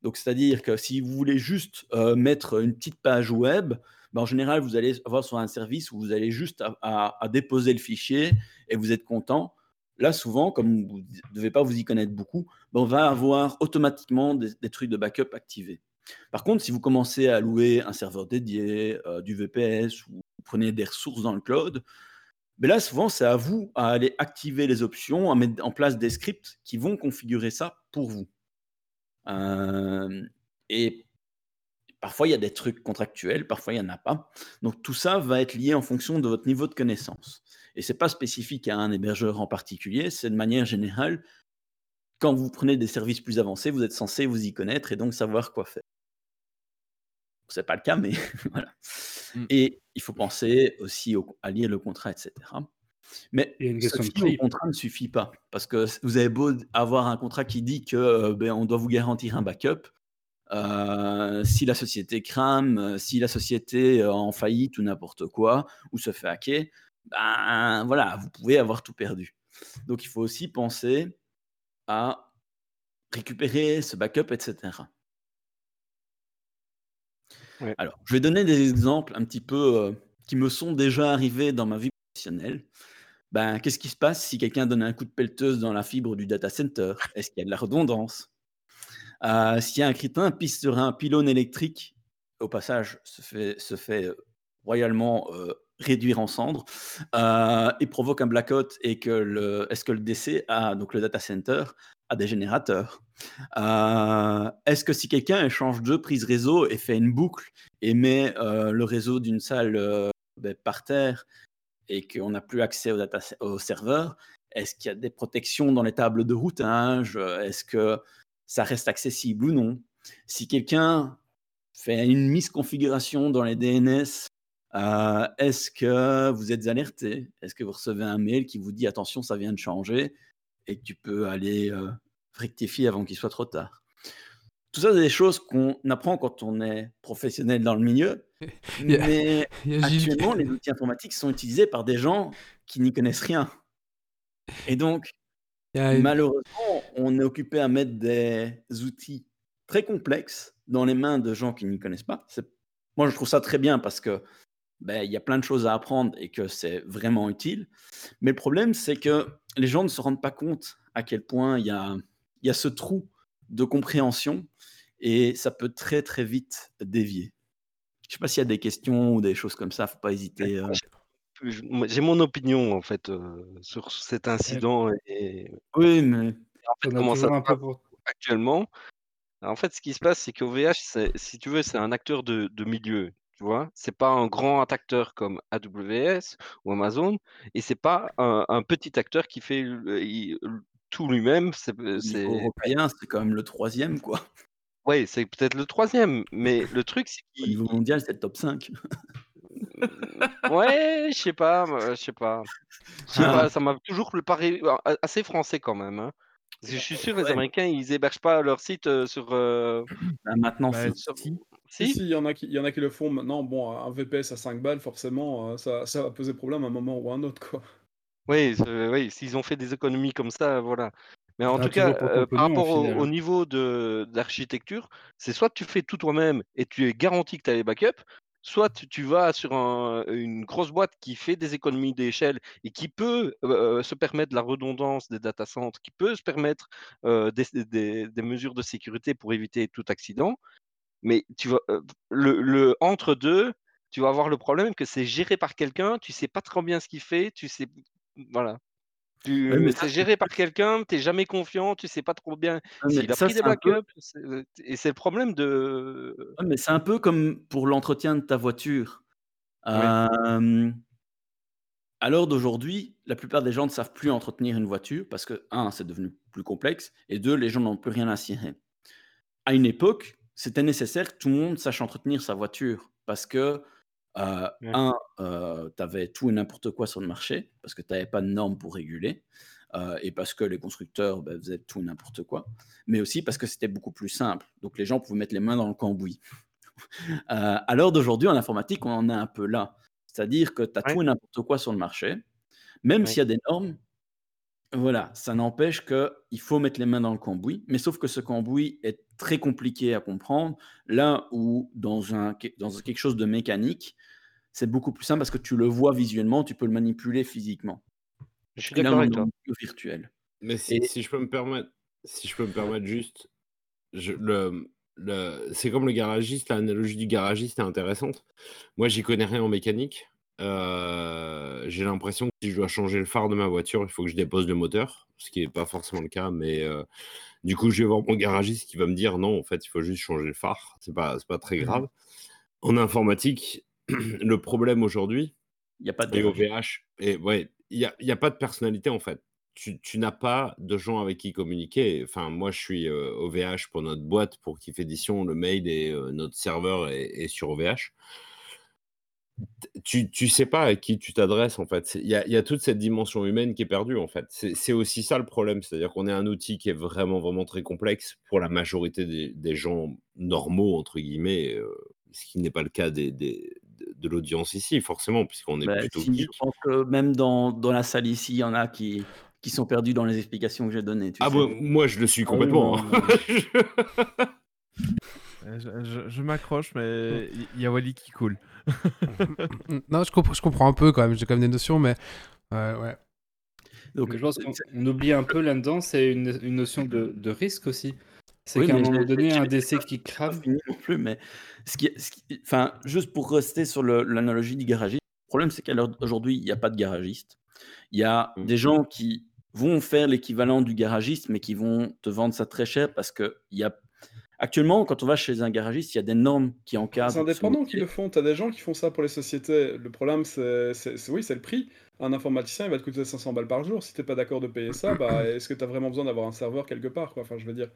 Donc, c'est-à-dire que si vous voulez juste euh, mettre une petite page web, ben, en général, vous allez avoir sur un service où vous allez juste à, déposer le fichier et vous êtes content. Là, souvent, comme vous ne devez pas vous y connaître beaucoup, ben, on va avoir automatiquement des, trucs de backup activés. Par contre, si vous commencez à louer un serveur dédié, euh, du VPS ou vous prenez des ressources dans le cloud, ben là, souvent, c'est à vous à aller activer les options, à mettre en place des scripts qui vont configurer ça pour vous. Euh, Parfois, il y a des trucs contractuels, parfois, il n'y en a pas. Donc, tout ça va être lié en fonction de votre niveau de connaissance. Et ce n'est pas spécifique à un hébergeur en particulier, c'est de manière générale, quand vous prenez des services plus avancés, vous êtes censé vous y connaître et donc savoir quoi faire. Ce n'est pas le cas, mais voilà. Mm. Et il faut penser aussi au- à lire le contrat, etc. Mais une de contrat ne suffit pas. Parce que vous avez beau avoir un contrat qui dit que euh, ben, on doit vous garantir un backup. Euh, si la société crame, euh, si la société est en faillite ou n'importe quoi, ou se fait hacker, ben voilà, vous pouvez avoir tout perdu. Donc il faut aussi penser à récupérer ce backup, etc. Ouais. Alors, je vais donner des exemples un petit peu euh, qui me sont déjà arrivés dans ma vie professionnelle. Ben, qu'est-ce qui se passe si quelqu'un donne un coup de pelleteuse dans la fibre du data center? Est-ce qu'il y a de la redondance? Euh, Si un crétin pisse sur un pylône électrique, au passage, se fait, euh, royalement euh, réduire en cendres, et provoque un blackout, et que le, est-ce que le DC a, donc le data center, a des générateurs. Est-ce que si quelqu'un échange deux prises réseau et fait une boucle et met le réseau d'une salle ben, par terre et qu'on n'a plus accès au, data, au serveur, est-ce qu'il y a des protections dans les tables de routage? Est-ce que ça reste accessible ou non. Si quelqu'un fait une misconfiguration dans les DNS, euh, est-ce que vous êtes alerté? Est-ce que vous recevez un mail qui vous dit attention, ça vient de changer et que tu peux aller euh, rectifier avant qu'il soit trop tard? Tout ça, c'est des choses qu'on apprend quand on est professionnel dans le milieu, mais a actuellement, les outils informatiques sont utilisés par des gens qui n'y connaissent rien. Et donc, a malheureusement, on est occupé à mettre des outils très complexes dans les mains de gens qui n'y connaissent pas. Moi, je trouve ça très bien parce que ben, il y a plein de choses à apprendre et que c'est vraiment utile. Mais le problème, c'est que les gens ne se rendent pas compte à quel point il y a, il y a ce trou de compréhension et ça peut très très vite dévier. Je sais pas s'il y a des questions ou des choses comme ça, faut pas hésiter. euh. J'ai mon opinion en fait euh, sur cet incident et Oui, mais en fait comment ça un peu pour... actuellement? En fait, ce qui se passe, c'est qu'OVH, si tu veux, c'est un acteur de, de milieu. Tu vois, c'est pas un grand acteur comme AWS ou Amazon, et c'est pas un, un petit acteur qui fait il- tout lui-même. C'est, européen, c'est quand même le troisième, quoi. ouais, c'est peut-être le troisième, mais le truc, c'est Au niveau mondial, c'est le top 5. ouais, je sais pas, je sais pas, je sais Ah. pas, ça m'a toujours paru a- assez français quand même. hein. Parce que je suis sûr, les Ouais. Américains, ils hébergent pas leur site euh, sur. euh, Bah, maintenant, Bah, si. sur- si. Si, il y, en a qui, il y en a qui le font maintenant. Bon, un VPS à 5 balles, forcément, euh, ça, ça va poser problème à un moment ou à un autre, quoi. Oui, oui, s'ils ont fait des économies comme ça, voilà. Mais en Ah, tout cas, euh, par rapport au hein. niveau de d'architecture, c'est soit tu fais tout toi-même et tu es garanti que tu as les backups, soit tu, vas sur un- une grosse boîte qui fait des économies d'échelle et qui peut euh, se permettre la redondance des data centers, qui peut se permettre euh, des, mesures de sécurité pour éviter tout accident. Mais tu vas, euh, le, le entre deux, tu vas avoir le problème que c'est géré par quelqu'un, tu sais pas trop bien ce qu'il fait, tu sais, voilà. Tu, Ouais, ça, c'est géré par quelqu'un, t'es jamais confiant, tu sais pas trop bien Ouais, s'il a ça, pris des peu- backups. c'est- Et c'est le problème de. Ouais, mais c'est un peu comme pour l'entretien de ta voiture. Euh, à l'heure d'aujourd'hui, la plupart des gens ne savent plus entretenir une voiture parce que, un, c'est devenu plus complexe, et deux, les gens n'ont plus rien à cirer. À une époque, c'était nécessaire que tout le monde sache entretenir sa voiture parce que, euh, Ouais. un, tu avais tout et n'importe quoi sur le marché parce que tu n'avais pas de normes pour réguler. euh, et parce que les constructeurs ben, faisaient tout et n'importe quoi, mais aussi parce que c'était beaucoup plus simple. Donc les gens pouvaient mettre les mains dans le cambouis. Euh, à l'heure d'aujourd'hui, en informatique, on en est un peu là. C'est-à-dire que tu as Ouais. tout et n'importe quoi sur le marché, même Ouais. s'il y a des normes. Voilà, ça n'empêche qu'il faut mettre les mains dans le cambouis, mais sauf que ce cambouis est très compliqué à comprendre, là où dans, un, dans quelque chose de mécanique, c'est beaucoup plus simple parce que tu le vois visuellement, tu peux le manipuler physiquement. Je suis d'accord avec dans toi. virtuel. Mais si, Et- si je peux me permettre, si je peux me permettre juste, je, le, le, c'est comme le garagiste, l'analogie du garagiste est intéressante. Moi, j'y connais rien en mécanique. Euh, j'ai l'impression que si je dois changer le phare de ma voiture, il faut que je dépose le moteur, ce qui n'est pas forcément le cas. Mais euh, du coup, je vais voir mon garagiste qui va me dire non, en fait, il faut juste changer le phare. C'est pas, c'est pas très grave. En informatique, le problème aujourd'hui, Il n'y a pas de et au. VH, et ouais, il n'y a, y a pas de personnalité en fait. Tu, tu n'as pas de gens avec qui communiquer. Enfin, moi, je suis euh, OVH pour notre boîte, pour Kiff Edition, le mail et euh, notre serveur est, est sur OVH. Tu, tu sais pas à qui tu t'adresses en fait. Il y a, il y a toute cette dimension humaine qui est perdue en fait. C'est aussi ça le problème. C'est-à-dire qu'on est un outil qui est vraiment, vraiment très complexe pour la majorité des, des gens normaux, entre guillemets, euh, ce qui n'est pas le cas des, des- de, l'audience ici, forcément, puisqu'on est Bah, plutôt si, je pense que même dans, dans la salle ici, il y en a qui, qui sont perdus dans les explications que j'ai données. Tu Ah sais. bon, moi je le suis Ah oui, complètement. non, hein. Euh, Je, je- je m'accroche, mais il y a Wally qui coule. Non, je comprends, je comprends un peu quand même, j'ai quand même des notions, mais ouais, ouais. Donc, je pense qu'on on oublie un peu là-dedans, c'est une, une notion de, de risque aussi. C'est Oui, qu'à un moment donné, un décès qui crame. non plus, mais ce qui, ce qui- enfin, juste pour rester sur l'analogie du garagiste, le problème c'est d'aujourd'hui, il n'y a pas de garagiste. Il y a Mm. des gens qui vont faire l'équivalent du garagiste, mais qui vont te vendre ça très cher parce que il y a actuellement, quand on va chez un garagiste, il y a des normes qui encadrent. C'est ce indépendant qui le font. Tu as des gens qui font ça pour les sociétés. Le problème, c'est oui, c'est le prix. Un informaticien, il va te coûter 500 balles par jour. Si tu n'es pas d'accord de payer ça, bah, est-ce que tu as vraiment besoin d'avoir un serveur quelque part quoi? Enfin, je veux dire,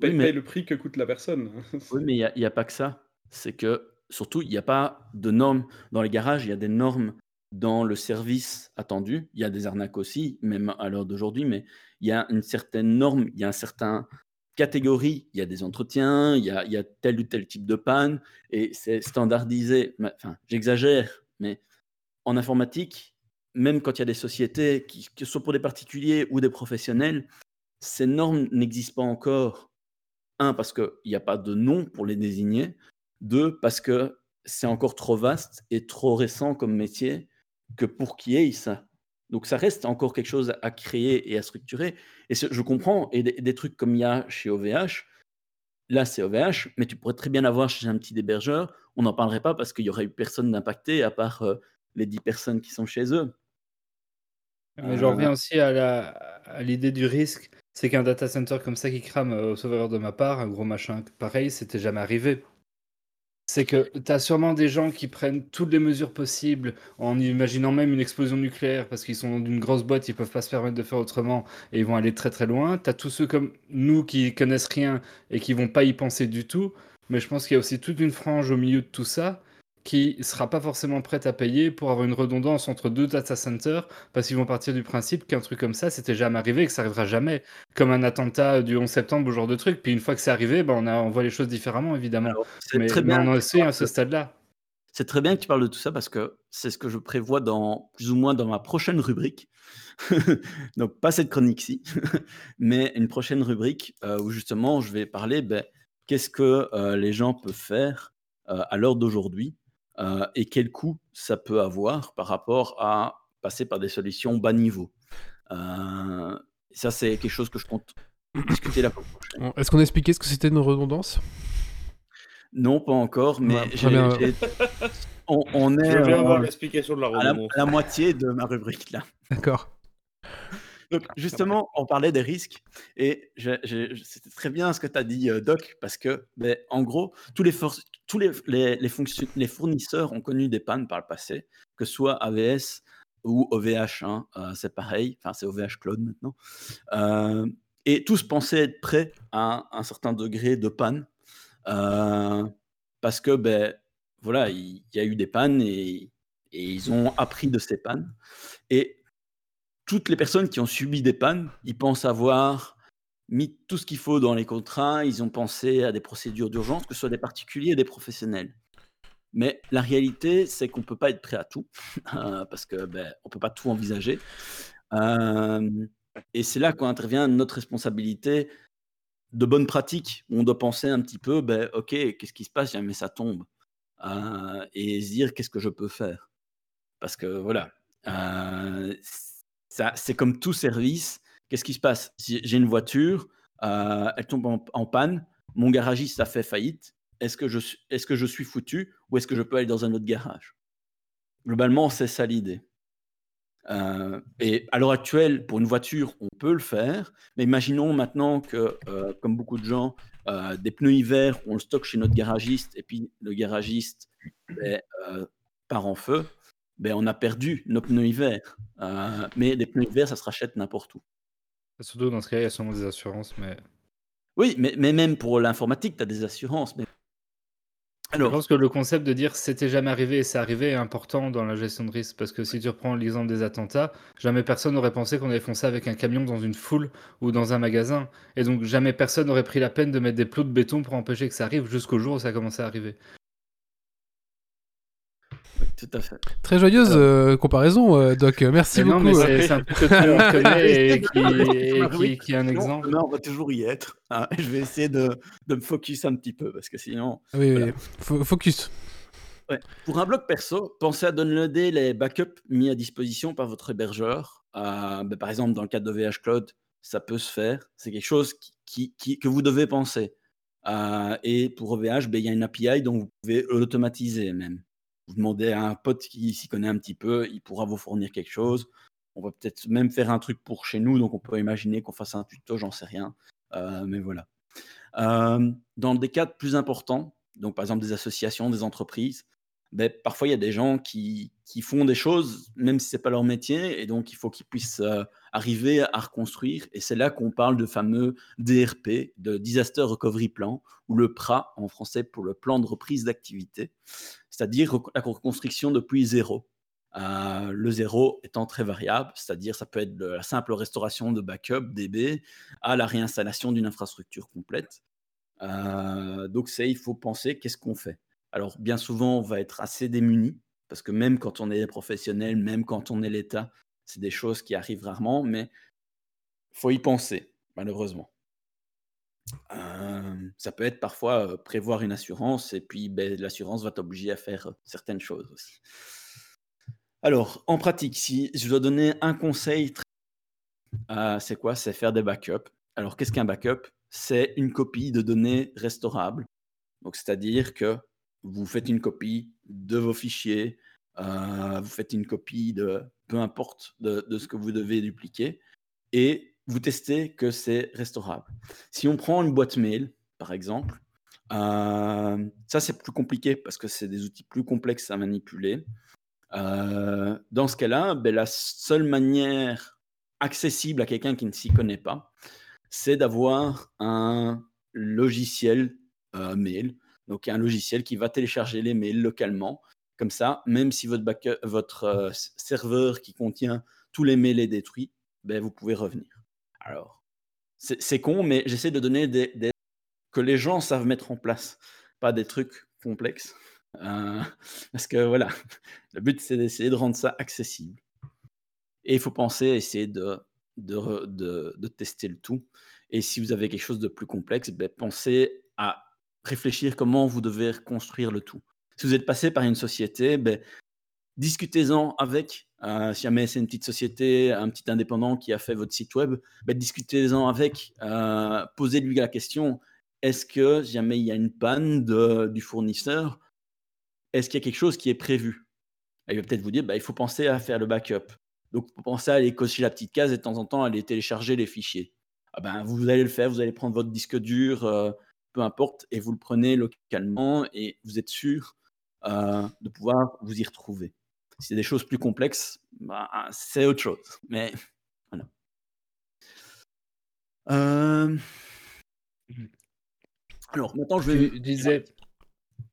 paye, Oui, mais- paye le prix que coûte la personne. Oui, mais il n'y a, a pas que ça. C'est que, surtout, il n'y a pas de normes. Dans les garages, il y a des normes dans le service attendu. Il y a des arnaques aussi, même à l'heure d'aujourd'hui, mais il y a une certaine norme, il y a un certain il y a des entretiens, il y a, tel ou tel type de panne, et c'est standardisé. Enfin, j'exagère, mais en informatique, même quand il y a des sociétés, qui, que ce soit pour des particuliers ou des professionnels, ces normes n'existent pas encore. Un, parce qu'il n'y a pas de nom pour les désigner. Deux, parce que c'est encore trop vaste et trop récent comme métier que pour qu'il y ait ça. Donc ça reste encore quelque chose à créer et à structurer. Et je comprends, et des, des trucs comme il y a chez OVH, là c'est OVH, mais tu pourrais très bien avoir chez un petit hébergeur. On n'en parlerait pas parce qu'il y aurait eu personne d'impacté à part euh, les 10 personnes qui sont chez eux. Mais j'en reviens aussi à la- à l'idée du risque. C'est qu'un data center comme ça qui crame euh, au sauveur de ma part, un gros machin pareil, c'était jamais arrivé. C'est que tu as sûrement des gens qui prennent toutes les mesures possibles en imaginant même une explosion nucléaire parce qu'ils sont dans une grosse boîte, ils peuvent pas se permettre de faire autrement et ils vont aller très très loin. Tu as tous ceux comme nous qui connaissent rien et qui vont pas y penser du tout. Mais je pense qu'il y a aussi toute une frange au milieu de tout ça qui sera pas forcément prête à payer pour avoir une redondance entre deux data centers parce qu'ils vont partir du principe qu'un truc comme ça, c'était jamais arrivé et que ça arrivera jamais. Comme un attentat du 11 septembre ou ce genre de truc. Puis une fois que c'est arrivé, ben on, a, on voit les choses différemment, évidemment. Alors, mais, très mais bien on en sait à ce de- stade-là. C'est très bien que tu parles de tout ça parce que c'est ce que je prévois dans plus ou moins dans ma prochaine rubrique. Donc pas cette chronique-ci, mais une prochaine rubrique euh, où justement je vais parler ben, qu'est-ce que euh, les gens peuvent faire euh, à l'heure d'aujourd'hui euh, et quel coût ça peut avoir par rapport à passer par des solutions bas niveau? Euh, ça c'est quelque chose que je compte discuter la prochaine. Bon, Est-ce qu'on a expliqué ce que c'était une redondance Non, pas encore, mais Ouais, j'ai- bien. j'ai- on, on est Je viens euh, voir l'explication de la à la, redondance. à la moitié de ma rubrique là. D'accord. Donc, justement, on parlait des risques et c'était très bien ce que tu as dit, euh, Doc, parce que, ben, en gros, tous, les, for- tous les, les, les fonction- les fournisseurs ont connu des pannes par le passé, que ce soit AVS ou OVH, hein, euh, c'est pareil, enfin, c'est OVH Cloud maintenant. Euh, et tous pensaient être prêts à un certain degré de panne, euh, parce que, ben, voilà, il il y, a eu des pannes et, et ils ont appris de ces pannes. Et toutes les personnes qui ont subi des pannes, ils pensent avoir mis tout ce qu'il faut dans les contrats, ils ont pensé à des procédures d'urgence, que ce soit des particuliers et des professionnels. Mais la réalité, c'est qu'on ne peut pas être prêt à tout, euh, parce qu'on ben, ne peut pas tout envisager. Euh, et c'est là qu'on intervient notre responsabilité de bonne pratique, on doit penser un petit peu, ben, ok, qu'est-ce qui se passe, jamais ça tombe, Euh, et se dire qu'est-ce que je peux faire? Parce que voilà, c'est comme tout service. Qu'est-ce qui se passe? J'ai une voiture, euh, elle tombe en, panne, mon garagiste a fait faillite. Est-ce que, je, suis- foutu ou est-ce que je peux aller dans un autre garage? Globalement, c'est ça l'idée. Euh, et à l'heure actuelle, pour une voiture, on peut le faire, mais imaginons maintenant que, euh, comme beaucoup de gens, des pneus hiver, on le stocke chez notre garagiste, et puis le garagiste ben, part en feu, ben, on a perdu nos pneus hiver. Euh, mais des pneus hiver, ça se rachète n'importe où. Surtout dans ce cas, il y a sûrement des assurances, mais Oui, mais, mais même pour l'informatique, tu as des assurances. Mais... je Alors, pense que le concept de dire c'était jamais arrivé et c'est arrivé est important dans la gestion de risque parce que si tu reprends l'exemple des attentats, jamais personne n'aurait pensé qu'on allait foncer avec un camion dans une foule ou dans un magasin et donc jamais personne n'aurait pris la peine de mettre des plots de béton pour empêcher que ça arrive jusqu'au jour où ça a commencé à arriver. Oui, tout à fait. Très joyeuse euh, comparaison, euh, Doc. Merci Mais non, beaucoup. mais euh. c'est un connaît et qui, qui- qui est un exemple. demain, on va toujours y être. hein. Je vais essayer de, de me focus un petit peu, parce que sinon... Oui, voilà. oui. Fo- Focus. Ouais. Pour un bloc perso, pensez à downloader les backups mis à disposition par votre hébergeur. Euh, ben, par exemple, dans le cadre de VH Cloud, ça peut se faire. C'est quelque chose qui, qui- qui- que vous devez penser. Euh, et pour OVH, ben, il y a une API dont vous pouvez l'automatiser même. Vous demandez à un pote qui s'y connaît un petit peu, il pourra vous fournir quelque chose. On va peut-être même faire un truc pour chez nous, donc on peut imaginer qu'on fasse un tuto, j'en sais rien. Euh, mais voilà. Euh, dans des cadres plus importants, donc par exemple des associations, des entreprises, ben, parfois il y a des gens qui, qui font des choses, même si ce n'est pas leur métier, et donc il faut qu'ils puissent euh, arriver à reconstruire. Et c'est là qu'on parle de fameux DRP, de Disaster Recovery Plan, ou le PRA en français pour le plan de reprise d'activité, c'est-à-dire la reconstruction depuis zéro. Euh, le zéro étant très variable, c'est-à-dire ça peut être de la simple restauration de backup DB à la réinstallation d'une infrastructure complète. Euh, donc c'est, il faut penser qu'est-ce qu'on fait. Alors bien souvent on va être assez démuni parce que même quand on est professionnel, même quand on est l'État, c'est des choses qui arrivent rarement, mais faut y penser malheureusement. Euh, ça peut être parfois euh, prévoir une assurance et puis ben, l'assurance va t'obliger à faire euh, certaines choses aussi. Alors, en pratique, si je dois donner un conseil, très- euh, c'est quoi? C'est faire des backups. Alors, qu'est-ce qu'un backup? C'est une copie de données restaurables. Donc, c'est-à-dire que vous faites une copie de vos fichiers, euh, vous faites une copie de peu importe de, ce que vous devez dupliquer, et vous testez que c'est restaurable. Si on prend une boîte mail, par exemple, euh, ça c'est plus compliqué parce que c'est des outils plus complexes à manipuler. Euh, dans ce cas-là, ben, la seule manière accessible à quelqu'un qui ne s'y connaît pas, c'est d'avoir un logiciel mail, donc un logiciel qui va télécharger les mails localement. Comme ça, même si votre, euh, s- serveur qui contient tous les mails est détruit, ben, vous pouvez revenir. Alors, c'est con, mais j'essaie de donner des, que les gens savent mettre en place, pas des trucs complexes. Euh, parce que voilà, le but c'est d'essayer de rendre ça accessible. Et il faut penser à essayer de- de tester le tout. Et si vous avez quelque chose de plus complexe, ben, pensez à réfléchir comment vous devez reconstruire le tout. Si vous êtes passé par une société, ben, discutez-en avec. euh, si jamais c'est une petite société, un petit indépendant qui a fait votre site web, ben, discutez-en avec. euh, Posez-lui la question est-ce que si jamais il y a une panne du fournisseur, est-ce qu'il y a quelque chose qui est prévu? Il va peut-être vous dire bah, il faut penser à faire le backup. Donc, faut penser à aller cocher la petite case et de temps en temps aller télécharger les fichiers. Ah ben, vous allez le faire, vous allez prendre votre disque dur, euh, peu importe, et vous le prenez localement et vous êtes sûr euh, de pouvoir vous y retrouver. Si c'est des choses plus complexes, bah, c'est autre chose. Mais voilà. Euh, Alors, maintenant, je vais. Tu disais,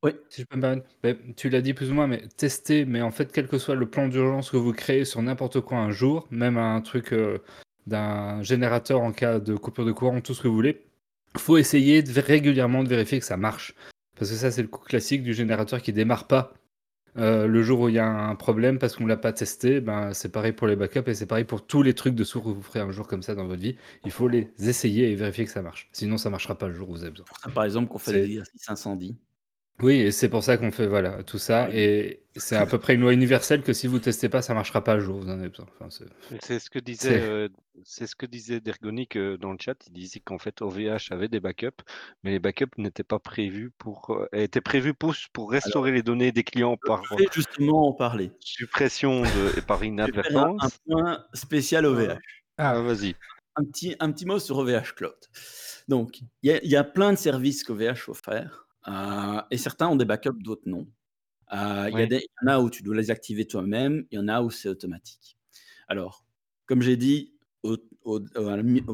Oui. si je peux me permettre, tu l'as dit plus ou moins, mais tester, mais en fait, quel que soit le plan d'urgence que vous créez sur n'importe quoi un jour, même un truc euh, d'un générateur en cas de coupure de courant, tout ce que vous voulez, faut essayer de, régulièrement de vérifier que ça marche. Parce que ça, c'est le coup classique du générateur qui démarre pas euh, le jour où il y a un problème parce qu'on ne l'a pas testé. Ben, c'est pareil pour les backups et c'est pareil pour tous les trucs de source que vous ferez un jour comme ça dans votre vie. Il faut les essayer et vérifier que ça marche. Sinon, ça marchera pas le jour où vous avez besoin. Par exemple, qu'on fait des exercices incendie. Oui, et c'est pour ça qu'on fait voilà, tout ça. Et c'est à peu près une loi universelle que si vous testez pas, ça marchera pas un jour. Vous en avez besoin. Enfin, c'est- ce que disait, C'est- euh, c'est ce que disait Dergonic euh, dans le chat. Il disait qu'en fait OVH avait des backups, mais les backups n'étaient pas prévus pour, euh, étaient prévus pour, pour restaurer les données des clients par justement en parler. suppression de, et par faire un, inadvertance. point spécial OVH. Ah, vas-y. Un petit, un petit mot sur OVH Cloud. Donc, il y, a- il y a plein de services qu'OVH offre, euh, et certains ont des backups, d'autres non. Euh, Il y, en a où tu dois les activer toi-même, il y en a où c'est automatique. Alors, comme j'ai dit au,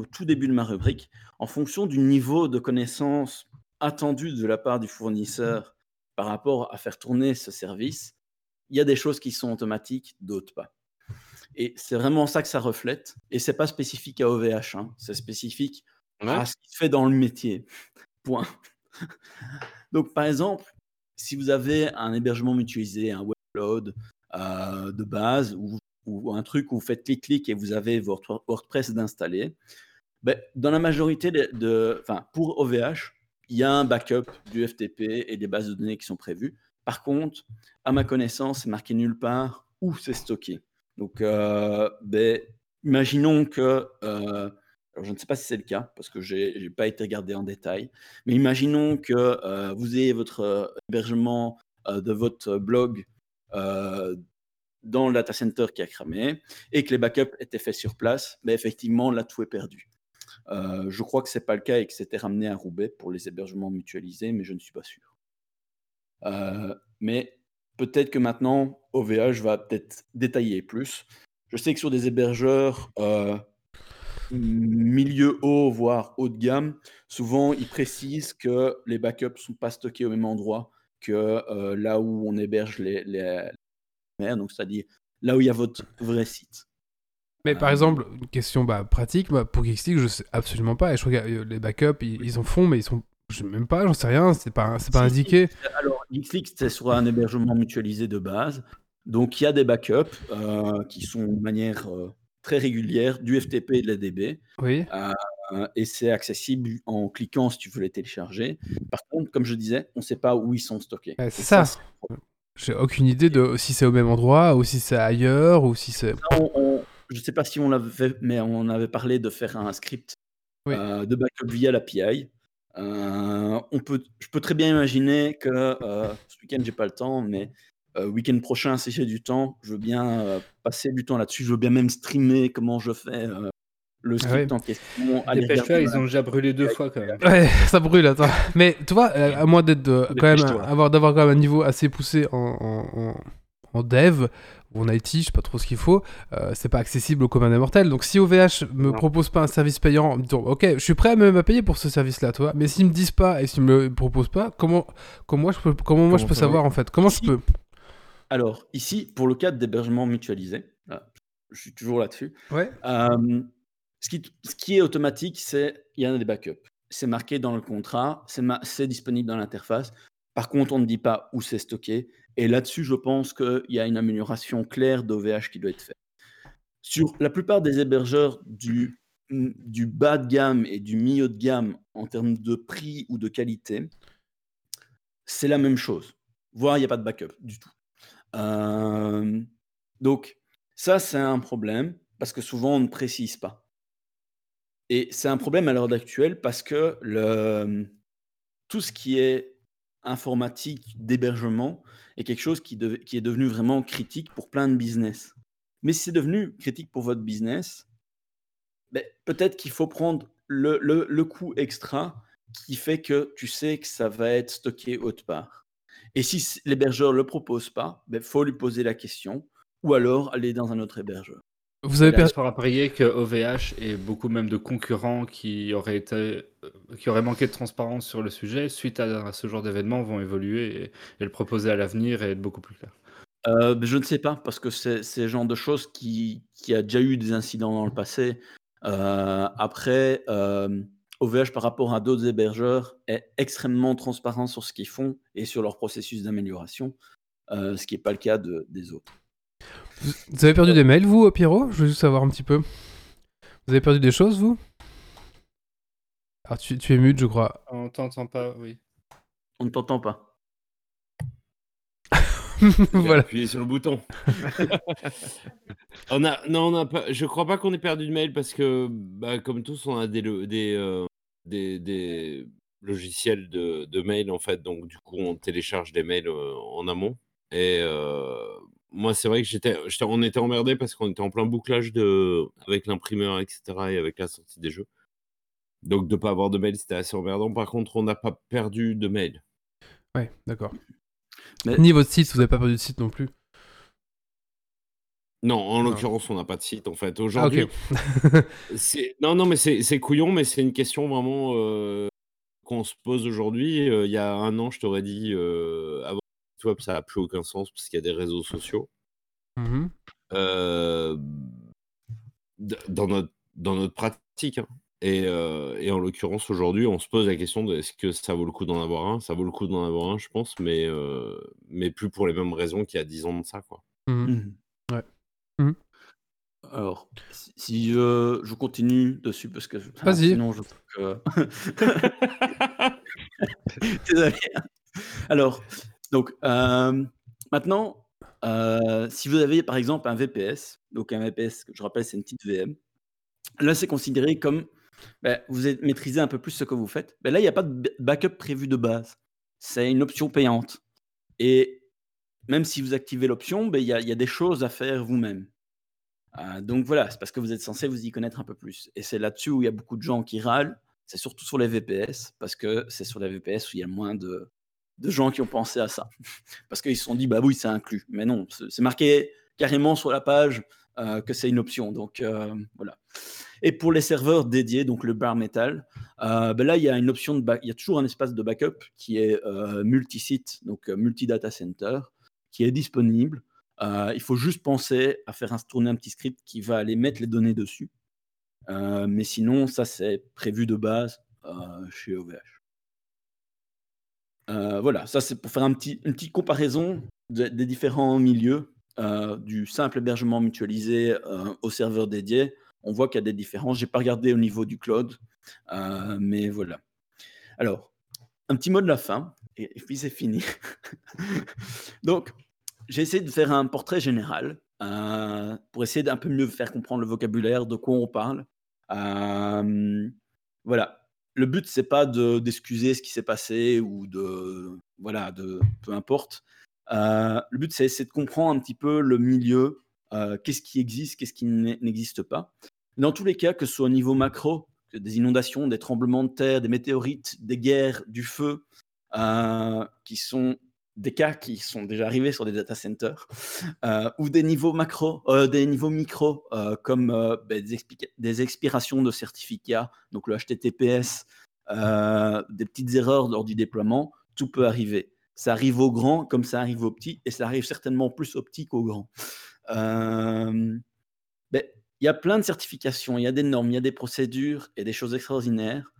tout début de ma rubrique, en fonction du niveau de connaissance attendu de la part du fournisseur par rapport à faire tourner ce service, il y a des choses qui sont automatiques, d'autres pas. Et c'est vraiment ça que ça reflète. Et c'est pas spécifique à OVH, hein. c'est spécifique Ouais. à ce qui se fait dans le métier. Point. Donc, par exemple, si vous avez un hébergement mutualisé, un web cloud euh, de base, ou, un truc où vous faites clic-clic et vous avez votre WordPress d'installer, ben, dans la majorité de, pour OVH, il y a un backup du FTP et des bases de données qui sont prévues. Par contre, à ma connaissance, c'est marqué nulle part où c'est stocké. Donc, euh, ben, imaginons que, euh, je ne sais pas si c'est le cas parce que j'ai n'ai pas été regardé en détail, mais imaginons que euh, vous ayez votre euh, hébergement euh, de votre blog dans le data center qui a cramé et que les backups étaient faits sur place, mais effectivement, là, tout est perdu. Je crois que ce n'est pas le cas et que c'était ramené à Roubaix pour les hébergements mutualisés, mais je ne suis pas sûr. Mais peut-être que maintenant, OVH va peut-être détailler plus. Je sais que sur des hébergeurs milieu haut, voire haut de gamme, souvent ils précisent que les backups ne sont pas stockés au même endroit que euh, là où on héberge les, les, les donc c'est-à-dire là où il y a votre vrai site. Mais par Euh, exemple, une question bah, pratique, bah, pour Geeksleague, je sais absolument pas. Et je crois que euh, les backups, ils, ils en font, mais ils sont. Je sais même pas, j'en sais rien, c'est pas, c'est pas indiqué. Alors, Geeksleague, c'est sur un hébergement mutualisé de base. Donc, il y a des backups euh, qui sont de manière euh, très régulière du FTP et de la DB. Oui. Euh, et c'est accessible en cliquant si tu veux les télécharger. Par contre, comme je disais, on ne sait pas où ils sont stockés. C'est ça. c'est- J'ai aucune idée de si c'est au même endroit ou si c'est ailleurs ou si c'est. je ne sais pas si on l'avait fait, mais on avait parlé de faire un script Oui. euh, de backup via l'API. Euh, on peut, je peux très bien imaginer que euh, ce week-end, j'ai pas le temps, mais euh, week-end prochain, si j'ai du temps, je veux bien euh, passer du temps là-dessus. Je veux bien même streamer comment je fais euh, le Ah script ouais. en question. Dépêche-toi, regarder ils ont déjà brûlé deux fois quand même. Ouais, ça brûle, attends. Mais tu vois, euh, à moins d'être quand même avoir d'avoir quand même un niveau assez poussé en, en, en- en dev ou en IT, je sais pas trop ce qu'il faut, euh, c'est pas accessible au commun des mortels. Donc si OVH me Non. propose pas un service payant en me disant ok, je suis prêt à même à payer pour ce service-là, toi, mais s'ils me disent pas et s'ils me le proposent pas, comment, comment, moi, je peux, comment moi je peux savoir en fait? Comment je peux Alors, ici, pour le cadre d'hébergement mutualisé, je suis toujours là-dessus. Ouais. Euh, ce, qui, ce qui est automatique, c'est il y en a des backups. C'est marqué dans le contrat, c'est ma- c'est disponible dans l'interface. Par contre, on ne dit pas où c'est stocké. Et là-dessus, je pense qu'il y a une amélioration claire d'OVH qui doit être faite. Sur la plupart des hébergeurs du, du bas de gamme et du milieu de gamme en termes de prix ou de qualité, c'est la même chose. Voire, il n'y a pas de backup du tout. Euh, donc, ça, c'est un problème parce que souvent, on ne précise pas. Et c'est un problème à l'heure actuelle parce que tout ce qui est informatique d'hébergement est quelque chose qui, est devenu vraiment critique pour plein de business. Mais si c'est devenu critique pour votre business, ben, peut-être qu'il faut prendre le, le, le coût extra qui fait que tu sais que ça va être stocké autre part. Et si l'hébergeur ne le propose pas, il faut lui poser la question ou alors aller dans un autre hébergeur. Vous avez Là, per- Il faut parier que OVH et beaucoup même de concurrents qui auraient, été, euh, qui auraient manqué de transparence sur le sujet, suite à, à ce genre d'événement, vont évoluer et, et le proposer à l'avenir et être beaucoup plus clair. Euh, ben, je ne sais pas, parce que c'est c'est le genre de choses qui, qui a déjà eu des incidents dans le passé. Euh, après, euh, OVH par rapport à d'autres hébergeurs est extrêmement transparent sur ce qu'ils font et sur leur processus d'amélioration, euh, ce qui n'est pas le cas de- des autres. Vous avez perdu des mails, vous, Pierrot? Je veux juste savoir un petit peu. Vous avez perdu des choses, vous? Alors, tu, tu es mute, je crois. On t'entend pas, oui. On ne t'entend pas. Voilà. appuyé sur le bouton. on a, non, on a pas, je crois pas qu'on ait perdu de mail parce que, bah, comme tous, on a des, euh, des, des logiciels de, de mail en fait. Donc, du coup, on télécharge des mails euh, en amont. Et euh, moi, c'est vrai que j'étais, j'étais- on était emmerdé parce qu'on était en plein bouclage de, avec l'imprimeur, etc. et avec la sortie des jeux. Donc, de pas avoir de mail, c'était assez emmerdant. Par contre, on n'a pas perdu de mail. Ouais, d'accord. Mais- Ni votre site, vous n'avez pas perdu de site non plus. Non, en l'occurrence, on n'a pas de site en fait. Ah, Aujourd'hui. C'est- Non, non, mais c'est couillon, mais c'est une question vraiment euh, qu'on se pose aujourd'hui. Euh, il y a un an, je t'aurais dit, euh, avoir un site web, ça n'a plus aucun sens parce qu'il y a des réseaux sociaux. Mhm. Euh, dans, notre, dans notre pratique. hein. Et, euh, et en l'occurrence, aujourd'hui, on se pose la question de est-ce que ça vaut le coup d'en avoir un? Ça vaut le coup d'en avoir un, je pense, mais, euh, mais plus pour les mêmes raisons qu'il y a 10 ans de ça. Quoi. Mhm. Mhm. Ouais. Mhm. Alors, si, si je, je continue dessus, parce que ah, sinon je que. Désolé. Alors, donc, euh, maintenant, euh, si vous avez par exemple un VPS, donc un VPS, je rappelle, c'est une petite VM, là c'est considéré comme ben, vous maîtrisez un peu plus ce que vous faites. Ben, là, il n'y a pas de backup prévu de base. C'est une option payante. Et même si vous activez l'option, ben, il y, a- il y a des choses à faire vous-même. Euh, donc voilà, c'est parce que vous êtes censé vous y connaître un peu plus. Et c'est là-dessus où il y a beaucoup de gens qui râlent. C'est surtout sur les VPS, parce que c'est sur les VPS où il y a moins de, de gens qui ont pensé à ça. parce qu'ils se sont dit, bah oui, c'est inclus. Mais non, c'est marqué carrément sur la page euh, que c'est une option. Donc euh, voilà. Et pour les serveurs dédiés, donc le bar metal, euh, ben là, il y a une option de il y a toujours un espace de backup qui est multi-site, donc multi-data center, qui est disponible. Euh, il faut juste penser à faire tourner un petit script qui va aller mettre les données dessus. Euh, mais sinon, ça, c'est prévu de base euh, chez OVH. Voilà, ça, c'est pour faire une petite comparaison de- des différents milieux, du simple hébergement mutualisé au serveur dédié. On voit qu'il y a des différences. Je n'ai pas regardé au niveau du cloud, mais voilà. Alors, un petit mot de la fin, et, puis c'est fini. Donc, j'ai essayé de faire un portrait général euh, pour essayer d'un peu mieux faire comprendre le vocabulaire, de quoi on parle. Euh, voilà. Le but, c'est pas de- d'excuser ce qui s'est passé ou de. Voilà, de. Peu importe. Euh, le but, c'est de comprendre un petit peu le milieu, qu'est-ce qui existe, qu'est-ce qui n'e- n'existe pas. Dans tous les cas, que ce soit au niveau macro, des inondations, des tremblements de terre, des météorites, des guerres, du feu, euh, qui sont des cas qui sont déjà arrivés sur des data centers, euh, ou des niveaux macro, euh, des niveaux micro, comme ben, des, expirations de certificats, donc le HTTPS, des petites erreurs lors du déploiement, tout peut arriver. Ça arrive au grand comme ça arrive au petit, et ça arrive certainement plus au petit qu'au grand. Euh, ben, il y a plein de certifications, il y a des normes, il y a des procédures et des choses extraordinaires,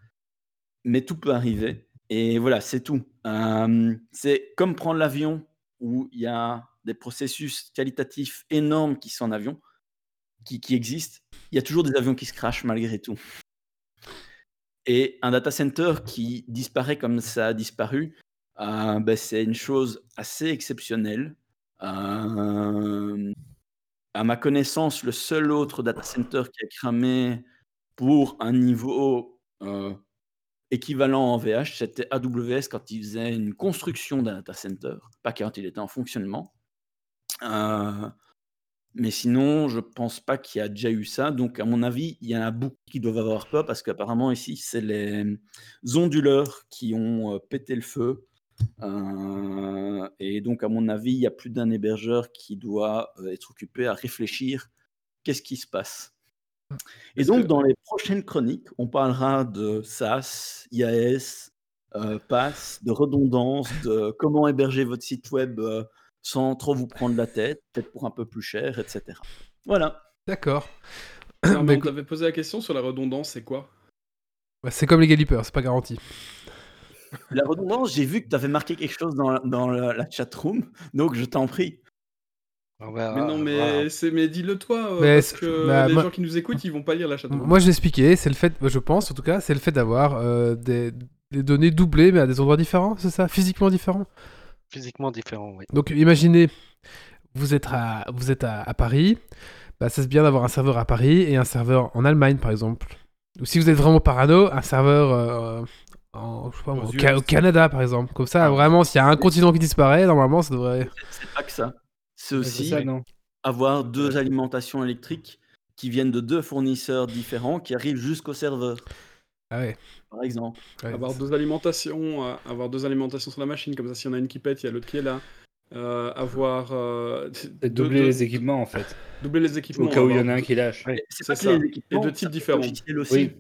mais tout peut arriver. Et voilà, c'est tout. Euh, c'est comme prendre l'avion où il y a des processus qualitatifs énormes qui sont en avion, qui, existent. Il y a toujours des avions qui se crashent malgré tout. Et un data center qui disparaît comme ça a disparu, euh, ben, c'est une chose assez exceptionnelle. Euh, à ma connaissance, le seul autre data center qui a cramé pour un niveau euh, équivalent en VH, c'était AWS quand il faisait une construction d'un data center, pas quand il était en fonctionnement. Euh, mais sinon, je pense pas qu'il y a déjà eu ça. Donc, à mon avis, il y en a beaucoup qui doivent avoir peur parce qu'apparemment, ici, c'est les onduleurs qui ont euh, pété le feu. Euh, et donc, à mon avis, il y a plus d'un hébergeur qui doit être occupé à réfléchir qu'est-ce qui se passe. Et donc, que- dans les prochaines chroniques, on parlera de SaaS, IAS, euh, PaaS, de redondance, de comment héberger votre site web euh, sans trop vous prendre la tête, peut-être pour un peu plus cher, etc. Voilà. D'accord. Bah, on écoute, t'avait posé la question sur la redondance, c'est quoi? Bah, c'est comme les galipeurs, c'est pas garanti. La redondance, j'ai vu que tu avais marqué quelque chose dans, la- dans la, la chat room, donc je t'en prie. Ah bah, Mais non, mais voilà. c'est mais dis-le toi, euh, Mais parce que bah, les moi- gens qui nous écoutent, ils vont pas lire la chatroom. Moi, je l'expliquais, c'est le fait, je pense en tout cas, c'est le fait d'avoir euh, des, des données doublées, mais à des endroits différents, c'est ça? Physiquement différents? Physiquement différent, oui. Donc imaginez, vous êtes à, vous êtes à, à Paris, bah, ça c'est bien d'avoir un serveur à Paris et un serveur en Allemagne par exemple. Ou si vous êtes vraiment parano, un serveur euh, en, je sais pas moi, Aux au, Ca- au Canada par exemple. Comme ça, Ah. vraiment, s'il y a un continent qui disparaît, normalement ça devrait... C'est pas que ça. C'est Ouais, aussi ça, avoir deux alimentations électriques qui viennent de deux fournisseurs différents qui arrivent jusqu'au serveur, Ah ouais. par exemple. ouais, Avoir deux alimentations, euh, avoir deux alimentations sur la machine, comme ça, s'il y en a une qui pète, il y a l'autre qui est là. Euh, avoir. euh, deux- doubler deux- les équipements, en fait. doubler les équipements. Au cas où il y en a un qui lâche. Oui. C'est ça. les équipements, Et de ça types différents. logiciel aussi. Oui,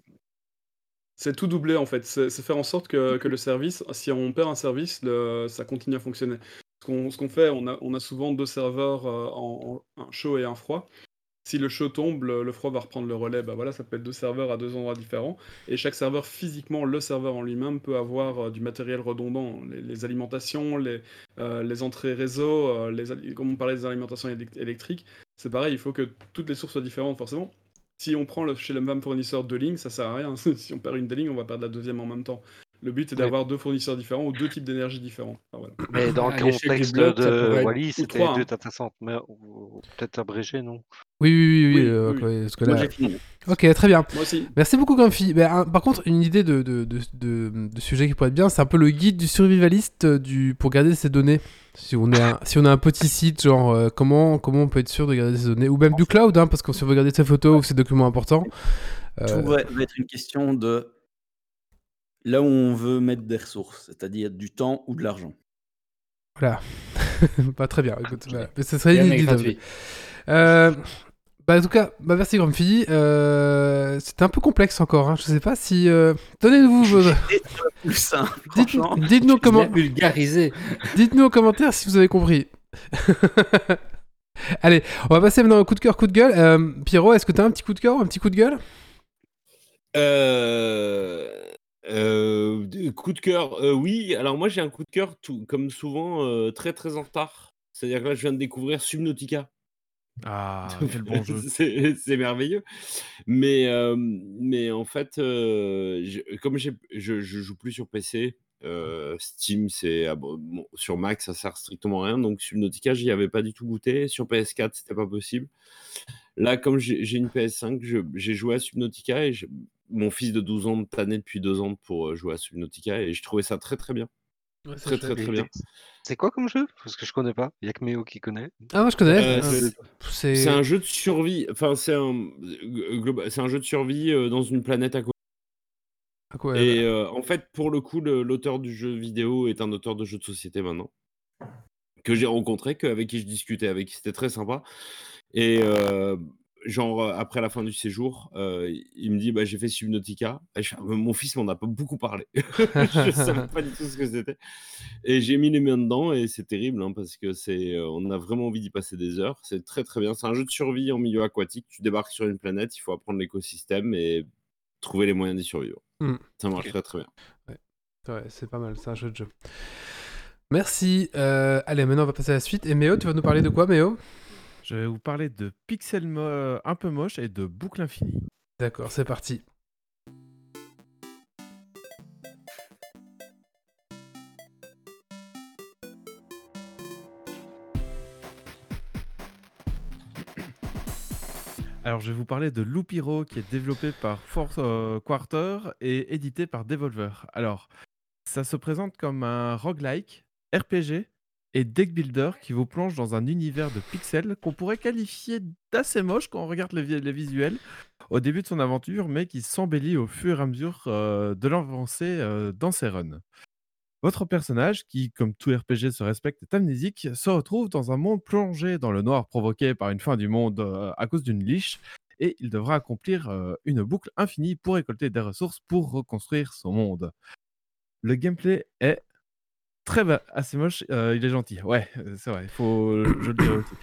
C'est tout doublé en fait. C'est c'est faire en sorte que, que le service, si on perd un service, le- ça continue à fonctionner. Ce qu'on fait, on a, souvent deux serveurs euh, en, un chaud et un froid. Si le chaud tombe, le, froid va reprendre le relais. Bah voilà, ça peut être deux serveurs à deux endroits différents. Et chaque serveur, physiquement, le serveur en lui-même peut avoir euh, du matériel redondant. Les, alimentations, les, euh, les entrées réseau, les, comme on parlait des alimentations élec- électriques, c'est pareil, il faut que toutes les sources soient différentes forcément. Si on prend le- chez le même fournisseur deux lignes, ça sert à rien. si on perd une des lignes, on va perdre la deuxième en même temps. Le but est d'avoir deux fournisseurs différents ou deux types d'énergie différents. Enfin, voilà. Mais dans À le contexte de être- Wally, ou c'était deux hein. peut-être abrégé, non? Oui, oui, oui, oui, Oui, euh, oui, quoi, parce que Moi là- j'ai fini. Ok, très bien. Moi aussi. Merci beaucoup, Grumpy. Ben, par contre, une idée de, de, de, de- de sujet qui pourrait être bien, c'est un peu le guide du survivaliste euh, du, pour garder ses données. Si on, est un, si on a un petit site, genre euh, comment, comment on peut être sûr de garder ses données, ou même du cloud, hein, parce qu'on si on veut garder ses photos ou ses documents importants. euh, Tout va, va être une question de là où on veut mettre des ressources, c'est-à-dire du temps ou de l'argent. Voilà. Pas très bien. Écoute, voilà. Mais ce serait gratuit. Euh, bah, en tout cas, bah, merci Grumpy. Euh, C'était un peu complexe encore. Hein. Je sais pas si. euh, Donnez-nous vos. Plus simple, Dites-. Dites-nous comment. Bien vulgarisé. Dites-nous en commentaire si vous avez compris. Allez, on va passer maintenant au coup de cœur, coup de gueule. Euh, Pierrot, est-ce que tu as un petit coup de cœur ou un petit coup de gueule? Euh, euh, coup de cœur, euh, oui. Alors moi j'ai un coup de cœur, tout, comme souvent, euh, très très en retard. C'est-à-dire que là je viens de découvrir Subnautica. Ah, quel bon jeu. c'est merveilleux. Mais, mais en fait, je- comme je, je joue plus sur PC, Steam, c'est ah bon, sur Mac, ça sert strictement à rien. Donc Subnautica, j'y avais pas du tout goûté. Sur PS4, c'était pas possible. Là, comme j'ai une PS5, je- j'ai joué à Subnautica et je- mon fils de 12 ans me tannait depuis deux ans pour euh, jouer à Subnautica et je trouvais ça très très bien. Très très très bien. C'est quoi comme jeu? Parce que je connais pas. Il y a que Méo qui connaît. Ah, moi je connais. Euh, Euh, c'est- un jeu de survie. Enfin, c'est un, euh, un jeu de survie dans une planète à côté. Ah, quoi, Et euh, en fait, pour le coup, l'auteur du jeu vidéo est un auteur de jeux de société maintenant. Que j'ai rencontré, que, avec qui je discutais, avec qui c'était très sympa. Et euh, genre, après la fin du séjour, euh, il me dit bah, J'ai fait Subnautica. Et je fais, Ah, mon fils m'en a pas beaucoup parlé. je savais pas du tout ce que c'était. Et j'ai mis les mains dedans et c'est terrible hein, parce que c'est, euh, on a vraiment envie d'y passer des heures. C'est très très bien. C'est un jeu de survie en milieu aquatique. Tu débarques sur une planète, il faut apprendre l'écosystème et trouver les moyens d'y survivre. Hmm. Ça marche très très bien. Ouais, c'est pas mal, c'est un jeu de jeu. Merci. Euh, allez, maintenant on va passer à la suite. Et Méo, tu vas nous parler de quoi, Méo? Je vais vous parler de pixels mo- un peu moche et de boucle infinie. D'accord, c'est parti. Alors, je vais vous parler de Loopiro qui est développé par Force euh, Quarter et édité par Devolver. Alors, ça se présente comme un roguelike, RPG et deck builder qui vous plonge dans un univers de pixels qu'on pourrait qualifier d'assez moche quand on regarde les, vi- les visuels au début de son aventure, mais qui s'embellit au fur et à mesure euh, de l'avancée euh, dans ses runs. Votre personnage, qui, comme tout RPG se respecte, est amnésique, se retrouve dans un monde plongé dans le noir provoqué par une fin du monde euh, à cause d'une liche, et il devra accomplir une boucle infinie pour récolter des ressources pour reconstruire son monde. Le gameplay est très assez moche, euh, il est gentil. Ouais, euh, c'est vrai, faut je le dire aussi.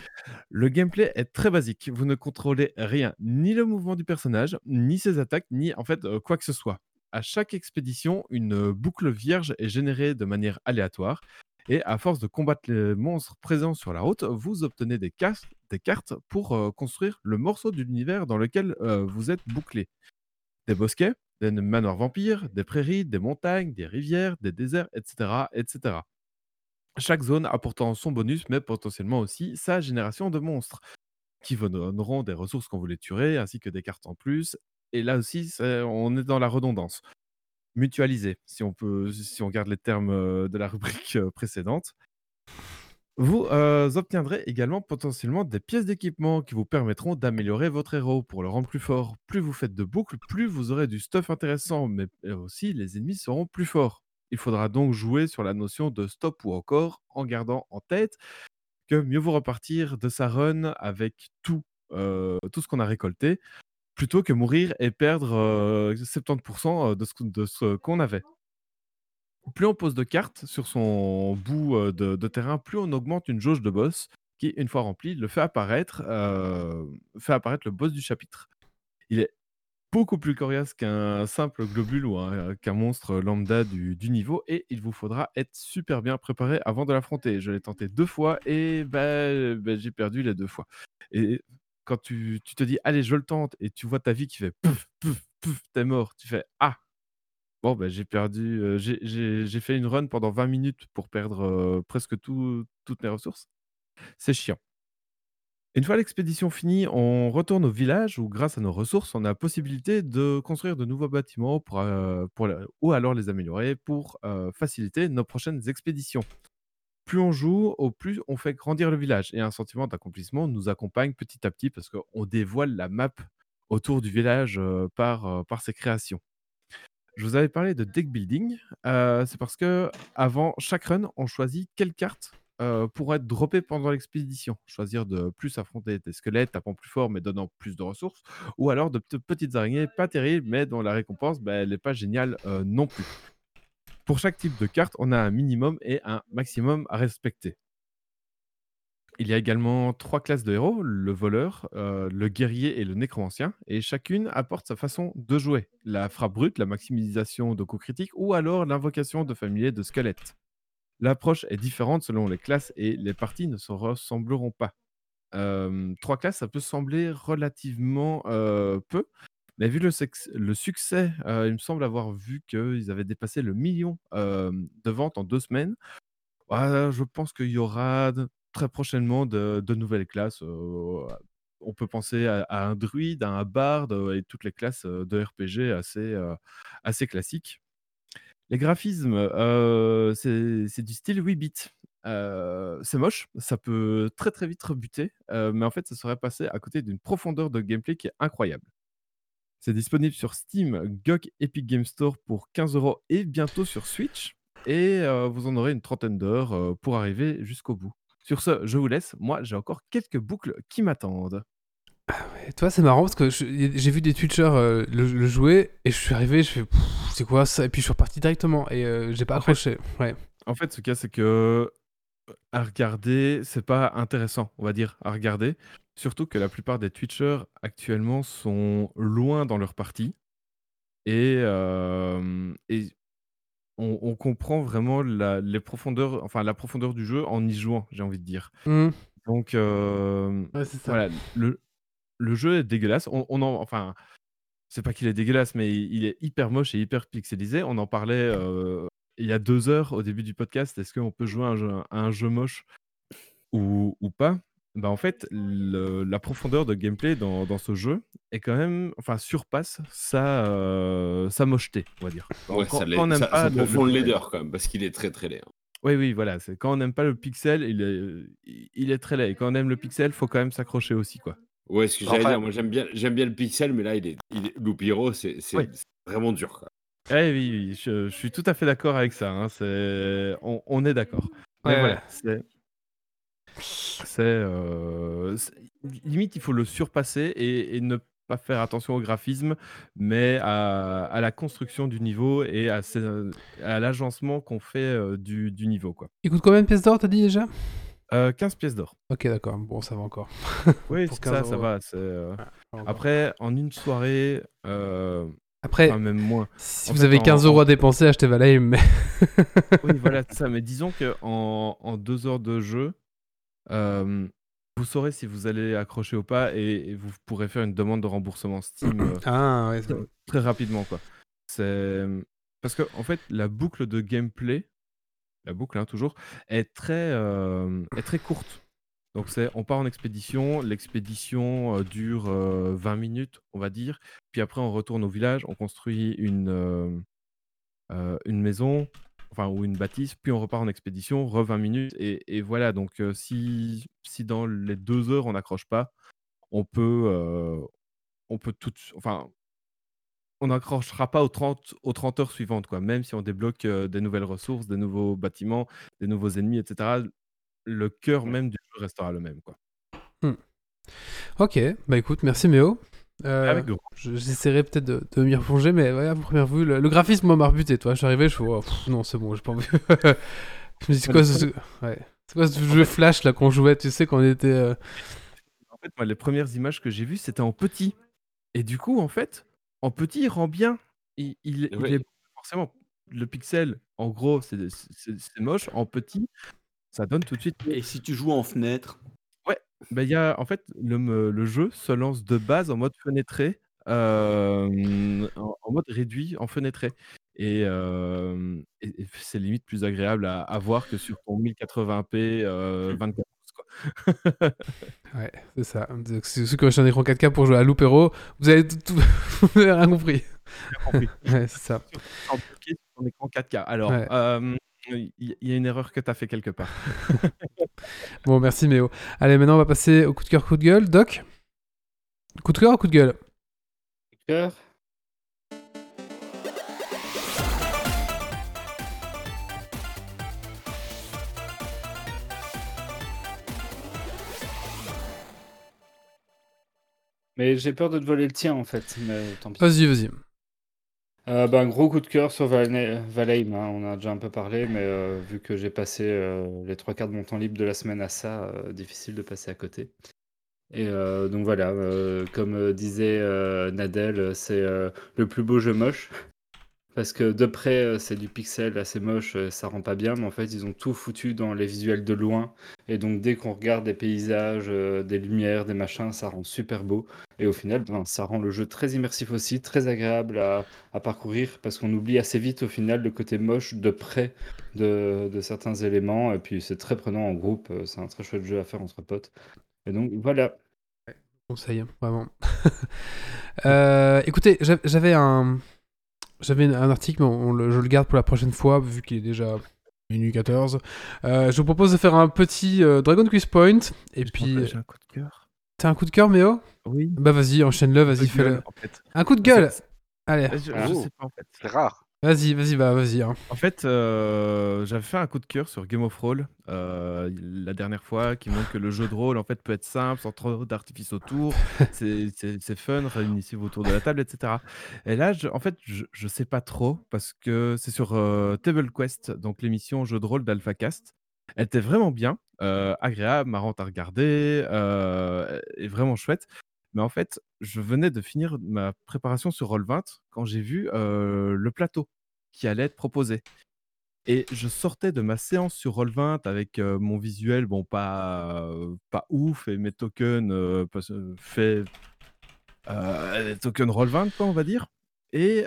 Le gameplay est très basique. Vous ne contrôlez rien, ni le mouvement du personnage, ni ses attaques, ni en fait euh, quoi que ce soit. À chaque expédition, une euh, boucle vierge est générée de manière aléatoire. Et à force de combattre les monstres présents sur la route, vous obtenez des, cas- des cartes pour euh, construire le morceau de l'univers dans lequel euh, vous êtes bouclé. Des bosquets, des manoirs vampires, des prairies, des montagnes, des rivières, des déserts, etc. etc. chaque zone apportant son bonus, mais potentiellement aussi sa génération de monstres, qui vous donneront des ressources quand vous les tuerez, ainsi que des cartes en plus. Et là aussi, on est dans la redondance. Mutualiser, si on peut, si on garde les termes euh, de la rubrique euh, précédente. Vous euh, obtiendrez également potentiellement des pièces d'équipement qui vous permettront d'améliorer votre héros pour le rendre plus fort. Plus vous faites de boucles, plus vous aurez du stuff intéressant, mais aussi les ennemis seront plus forts. Il faudra donc jouer sur la notion de stop ou encore en gardant en tête que mieux vaut repartir de sa run avec tout, euh, tout ce qu'on a récolté plutôt que mourir et perdre euh, 70% de ce, qu'on- de ce qu'on avait. Plus on pose de cartes sur son bout euh, de, terrain, plus on augmente une jauge de boss qui, une fois remplie, le fait apparaître, euh, fait apparaître le boss du chapitre. Il est beaucoup plus coriace qu'un simple globule ou un- qu'un monstre lambda du, niveau et il vous faudra être super bien préparé avant de l'affronter. Je l'ai tenté deux fois et ben, ben, j'ai perdu les deux fois. Et quand tu, tu te dis allez je le tente et tu vois ta vie qui fait pouf pouf pouf t'es mort, tu fais ah bon ben j'ai perdu, j'ai- fait une run pendant 20 minutes pour perdre presque tout- toutes mes ressources. C'est chiant. Une fois l'expédition finie, on retourne au village où, grâce à nos ressources, on a possibilité de construire de nouveaux bâtiments ou alors les améliorer pour faciliter nos prochaines expéditions. Plus on joue, au plus on fait grandir le village et un sentiment d'accomplissement nous accompagne petit à petit parce qu'on dévoile la map autour du village par ses créations. Je vous avais parlé de deck building. euh, c'est parce que avant chaque run, on choisit quelle carte euh, pour être droppée pendant l'expédition. Choisir de plus affronter des squelettes tapant plus fort mais donnant plus de ressources, ou alors de pe- petites araignées pas terribles mais dont la récompense ben, elle n'est pas géniale euh, non plus. Pour chaque type de carte, on a un minimum et un maximum à respecter. Il y a également trois classes de héros, le voleur, euh, le guerrier et le nécromancien, et chacune apporte sa façon de jouer. La frappe brute, la maximisation de coups critiques, ou alors l'invocation de familiers de squelettes. L'approche est différente selon les classes et les parties ne se ressembleront pas. Euh, trois classes, ça peut sembler relativement euh, peu, mais vu le, succès, il me semble avoir vu qu'ils avaient dépassé le million de ventes en deux semaines. Ah, je pense qu'il y aura très prochainement de, nouvelles classes. euh, on peut penser à, un druide, à un barde euh, et toutes les classes euh, de RPG assez, classiques. Les graphismes, c'est du style 8 bits. C'est moche, ça peut très très vite rebuter, mais en fait, ça serait passé à côté d'une profondeur de gameplay qui est incroyable. C'est disponible sur Steam, GOG, Epic Game Store pour 15 euros et bientôt sur Switch. Et vous en aurez une trentaine d'heures pour arriver jusqu'au bout. Sur ce, je vous laisse. Moi, j'ai encore quelques boucles qui m'attendent. Et toi, c'est marrant parce que j'ai vu des Twitchers euh, le, le jouer et je suis arrivé, je fais c'est quoi ça? Et puis je suis reparti directement et euh, j'ai pas En fait- accroché. Ouais. En fait, ce cas, c'est que euh, à regarder, c'est pas intéressant, on va dire, à regarder. Surtout que la plupart des Twitchers actuellement sont loin dans leur partie. Et, euh, et on, on comprend vraiment la, les profondeurs, enfin, la profondeur du jeu en y jouant, j'ai envie de dire. Mhm. Donc, euh, Ouais, voilà, le, le jeu est dégueulasse. On, on en, enfin, c'est pas qu'il est dégueulasse, mais il, il est hyper moche et hyper pixelisé. On en parlait euh, il y a deux heures au début du podcast. Est-ce qu'on peut jouer à un jeu, à un jeu moche ou, ou pas? Bah en fait, le- la profondeur de gameplay dans, dans ce jeu est quand même, enfin, surpasse sa, euh, sa mocheté, on va dire. Ouais, quand, ça, l'est- quand on n'aime ça, pas ça le- le pixel- laideur quand même, parce qu'il est très très laid. hein. Oui, oui, voilà. C'est quand on n'aime pas le pixel, il est, il est très laid. Et quand on aime le pixel, faut quand même s'accrocher aussi, quoi. Ouais, ce que j'allais Enfin- dire, moi j'aime bien, j'aime bien le pixel, mais là, il est, il est... Loupiro, c'est c'est- Oui. c'est vraiment dur. Quoi. Eh oui, oui, je, je suis tout à fait d'accord avec ça. hein, c'est- On, on est d'accord. Mais Ouais, voilà, c'est. C'est. euh, c'est- Limite, il faut le surpasser et, et ne pas faire attention au graphisme, mais à, à la construction du niveau et à, l'agencement qu'on fait euh, du, du niveau. Quoi. Il coûte combien de pièces d'or, t'as dit déjà? Euh, 15 pièces d'or. Ok, d'accord. Bon, ça va encore. Oui, Pour c'est 15 ça, va. euh, Ça va. Après, en une soirée, euh, Après, enfin, même moins. si en vous fait, avez en- 15 euros à dépenser, achetez Valheim. Mais... Oui, voilà, ça. Mais disons que en, en deux heures de jeu, euh, vous saurez si vous allez accrocher ou pas et, et vous pourrez faire une demande de remboursement Steam euh, Ah, ouais, très, très rapidement, quoi. C'est parce que en fait, la boucle de gameplay la boucle hein, toujours, est très, euh, est très courte. Donc c'est, on part en expédition, l'expédition euh, dure euh, 20 minutes, on va dire. Puis après, on retourne au village, on construit une, euh, une maison, enfin ou une bâtisse, puis on repart en expédition, re 20 minutes, et, et voilà. Donc euh, si, si dans les deux heures on n'accroche pas, on peut, euh, on peut tout, enfin, on n'accrochera pas aux 30, aux 30 heures suivantes, quoi. Même si on débloque euh, des nouvelles ressources, des nouveaux bâtiments, des nouveaux ennemis, etc. Le cœur même du jeu restera le même, quoi. Ok, bah écoute, merci Méo. Euh, Avec je- J'essaierai peut-être de, de m'y replonger, mais ouais, à première vue, le, le graphisme m'a rebuté. Toi, je suis arrivé, je fais, oh, pff, non, c'est bon, j'ai pas envie. je me dis, c'est quoi, ce... ouais. c'est quoi ce jeu Flash là qu'on jouait, tu sais, quand on était. euh, En fait, moi, les premières images que j'ai vues, c'était en petit. Et du coup, en fait, en petit, il rend bien. Il, il- il Oui. est forcément le pixel. En gros, c'est moche. En petit, ça donne tout de suite. Et si tu joues en fenêtre, Bah, il y a, en fait, le, me- le jeu se lance de base en mode fenêtré, en, en mode réduit en fenêtré. Et, et- et c'est limite plus agréable à, à voir que sur ton 1080p euh, 24 pouces, quoi. Ouais, c'est ça. Donc, C'est ceux qui ont acheté un écran 4K pour jouer à Loupero, vous avez tout, tout- vous avez rien compris. compris. Ouais, c'est ça. En bloqué sur ton écran 4K. Alors, Ouais. il y, il y a une erreur que tu as fait quelque part. Bon, merci Méo. Allez, maintenant on va passer au coup de cœur, coup de gueule. Doc? Coup de cœur ou coup de gueule? Cœur. Mais j'ai peur de te voler le tien en fait, mais tant pis. Vas-y, vas-y. Euh, un gros coup de cœur sur Valheim, hein, on a déjà un peu parlé, mais euh, vu que j'ai passé euh, les trois quarts de mon temps libre de la semaine à ça, euh, difficile de passer à côté. Et donc voilà, comme disait Nadel, c'est le plus beau jeu moche. Parce que de près, euh, c'est du pixel assez moche, euh, ça rend pas bien, mais en fait, ils ont tout foutu dans les visuels de loin. Et donc, dès qu'on regarde des paysages, euh, des lumières, des machins, ça rend super beau. Et au final, ben, ça rend le jeu très immersif aussi, très agréable à, parcourir, parce qu'on oublie assez vite au final le côté moche de près de, certains éléments. Et puis, c'est très prenant en groupe, c'est un très chouette jeu à faire entre potes. Et donc, voilà. Conseil, vraiment. Euh, écoutez, j'a- j'avais un, j'avais un article, mais on je le garde pour la prochaine fois, vu qu'il est déjà minuit 14. Euh, je vous propose de faire un petit euh, Dragon Quiz Point. Et puis, J'ai un coup de cœur. t'as un coup de cœur, Méo? Oui. Bah vas-y, enchaîne-le, vas-y, fais-le. gueule, en fait. Un coup de gueule C'est- Allez, Je, je Oh. sais pas en fait. C'est rare. Vas-y, vas-y, bah vas-y. hein. En fait, euh, j'avais fait un coup de cœur sur Game of Roll euh, la dernière fois, qui montre que le jeu de rôle en fait peut être simple, sans trop d'artifice autour. c'est c'est- c'est fun, réunissez-vous autour de la table, etc. Et là, je- en fait, je, je sais pas trop parce que c'est sur euh, Table Quest, donc l'émission jeu de rôle d'AlphaCast. Elle était vraiment bien, euh, agréable, marrante à regarder, euh, et vraiment chouette. Mais en fait, je venais de finir ma préparation sur Roll20 quand j'ai vu le plateau qui allait être proposé. Et je sortais de ma séance sur Roll20 avec mon visuel, bon, pas, pas ouf, et mes tokens les tokens Roll20, quoi, on va dire. Et,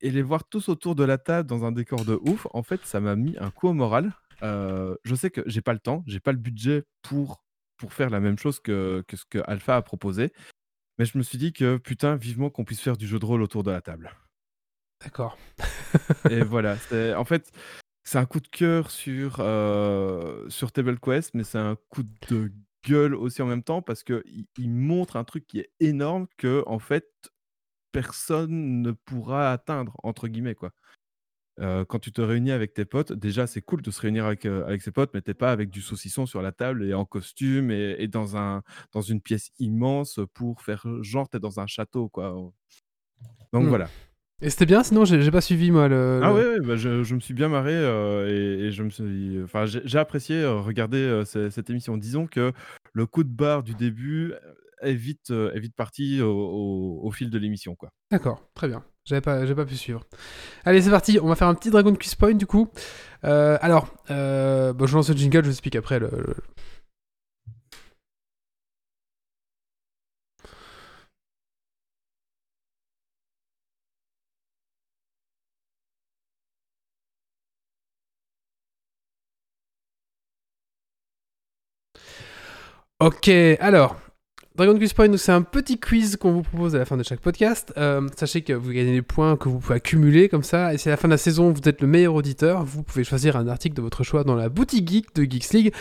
et, les voir tous autour de la table dans un décor de ouf, en fait, ça m'a mis un coup au moral. Je sais que j'ai pas le temps, j'ai pas le budget pour, pour faire la même chose que, que ce que Alpha a proposé. Mais je me suis dit que putain, vivement qu'on puisse faire du jeu de rôle autour de la table. D'accord. Et voilà, c'est en fait, c'est un coup de cœur sur, euh, sur Table Quest, mais c'est un coup de gueule aussi en même temps parce qu'il il montre un truc qui est énorme que en fait personne ne pourra atteindre entre guillemets quoi. Euh, quand tu te réunis avec tes potes, déjà c'est cool de se réunir avec, euh, avec ses potes, mais t'es pas avec du saucisson sur la table et en costume et, et dans, un, dans une pièce immense pour faire genre t'es dans un château quoi. Donc Hmm. voilà. Et c'était bien, sinon j'ai pas suivi moi le. Ah le- ouais, ouais, bah, je, je me suis bien marré euh, et, et je me suis, enfin, j'ai apprécié regarder ce- cette émission. Disons que le coup de barre du début est vite, est vite parti au, au- au fil de l'émission, quoi. D'accord, très bien. J'avais pas, pas pu suivre. Allez, c'est parti. On va faire un petit Dragon Quiz Point du coup. Euh, alors, euh, bah, je lance le jingle, je vous explique après le... Ok, alors, Dragon Quiz Point, c'est un petit quiz qu'on vous propose à la fin de chaque podcast. Euh, sachez que vous gagnez des points que vous pouvez accumuler comme ça. Et si à la fin de la saison, vous êtes le meilleur auditeur, vous pouvez choisir un article de votre choix dans la boutique geek de Geeks League.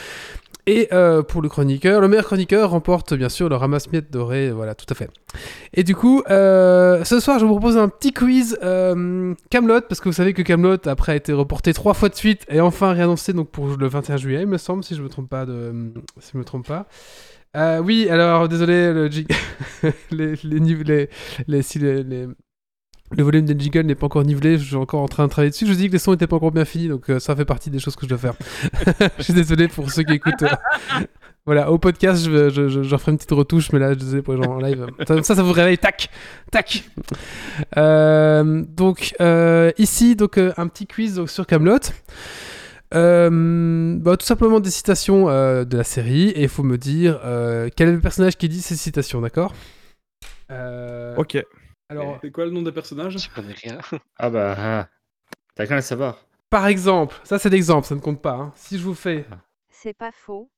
Et euh, pour le chroniqueur, le meilleur chroniqueur remporte bien sûr le ramasse-miettes doré. Voilà, tout à fait. Et du coup, euh, ce soir, je vous propose un petit quiz Camelot, parce que vous savez que Camelot après a été reporté trois fois de suite et enfin réannoncé donc pour le 21 juillet, il me semble, si je me trompe pas de, si je me trompe pas. Euh, oui, alors désolé, le jig- les, les, les, si le volume des jingles n'est pas encore nivelé, je suis encore en train de travailler dessus. Je dis que les sons n'étaient pas encore bien finis, donc euh, ça fait partie des choses que je dois faire. je suis désolé pour ceux qui écoutent. euh, voilà, au podcast, je, je, je, referai une petite retouche, mais là, je désolé pour les gens en live. Ça, ça, ça vous réveille, tac, tac. Donc, ici, donc, un petit quiz donc, sur Camelot. Euh, bah, tout simplement des citations euh, de la série, et il faut me dire euh, quel est le personnage qui dit ces citations, d'accord? Euh, Ok. Alors, C'est quoi le nom des personnages? Je connais rien. Ah bah, ah. t'as qu'à le savoir. par exemple, ça c'est l'exemple, ça ne compte pas. hein. Si je vous fais. C'est pas faux.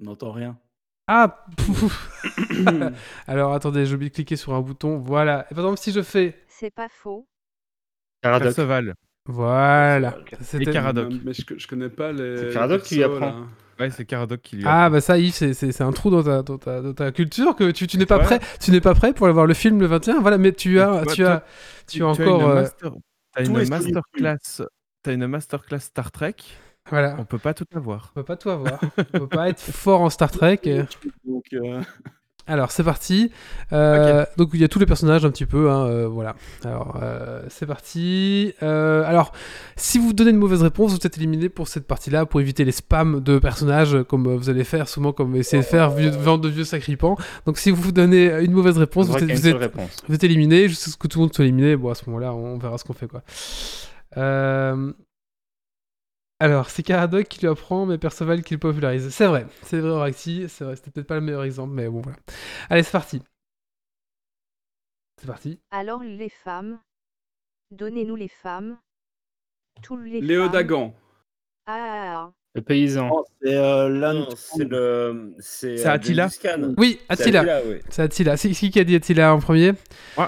On n'entend rien. Ah Alors attendez, j'ai oublié de cliquer sur un bouton. Voilà. Et par exemple, si je fais. C'est pas faux. Caradoc. Perceval. Voilà. C'était- Caradoc. Mais je, je connais pas les. C'est Caradoc qui lui apprend. là. Ouais, c'est Caradoc qui lui a. Ah bah ça Yves, c'est- c'est c'est un trou dans ta, dans ta, dans ta culture que tu, tu n'es pas Ouais. prêt. Tu n'es pas prêt pour aller voir le film le 21. Voilà, mais tu as, Tu tu as, tu as Tu encore. une, euh, master... t'as tout une sur masterclass. T'as une masterclass Star Trek. Voilà. On peut pas tout avoir. On peut pas tout avoir. On peut pas être fort en Star Trek. euh. Donc, euh, Alors c'est parti. Euh, Donc il y a tous les personnages un petit peu. hein, euh, voilà. Alors euh, c'est parti. Alors si vous donnez une mauvaise réponse, vous êtes éliminé pour cette partie-là pour éviter les spams de personnages comme vous allez faire souvent comme essayez de faire vieux, vendre de vieux sacripants. Donc si vous donnez une mauvaise réponse, vous êtes, vous êtes- réponse. vous êtes éliminé jusqu'à ce que tout le monde soit éliminé. Bon à ce moment-là, on verra ce qu'on fait quoi. Alors, c'est Caradoc qui lui apprend, mais Perceval qui le popularise. C'est vrai, c'est vrai, Oracti, c'est vrai, c'était peut-être pas le meilleur exemple, mais bon, voilà. Allez, c'est parti. C'est parti. Alors les femmes. Donnez-nous les femmes. Tous les Léo femmes. Dagan. Ah. Le paysan. oh, c'est euh, c'est le. C'est C'est euh, Attila. Oui, Attila. C'est Attila. C'est qui qui a dit Attila en premier? Ouais,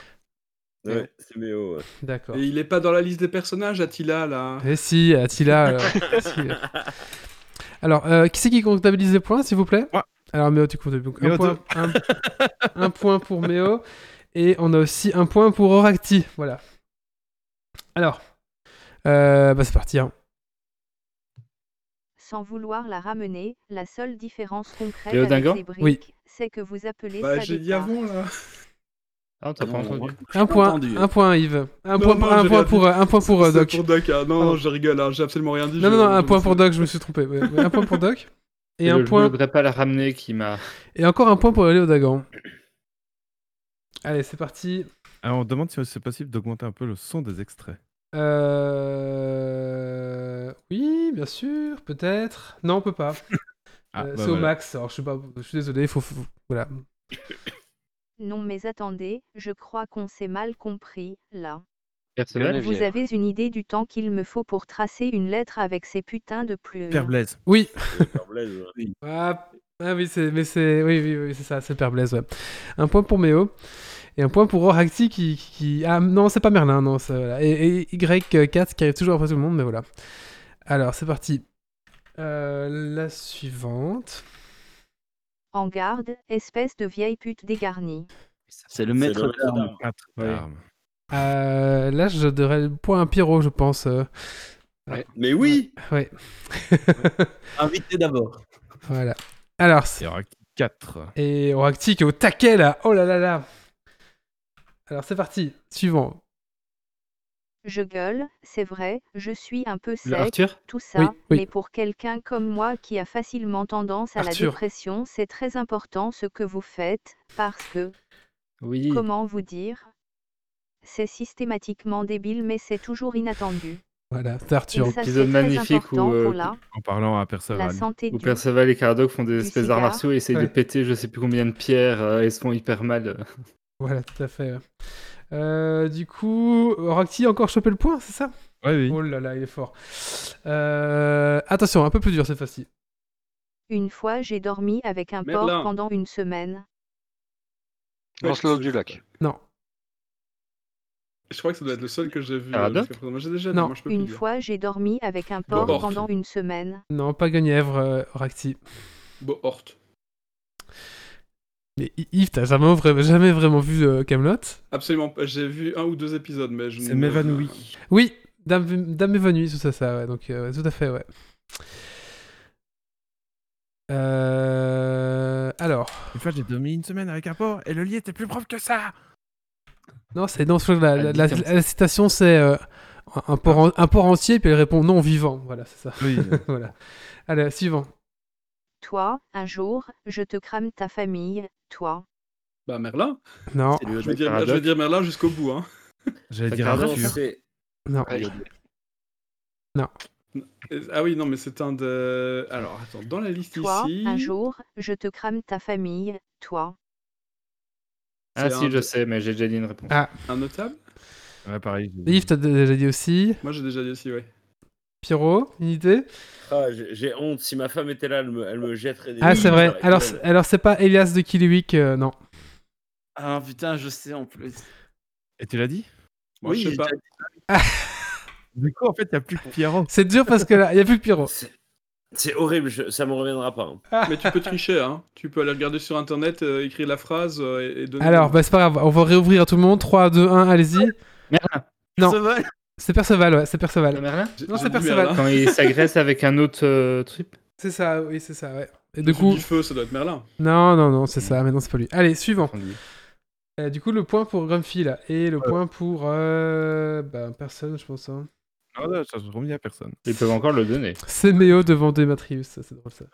c'est Méo. ouais. D'accord. Et il est pas dans la liste des personnages, Attila, là. Eh si, Attila. alors. Si. Alors, euh, qui c'est qui comptabilise les points, s'il vous plaît? Moi. Alors, Méo, tu comptes donc un point, un, un point pour Méo. Et on a aussi un point pour Oracti. Voilà. Alors, euh, bah, c'est parti. hein. Sans vouloir la ramener, la seule différence concrète avec les briques, Oui. c'est que vous appelez Bah, ça j'ai des dit avant, là. Ah, t'as pas Non, entendu. Un pas point, entendu. un point, Yves. Un Non, point, non, pour, un point rien pour, un point pour euh, Doc. pour Doc. hein. Non, Pardon. je rigole, hein, j'ai absolument rien dit. Non, non, non, un point pour Doc, je me suis trompé. Ouais, ouais, un point pour Doc. Et un le point, Je voudrais pas la ramener qui m'a. et encore un point pour Léo Dagan. Allez, c'est parti. Alors, on demande si c'est possible d'augmenter un peu le son des extraits. Euh... Oui, bien sûr, peut-être. Non, on peut pas. Ah, Euh, bah c'est au max. Alors, je pas, suis désolé, il faut- Voilà. Non mais attendez, je crois qu'on s'est mal compris, là. Geneviève. Vous avez une idée du temps qu'il me faut pour tracer une lettre avec ces putains de plumes Père Blaise. Oui. Super Blaise, ouais. Ah, ah oui, c'est, mais c'est, oui, oui, oui, c'est ça, c'est Père Blaise, ouais. Un point pour Méo. Et un point pour Oracti qui, qui... Ah non, c'est pas Merlin, non. ça, voilà. Et, et Y4 qui arrive toujours après tout le monde, mais voilà. Alors, c'est parti. Euh, la suivante. En garde, espèce de vieille pute dégarnie. C'est le maître d'armes. Euh, là, je donnerais le point à Pyro, je pense. euh. Mais oui Ouais. Invité d'abord. voilà. Alors, c'est- Il y aura 4. et Oracti qui est au taquet, là. Oh là là là. Alors, c'est parti. Suivant. Je gueule, c'est vrai, je suis un peu sec, Arthur. tout ça, Oui, oui. mais pour quelqu'un comme moi qui a facilement tendance à la dépression, c'est très important ce que vous faites, parce que, Oui. comment vous dire C'est systématiquement débile mais c'est toujours inattendu. Voilà, c'est Arthur. Épisode magnifique où, euh, pour la, En parlant à la Perceval. santé Où du... Perceval et Caradoc font des du espèces d'arts martiaux et essayent Ouais. de péter je sais plus combien de pierres euh, et se font hyper mal. Voilà, tout à fait. Euh, du coup, Oracti a encore chopé le point, c'est ça? Ouais, oui. Oh là là, il est fort. Euh, attention, un peu plus dur cette fois-ci. Une fois, j'ai dormi avec un porc pendant une semaine. Lancelot du lac. Non. Je crois que ça doit être le seul que j'ai vu. Euh. Moi, j'ai déjà dit, Non. moi, je peux plus Une fois, j'ai dormi avec un porc pendant une semaine. Non, pas Guenièvre, euh, Oracti. Bon, Hort. Mais Yves, t'as jamais, vra- jamais vraiment vu euh, Camelot? Absolument pas. J'ai vu un ou deux épisodes, mais je C'est ne- m'évanouit. Oui, Dame, Dame évanouie, tout ça, ça, ouais. Donc, euh, tout à fait, ouais. Euh, Alors, Une fois, j'ai dormi une semaine avec un porc et le lit était plus propre que ça. non, c'est non, la, la, citation c'est euh, un, porc en- un porc entier, puis elle répond non vivant. Voilà, c'est ça. Oui. voilà. Allez, suivant. Toi, un jour, je te crame ta famille, toi. Bah, Merlin. Non, Je vais dire, Aradoc. je vais dire Merlin jusqu'au bout. Hein. J'allais dire Arthur. C'est non. Et- Ah oui, non, mais c'est un de. Alors, attends, dans la liste Toi, ici. un jour, je te crame ta famille, toi. Ah si, un je sais, mais j'ai déjà dit une réponse. Ah. Un notable? Ouais, pareil. Yves, t'as déjà dit aussi? Moi, j'ai déjà dit aussi, ouais. Pierrot, une idée? Ah, j'ai honte. Si ma femme était là, elle me, elle me jetterait des. Ah, c'est vrai. Alors, alors c'est pas Elias de Kiliwick, euh, non. Ah putain, je sais en plus. Et tu l'as dit? Moi, Oui, je sais j'ai pas. déjà Du coup, en fait, il n'y a plus que Pierrot. C'est dur parce que là, il y a plus que Pierrot. C'est- horrible, je- ça me reviendra pas. hein. Mais tu peux tricher, hein. Tu peux aller regarder sur internet, euh, écrire la phrase euh, et, et donner. Alors, bah, c'est pas grave, on va réouvrir à tout le monde. 3, 2, 1, allez-y. Non. C'est Perceval, ouais, c'est Perceval. Merlin non, c'est Perceval. Merlin. Quand il s'agresse avec un autre euh, truc. C'est ça, oui, c'est ça, ouais. Et Du coup, du feu, ça doit être Merlin. non, non, non, c'est ça, mais non, c'est pas lui. Allez, suivant. Euh, du coup, le point pour Grumpy, là. Et le point pour. Euh... Bah, personne, je pense. Hein. Non, non, ça se remet à personne. Ils peuvent encore le donner. C'est Méo devant Demetrius, ça, c'est drôle ça.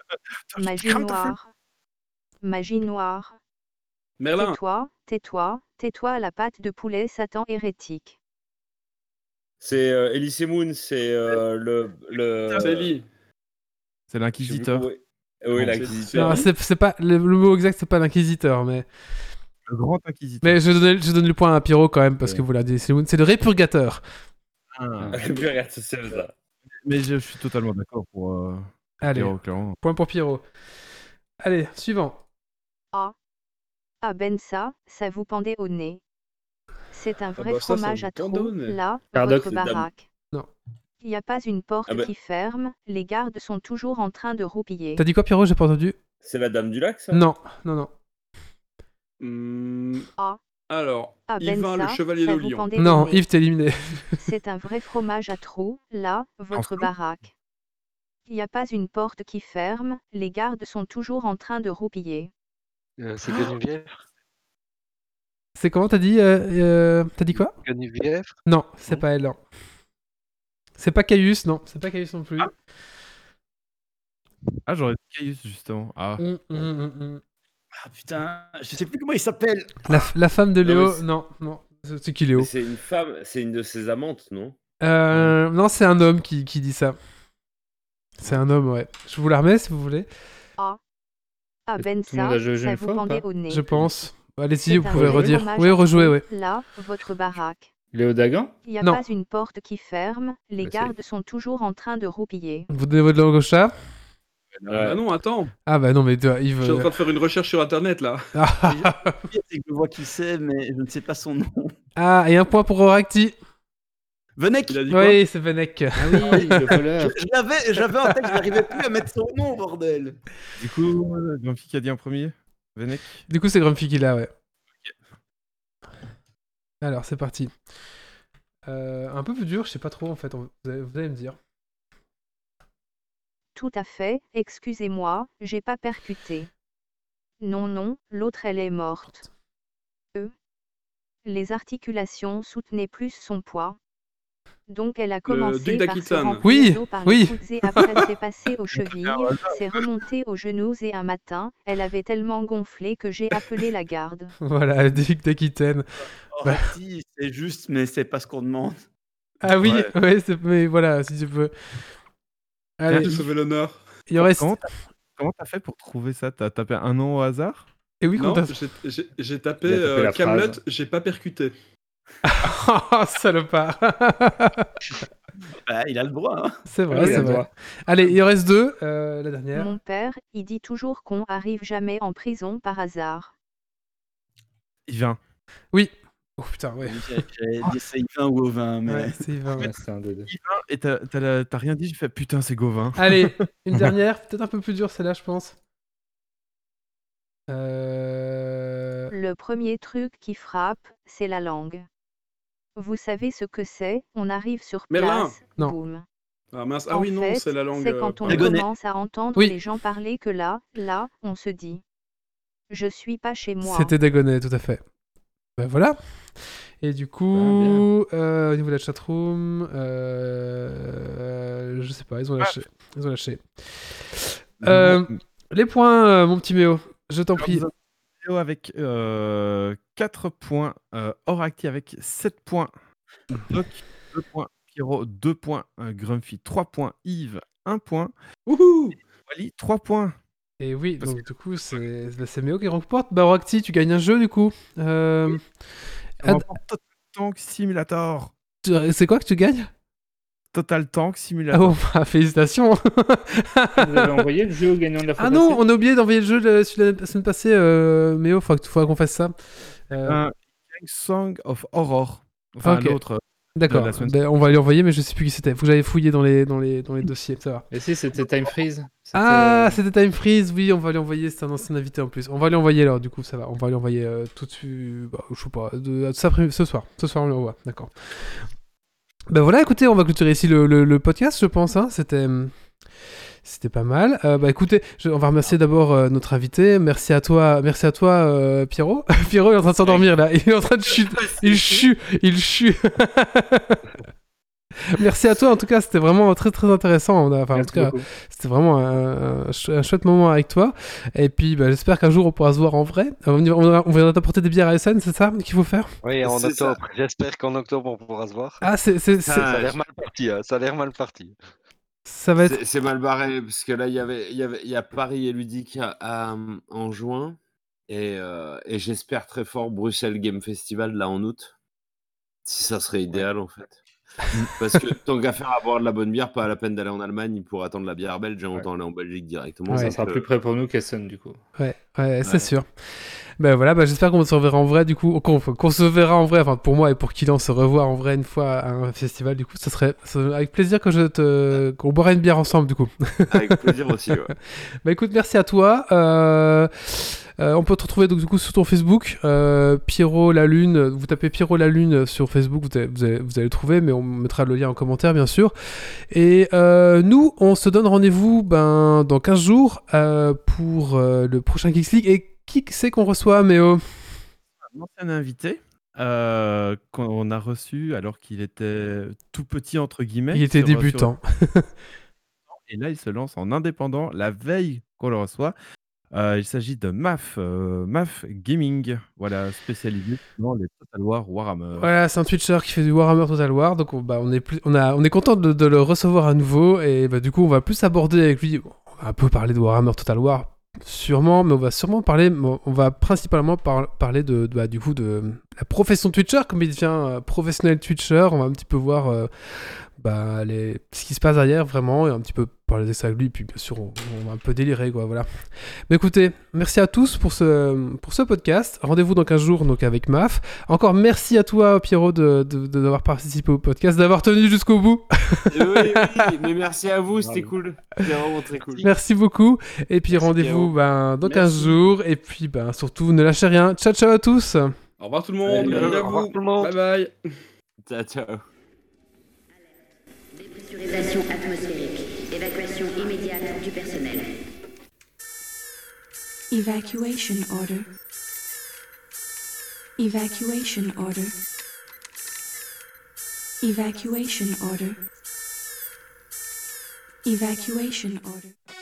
Magie noire. Magie noire. Merlin. Tais-toi, tais-toi, tais-toi à la patte de poulet Satan hérétique. C'est euh, Elise Moon, c'est euh, le. le... C'est l'inquisiteur. Oui, l'inquisiteur. Non, c'est pas. Le, le mot exact, c'est pas l'inquisiteur, mais. Le grand inquisiteur. Mais je donne, je donne le point à Pyro quand même, parce Ouais. que vous l'avez dit, c'est c'est le répurgateur. Ah. C'est ça. Mais je suis totalement d'accord pour euh, Allez, Pierrot, clairement. point pour Pyro. Allez, suivant. Ah ben ça, ça vous pendait au nez. C'est un vrai bah ça, fromage à trous, là, votre baraque. Non. Il n'y a pas une porte Ah ben. qui ferme, les gardes sont toujours en train de roupiller. T'as dit quoi, Pyro J'ai pas entendu. C'est la dame du lac, ça? Non, non, non. Hmm, Ah. Alors, Ah ben Yvain, le ça, chevalier ça de Lion. Non. Yves, t'es éliminé. C'est un vrai fromage à trous, là, votre baraque. Il n'y a pas une porte qui ferme, les gardes sont toujours en train de roupiller. Euh, c'est Guenièvre C'est comment t'as dit euh, euh, T'as dit quoi? Non, c'est pas elle. C'est pas Caius, non. C'est pas Caius non plus. Ah, j'aurais dit Caius, justement. Ah, Hum, hum, hum. Ah putain, je sais plus comment il s'appelle. La, femme de Léo, non, non. C'est qui Léo? C'est une femme, c'est une de ses amantes, non? Euh, Non, c'est un homme qui, qui dit ça. C'est un homme, ouais. Je vous la remets si vous voulez, Ah ben Tout le monde a ça, ça vous fois au nez. je pense. Allez-y, C'est vous pouvez redire. Oui, rejouer, oui. Là, votre baraque. Léo Dagan? Il n'y a Non. pas une porte qui ferme, les Bah, gardes sont toujours en train de roupiller. Vous donnez votre langue au chat? Ah non, attends. Ah bah non, mais toi, Yves... Je suis en euh, train de faire une recherche sur internet là. Ah, Le pire, c'est que je vois qui c'est, mais je ne sais pas son nom. ah, et un point pour Oracti. Venez Il a dit quoi? Oui, c'est Venek. Ah oui, le voleur. Je l'avais, j'avais en tête, je n'arrivais plus à mettre son nom, bordel. du coup, euh, Grumpy qui a dit en premier? Venek Du coup, c'est Grumpy qui l'a, ouais. Alors, c'est parti. Euh, un peu plus dur, je sais pas trop en fait, vous allez, vous allez me dire. Tout à fait, excusez-moi, j'ai pas percuté. Non, non, l'autre elle est morte. E. Les articulations soutenaient plus son poids. Donc elle a commencé par se Oui, par oui. les coudes et après c'est passé aux chevilles, c'est remonté aux genoux et un matin, elle avait tellement gonflé que j'ai appelé la garde. Voilà, le Duc d'Aquitaine. Oh, Bah. si, c'est juste, mais c'est pas ce qu'on demande. Ah oui, Ouais. ouais, mais voilà, si tu peux. Allez, J'ai sauvé l'honneur. il en reste. Comment t'as comment t'as fait pour trouver ça? T'as tapé un nom au hasard? Et oui, qu'on t'a- j'ai- tapé, Il tapé euh, Camelot, j'ai pas percuté. Ah, salopard Bah, il a le droit. hein. C'est vrai, Oui, c'est vrai. Allez, il en reste deux. euh, la dernière. Mon père, il dit toujours qu'on arrive jamais en prison par hasard. Yvain. Oh putain, ouais. J'ai- J'allais dire c'est Yvain ou Ovin, mais Ouais, c'est Yvain, ouais. Ouais, c'est un des deux. Yvain, et t'as- t'as rien dit, j'ai fait putain, c'est Gauvin. Allez, une dernière, peut-être un peu plus dure celle-là, je pense. Euh... Le premier truc qui frappe, c'est la langue. Vous savez ce que c'est On arrive sur Merlin. place, Non. boum. Ah mince, ah En oui, non, c'est la langue. C'est euh, quand on commence à entendre Oui. les gens parler que là, là, on se dit. Je suis pas chez moi. C'était Dagonet, tout à fait. Ben voilà. Et du coup, euh, au niveau de la chatroom, euh, je sais pas, ils ont lâché. Ils ont lâché. Euh, les points, euh, mon petit Méo, je t'en prie. Avec euh, 4 points, euh, Oracti avec 7 points, Doc 2 points, Pierrot 2 points, euh, Grumpy 3 points, Yves 1 point, Wouhou Wally 3 points. Et oui, Parce donc du coup, c'est bah, c'est Méo qui remporte. Bah, Roacti, tu gagnes un jeu du coup. Euh, On Ad- Total Tank Simulator. tu- C'est quoi que tu gagnes? Total Tank Ah Simulator. bon, bah, félicitations Vous avez envoyé le jeu au gagnant de la fois Ah non, passée on a oublié d'envoyer le jeu de la semaine passée, euh, Méo, il faudra qu'on fasse ça. Euh, Song of Horror. Enfin, Ok. l'autre. D'accord, la semaine Ben, on va lui envoyer, mais je sais plus qui c'était. Faut que j'aille fouiller dans les, dans, les, dans les dossiers, ça va. Et si, c'était Time Freeze. Ah, euh, c'était Time Freeze, oui, on va lui envoyer, c'est un ancien invité en plus. On va lui envoyer alors, du coup, ça va. On va lui envoyer euh, tout de suite, bah, je sais pas, de, ce soir. Ce soir, on lui envoie, d'accord. Ben voilà, écoutez, on va clôturer ici le, le- le podcast, je pense. hein. C'était. C'était pas mal. Euh, bah écoutez, je- on va remercier d'abord euh, notre invité. Merci à toi, merci à toi, euh, Pierrot. Pierrot il est en train de s'endormir là. Il est en train de chuter. Il chue, il chue. Merci à toi, en tout cas, c'était vraiment très très intéressant. On a- Enfin, en tout cas, c'était vraiment un, un chou- un chouette moment avec toi. Et puis, bah, j'espère qu'un jour on pourra se voir en vrai. Euh, On, on, on viendra t'apporter des bières à SN, c'est ça qu'il faut faire? Oui, en octobre. J'espère qu'en octobre, on pourra se voir. Ah, c'est, c'est- c'est- Ça a l'air mal parti. hein, Ça a l'air mal parti. Ça va être. C'est mal barré parce que là, il y avait, il y avait, il y a Paris et Ludique à- à- en juin et, euh, et j'espère très fort Bruxelles Game Festival là en août. Si ça serait idéal en fait. Parce que tant qu'à faire à boire de la bonne bière, pas à la peine d'aller en Allemagne pour attendre la bière belge, hein, autant aller en Belgique directement. Ouais. Ça sera que- plus près pour nous qu'Essen, du coup. Ouais, ouais, c'est Ouais. sûr. Ben voilà, bah, j'espère qu'on se reverra en vrai du coup, qu'on, qu'on se verra en vrai, enfin pour moi et pour Kylian se revoir en vrai une fois à un festival du coup, ça serait, ça serait avec plaisir que je te, qu'on boira une bière ensemble du coup. Avec plaisir aussi. ouais. Bah écoute, merci à toi. Euh, euh, on peut te retrouver donc du coup sur ton Facebook, euh, Pierrot la Lune. Vous tapez Pierrot la Lune sur Facebook, vous allez, vous allez, vous allez le trouver, mais on mettra le lien en commentaire bien sûr. Et euh, nous, on se donne rendez-vous ben, dans 15 jours euh, pour euh, le prochain Geeks League. Et qui c'est qu'on reçoit, Méo? Un ancien invité euh, qu'on a reçu alors qu'il était tout petit, entre guillemets. Il était sur- débutant. Et là, il se lance en indépendant la veille qu'on le reçoit. Euh, il s'agit de MAF, euh, MAF Gaming, voilà, spécialisé dans les Total War Warhammer. Voilà, c'est un Twitcher qui fait du Warhammer Total War, donc on, bah, on est plus, on a, on est content de, de le recevoir à nouveau et bah, du coup on va plus aborder avec lui, on va un peu parler de Warhammer Total War, sûrement, mais on va sûrement parler, on va principalement par- parler de, bah, du coup de la profession Twitcher, comme il devient euh, professionnel Twitcher, on va un petit peu voir euh, bah, les, ce qui se passe derrière vraiment et un petit peu parler de ça avec lui, puis bien sûr on, on va un peu délirer quoi, voilà. Mais écoutez, merci à tous pour ce, pour ce podcast. Rendez-vous dans 15 jours donc avec MAF. Encore merci à toi Pierrot de, de- de- d'avoir participé au podcast, d'avoir tenu jusqu'au bout. oui, oui, mais merci à vous, c'était cool. C'était vraiment très cool. Merci beaucoup. Et puis rendez-vous ben, dans 15 Merci. jours. Et puis ben, surtout ne lâchez rien. Ciao ciao à tous. Au revoir tout le monde, à au revoir tout le monde. Bye bye. Ciao, ciao. Dépressurisation atmosphérique. Évacuation immédiate du personnel. Evacuation order. Evacuation order. Evacuation order. Evacuation order.